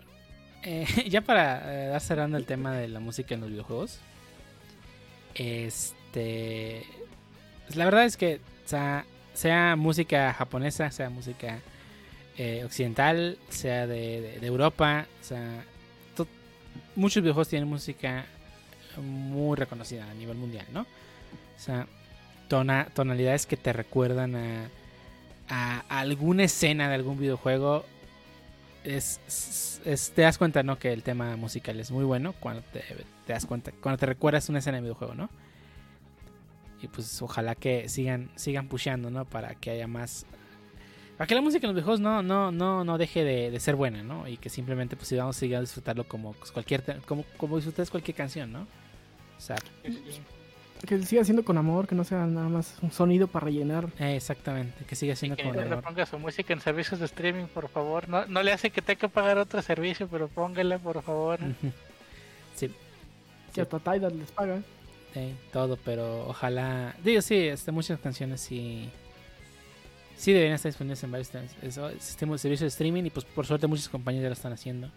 eh, ya para eh, dar cerrando el tema de la música en los videojuegos. Este. pues la verdad es que sea, sea música japonesa, sea música eh, occidental, sea de, Europa, o sea, muchos videojuegos tienen música muy reconocida a nivel mundial, ¿no? O sea, tona- tonalidades que te recuerdan a, a alguna escena de algún videojuego es- te das cuenta, ¿no? Que el tema musical es muy bueno cuando te, te das cuenta, cuando te recuerdas una escena de videojuego, ¿no? Y pues ojalá que sigan, sigan pusheando, ¿no? Para que haya más. Para que la música en los videojuegos no, no, no, no deje de, de ser buena, ¿no? Y que simplemente pues sigamos, siga a disfrutarlo como pues, cualquier te- como, como disfrutas cualquier canción, ¿no? O sea, Que siga siendo con amor, que no sea nada más un sonido para rellenar. eh, exactamente, que siga siendo Que le amor. ponga su música en servicios de streaming, por favor. No, no le hace que tenga que pagar otro servicio, pero póngala, por favor. Sí, Que hasta Tidal les paga. Sí, todo, pero ojalá. Digo, sí, este, muchas canciones sí. Sí deberían estar disponibles en varios sistemas de servicio de streaming y pues por suerte muchas compañías ya lo están haciendo.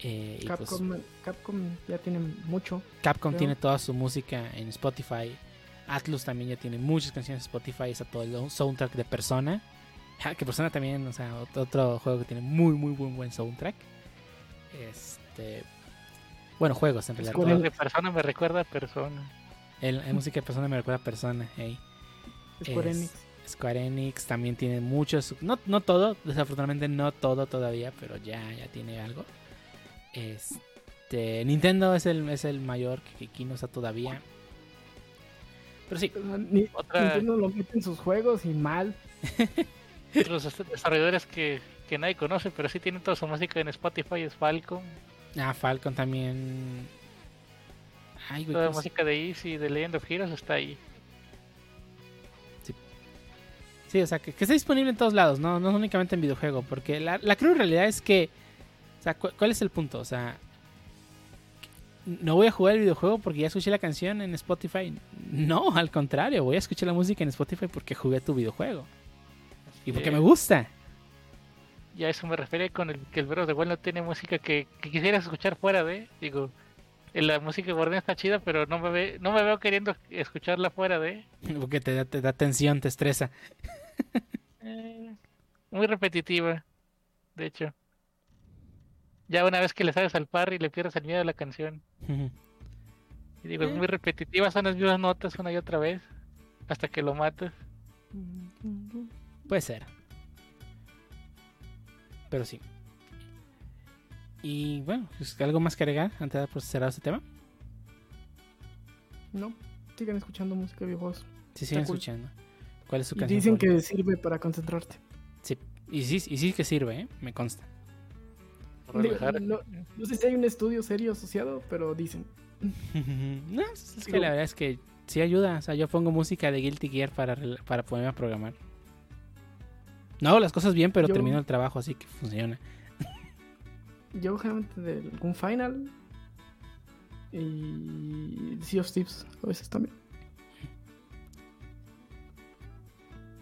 Eh, pues, Capcom, ya tiene mucho. Capcom creo. tiene toda su música en Spotify. Atlus también ya tiene muchas canciones en Spotify. Está todo el soundtrack de Persona. Ah, que Persona también, o sea, ot- otro juego que tiene muy, muy buen, buen soundtrack. Este. Bueno, juegos en realidad. Todo. de persona me recuerda a persona. El, la música de Persona me recuerda a Persona. hey. Square Es- Enix. Square Enix también tiene muchos. No, no todo, desafortunadamente no todo todavía, pero ya, ya tiene algo. Este. Nintendo es el, es el mayor que, que aquí no está todavía. Pero sí, ni- Otra- Nintendo lo mete en sus juegos y mal. Est- desarrolladores que, que nadie conoce, pero sí tienen toda su música en Spotify, es Falcon. ah, Falcon también. Ay, güey, Toda la ¿cómo se- música de Easy y de Legend of Heroes está ahí. Sí, o sea, que, que está disponible en todos lados, no, no únicamente en videojuego. Porque la, la realidad es que. O sea, cu- ¿cuál es el punto? O sea. No voy a jugar el videojuego porque ya escuché la canción en Spotify. No, al contrario, voy a escuchar la música en Spotify porque jugué tu videojuego. Y porque me gusta. Ya a eso me refería con el que el Breath of the Wild no tiene música que, que quisieras escuchar fuera de. Digo, la música de Guardián está chida, pero no me, ve, no me veo queriendo escucharla fuera de. Porque te da, te da tensión, te estresa. Eh, muy repetitiva, de hecho. Ya una vez que le sabes al parry le pierdes el miedo a la canción. Y digo, es muy repetitiva, son las mismas notas una y otra vez. Hasta que lo matas. Puede ser. Pero sí. Y bueno, pues, ¿algo más que agregar antes de cerrar este tema? No, sigan escuchando música de videojuegos. Sí, siguen cool. escuchando. ¿Cuál es su canción? dicen favorita? que sirve para concentrarte. Sí, y sí, y sí que sirve, ¿eh? me consta. Relajar. No, no sé si hay un estudio serio asociado, pero dicen. no, es que la verdad es que sí ayuda. O sea, yo pongo música de Guilty Gear para, para ponerme a programar. No hago las cosas bien, pero Yo- termino el trabajo, así que funciona. Yo generalmente de algún final. Y Sea of Thieves a veces también.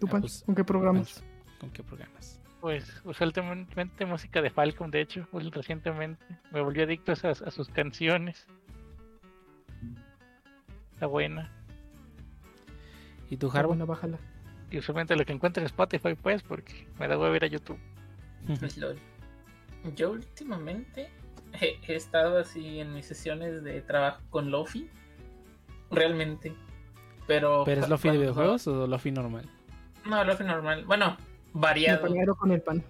¿Tú, Ah, pues, ¿Con qué programas? ¿Con qué programas? Pues usualmente música de Falcon, de hecho, recientemente. Me volví adicto a, esas- a sus canciones. Está buena. ¿Y Ah, Harbo? bueno, bájala. Y usualmente lo que encuentro en Spotify, pues, porque me da huevo ir a YouTube. Pues, lol. Yo últimamente he, he estado así en mis sesiones de trabajo con Lofi. Realmente. Pero. ¿Pero es Lofi de videojuegos o Lofi normal? No, Lofi normal. Bueno, El variado. panadero con el pan.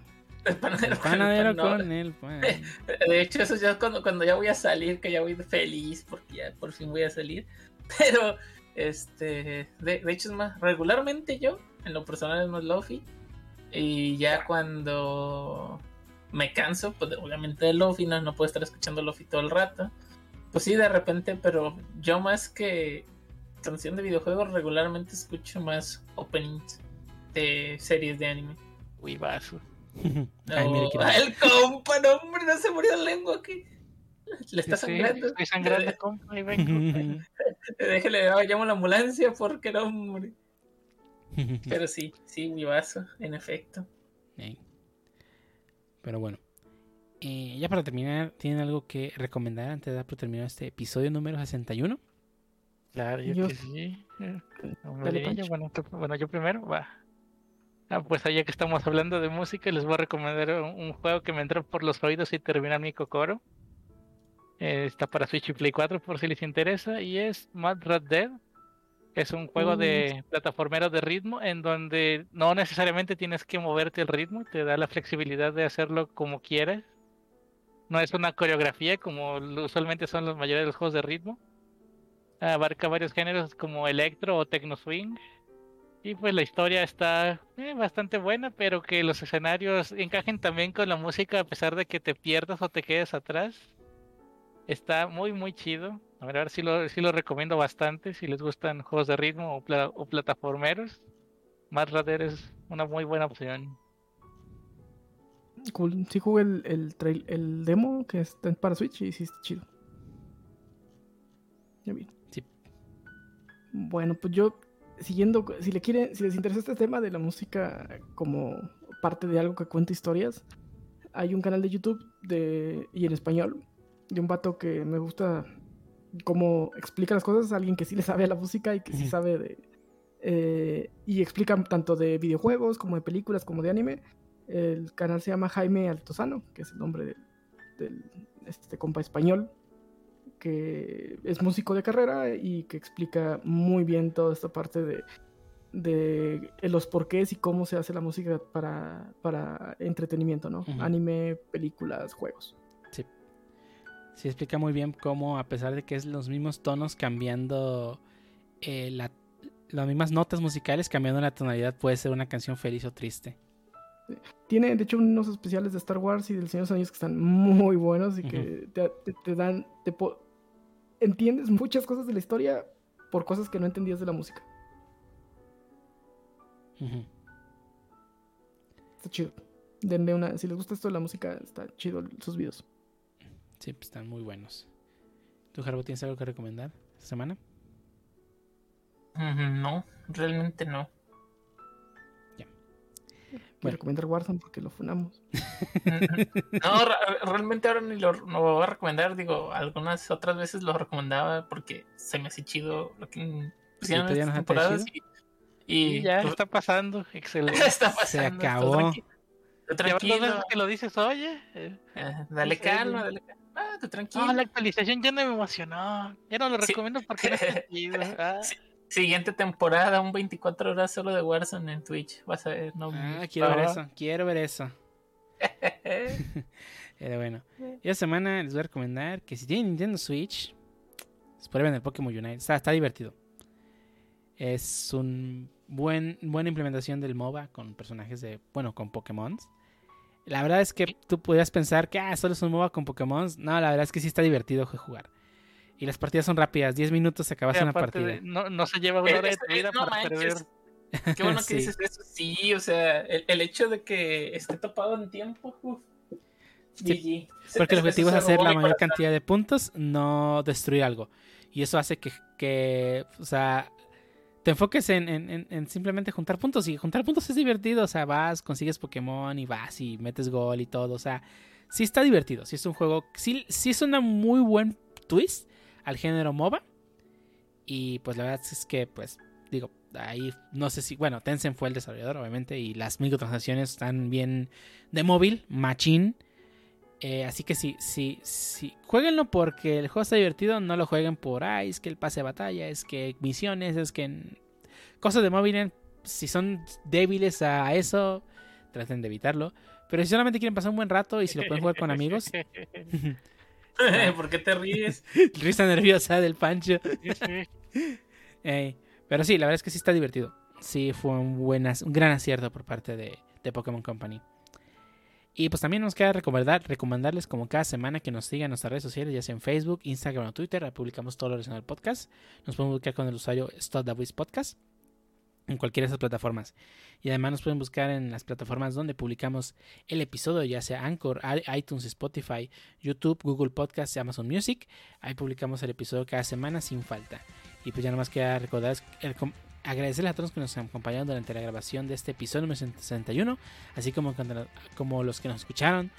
El panadero El con el panadero pan, con el pan. De hecho, eso ya es cuando, cuando ya voy a salir, que ya voy feliz, porque ya por fin voy a salir. Pero, este, de, de hecho es más, regularmente yo, en lo personal es más Lofi. Y ya cuando me canso, pues obviamente de Lofi, no, no puedo estar escuchando Lofi todo el rato. Pues sí, de repente, pero yo más que canción de videojuegos, regularmente escucho más openings de series de anime. Uy. Ay, mira el compa, no, hombre, no se murió la lengua aquí. Le está Sí, sangrando. Estoy sangrando, compa, ahí vengo. Déjele, ah, llamo a la ambulancia porque no, hombre. Pero sí, sí, mi vaso, en efecto. Pero bueno. Eh, ya para terminar, ¿tienen algo que recomendar antes de dar por terminado este episodio número 61? Claro, yo, Yo- que sí. Dale, tú- bueno, yo primero, va. Ah, pues ya que estamos hablando de música, les voy a recomendar un, un juego que me entró por los oídos y termina mi cocoro. Eh, está para Switch y Play 4 por si les interesa. Y es Mad Rat Dead. Es un juego Mm. de plataformero de ritmo en donde no necesariamente tienes que moverte el ritmo, te da la flexibilidad de hacerlo como quieras. No es una coreografía como usualmente son la mayoría de los juegos de ritmo. Abarca varios géneros como electro o techno swing. Y pues la historia está eh, bastante buena, pero que los escenarios encajen también con la música a pesar de que te pierdas o te quedes atrás. Está muy muy chido. A ver, a ver si lo, sí lo recomiendo bastante si les gustan juegos de ritmo o, pla- o plataformeros. Mad Radar es una muy buena opción. Cool. Sí jugué el, el, trail- el demo que está para Switch y sí está chido. Ya vi. Sí. Bueno, pues yo, siguiendo, si le quieren, si les interesa este tema de la música como parte de algo que cuenta historias, hay un canal de YouTube de, y en español de un vato que me gusta cómo explica las cosas, alguien que sí le sabe a la música y que sí sabe de eh, y explica tanto de videojuegos como de películas como de anime. El canal se llama Jaime Altozano, que es el nombre del, del este compa español, que es músico de carrera y que explica muy bien toda esta parte de, de los porqués y cómo se hace la música para, para entretenimiento, ¿no? Anime, películas, juegos. Sí, explica muy bien cómo, a pesar de que es los mismos tonos cambiando eh, la- las mismas notas musicales, cambiando la tonalidad, puede ser una canción feliz o triste. Tiene, de hecho, unos especiales de Star Wars y del Señor de los Anillos que están muy buenos y que te, te- te dan... te entiendes muchas cosas de la historia por cosas que no entendías de la música. Está chido. Denle una... Si les gusta esto de la música, está chido sus videos. Sí, pues están muy buenos. ¿Tú, Jarbo, tienes algo que recomendar esta semana? Mm, No, realmente no. Quiero Bueno. recomendar Warzone porque lo funamos. No, realmente ahora ni lo, no lo voy a recomendar. Digo, algunas otras veces lo recomendaba porque se me hace chido lo que pusieron ya estas se temporadas. Y, y, Y ya pues, está pasando, excelente. está pasando. está acabó. tranqui- está Ya varias Tranquilo. veces que lo dices, oye, eh, eh, dale Sí, calma, sí. dale calma. Ah, tú tranquilo. no, la actualización ya no me emocionó. Ya no lo Sí. recomiendo porque no está chido. Ah, Sí. Siguiente temporada, un 24 horas solo de Warzone en Twitch. Vas a ver, no. Ah, quiero ver eso, quiero ver eso. Pero bueno, esta semana les voy a recomendar que si tienen Nintendo Switch, prueben el Pokémon Unite. Está, está divertido. Es un buen buena implementación del MOBA con personajes de, bueno, con Pokémon. La verdad es que tú podrías pensar que ah, solo es un MOBA con Pokémon. No, la verdad es que sí está divertido jugar. Y las partidas son rápidas, 10 minutos se acabas una partida. de- no, no se lleva una hora de vida no para perder. manches. Qué bueno que Sí. dices eso. Sí, o sea, el, el hecho de que esté topado en tiempo. uf. Sí, GG. Porque el objetivo es hacer la mayor cantidad de puntos, no destruir algo. Y eso hace que, que, o sea, te enfoques en, en- en- en simplemente juntar puntos. Y juntar puntos es divertido. O sea, vas, consigues Pokémon y vas y metes gol y todo. O sea, sí está divertido. Sí es un juego, sí, sí es una muy buen twist al género MOBA. Y pues la verdad es que, pues, digo, ahí no sé si, bueno, Tencent fue el desarrollador, obviamente, y las microtransacciones están bien de móvil, machín. Eh, así que sí, sí, sí, jueguenlo porque el juego está divertido, no lo jueguen por, ay, es que el pase de batalla, es que misiones, es que cosas de móvil, si son débiles a eso, traten de evitarlo. Pero si solamente quieren pasar un buen rato y si lo pueden jugar con amigos, ¿Por qué te ríes? risa nerviosa del Pancho. Ey, pero sí, la verdad es que sí está divertido. Sí, fue un, buen un gran acierto por parte de, de Pokémon Company. Y pues también nos queda recomendar, recomendarles como cada semana que nos sigan en nuestras redes sociales, ya sea en Facebook, Instagram o Twitter. Ahí publicamos todo lo relacionado al podcast. Nos pueden buscar con el usuario StopTheWiz Podcast en cualquiera de esas plataformas. Y además nos pueden buscar en las plataformas donde publicamos el episodio, ya sea Anchor, iTunes, Spotify, YouTube, Google Podcasts Amazon Music. Ahí publicamos el episodio cada semana sin falta. Y pues ya nomás queda recordar, agradecerles a todos los que nos acompañaron durante la grabación de este episodio número 61, así como, como los que nos escucharon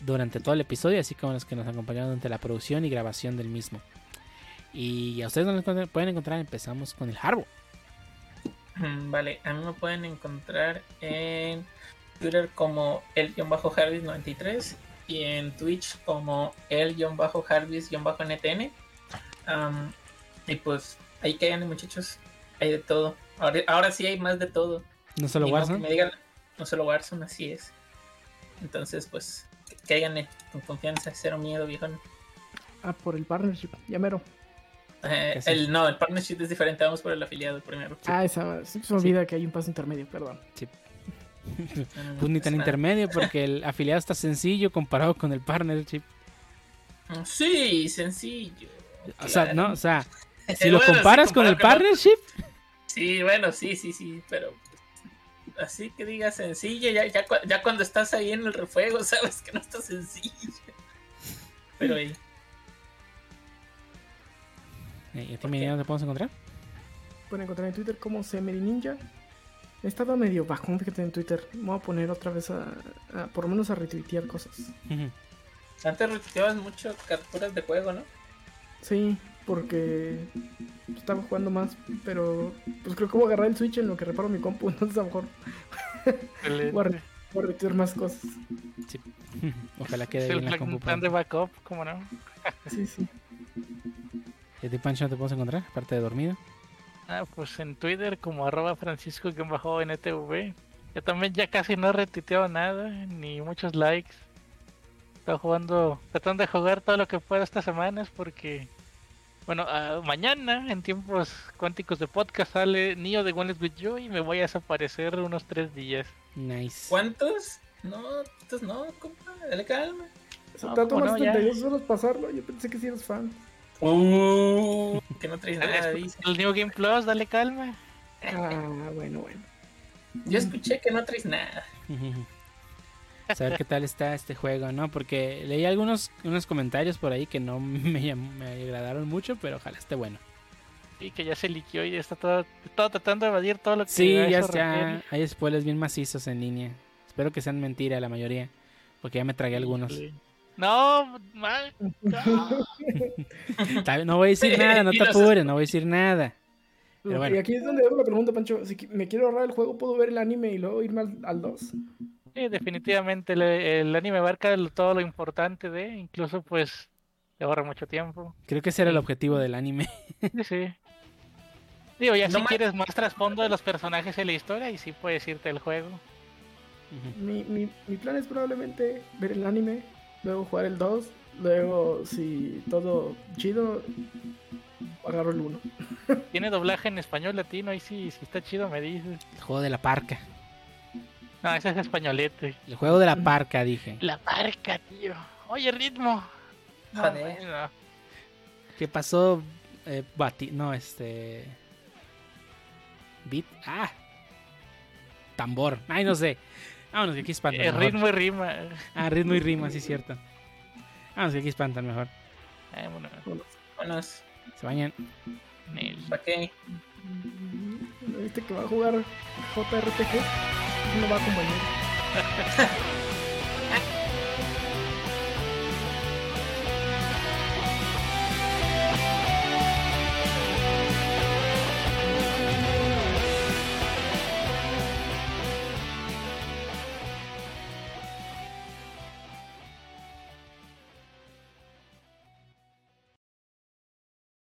durante todo el episodio, así como los que nos acompañaron durante la producción y grabación del mismo. Y a ustedes nos pueden encontrar, empezamos con el Harbo. Mm, Vale, a mí me pueden encontrar en Twitter como el-harvis93 y en Twitch como el-harvis-ntn. Y pues ahí caigan muchachos, hay de todo. Ahora, ahora sí hay más de todo. No solo que Warzone. me digan, no solo Warzone, así es. Entonces pues cáiganle con confianza, cero miedo, viejón. Ah, por el partnership, ya mero. Eh, el, no, el partnership es diferente, vamos por el afiliado primero. Ah, esa, sí, se me olvida que hay un paso intermedio, perdón. No, no Pues ni tan intermedio porque el afiliado está sencillo comparado con el partnership. Sí, sencillo. O sea, no, o sea, si lo Bueno, sí, comparas con el partnership, Sí, bueno, sí, sí, sí, pero así que diga sencillo, ya, ya, ya cuando estás ahí en el refuego sabes que no está sencillo. Pero ahí, ¿y a ti dónde podemos encontrar? Pueden encontrar en Twitter como Semeri Ninja. He estado medio bajón, fíjate, en Twitter. Me voy a poner otra vez a, a- por lo menos a retuitear cosas. Antes retuiteabas mucho capturas de juego, ¿no? Sí, porque estaba jugando más, pero pues creo que voy a agarrar el Switch en lo que reparo mi compu, entonces a lo mejor voy a, re- voy a retirar más cosas. Sí. Ojalá quede bien el la plan, compu. plan de backup, ¿cómo no? Sí, sí. ¿Y a ti, Pancho, no te puedes encontrar? Aparte de dormido. Ah, pues en Twitter como arroba francisco que bajó NTV. Yo también ya casi no he retuiteado nada, ni muchos likes. Estoy jugando, tratando de jugar todo lo que pueda estas semanas porque, bueno, ah, mañana en tiempos cuánticos de podcast sale Neo de One with You y me voy a desaparecer unos tres días. Nice. ¿Cuántos? No, estos no, compa, dale calma. Se No, te va a ¿cómo tomar no? Ya. 72 horas pasarlo. Yo pensé que sí eres fan. Uh, que no traes nada. El New Game Plus, dale calma. Ah, bueno, bueno. Yo escuché que no traes nada. Saber qué tal está este juego, ¿no? Porque leí algunos unos comentarios por ahí que no me, me agradaron mucho, pero ojalá esté bueno. Y que ya se liqueó y está todo, todo tratando de evadir todo lo que Sí, ya está. Hay spoilers bien macizos en línea. Espero que sean mentira la mayoría, porque ya me tragué algunos. Híjole. No, mal. no. Voy a decir nada, no te apures, no voy a decir nada. Pero bueno. Y aquí es donde hago la pregunta, Pancho. Si me quiero ahorrar el juego, ¿puedo ver el anime y luego irme al, al 2? Sí, definitivamente el, el anime abarca todo lo importante de, incluso pues le ahorra mucho tiempo. Creo que ese era el objetivo del anime. Sí, sí. Digo, ya No si quieres más trasfondo de los personajes y la historia, y sí puedes irte al juego. Mi, mi, mi plan es probablemente ver el anime, luego jugar el 2, luego si todo chido, agarro el 1. Tiene doblaje en español latino, y sí, si está chido me dices. El juego de la parca. No, ese es españolete. El juego de la parca, dije. La marca, tío. Oye, ritmo. No. ¿Qué pasó? Eh, Bati- no, este. Beat. Ah. Tambor. Ay, no sé. Vámonos, que aquí espantan. Eh, mejor. ritmo y rima. Ah, ritmo y rima, sí, cierto. Vámonos, que aquí espantan mejor. Eh, bueno, Vámonos. Se bañan. ¿Para qué? ¿Viste que va a jugar JRPG? No va a acompañar.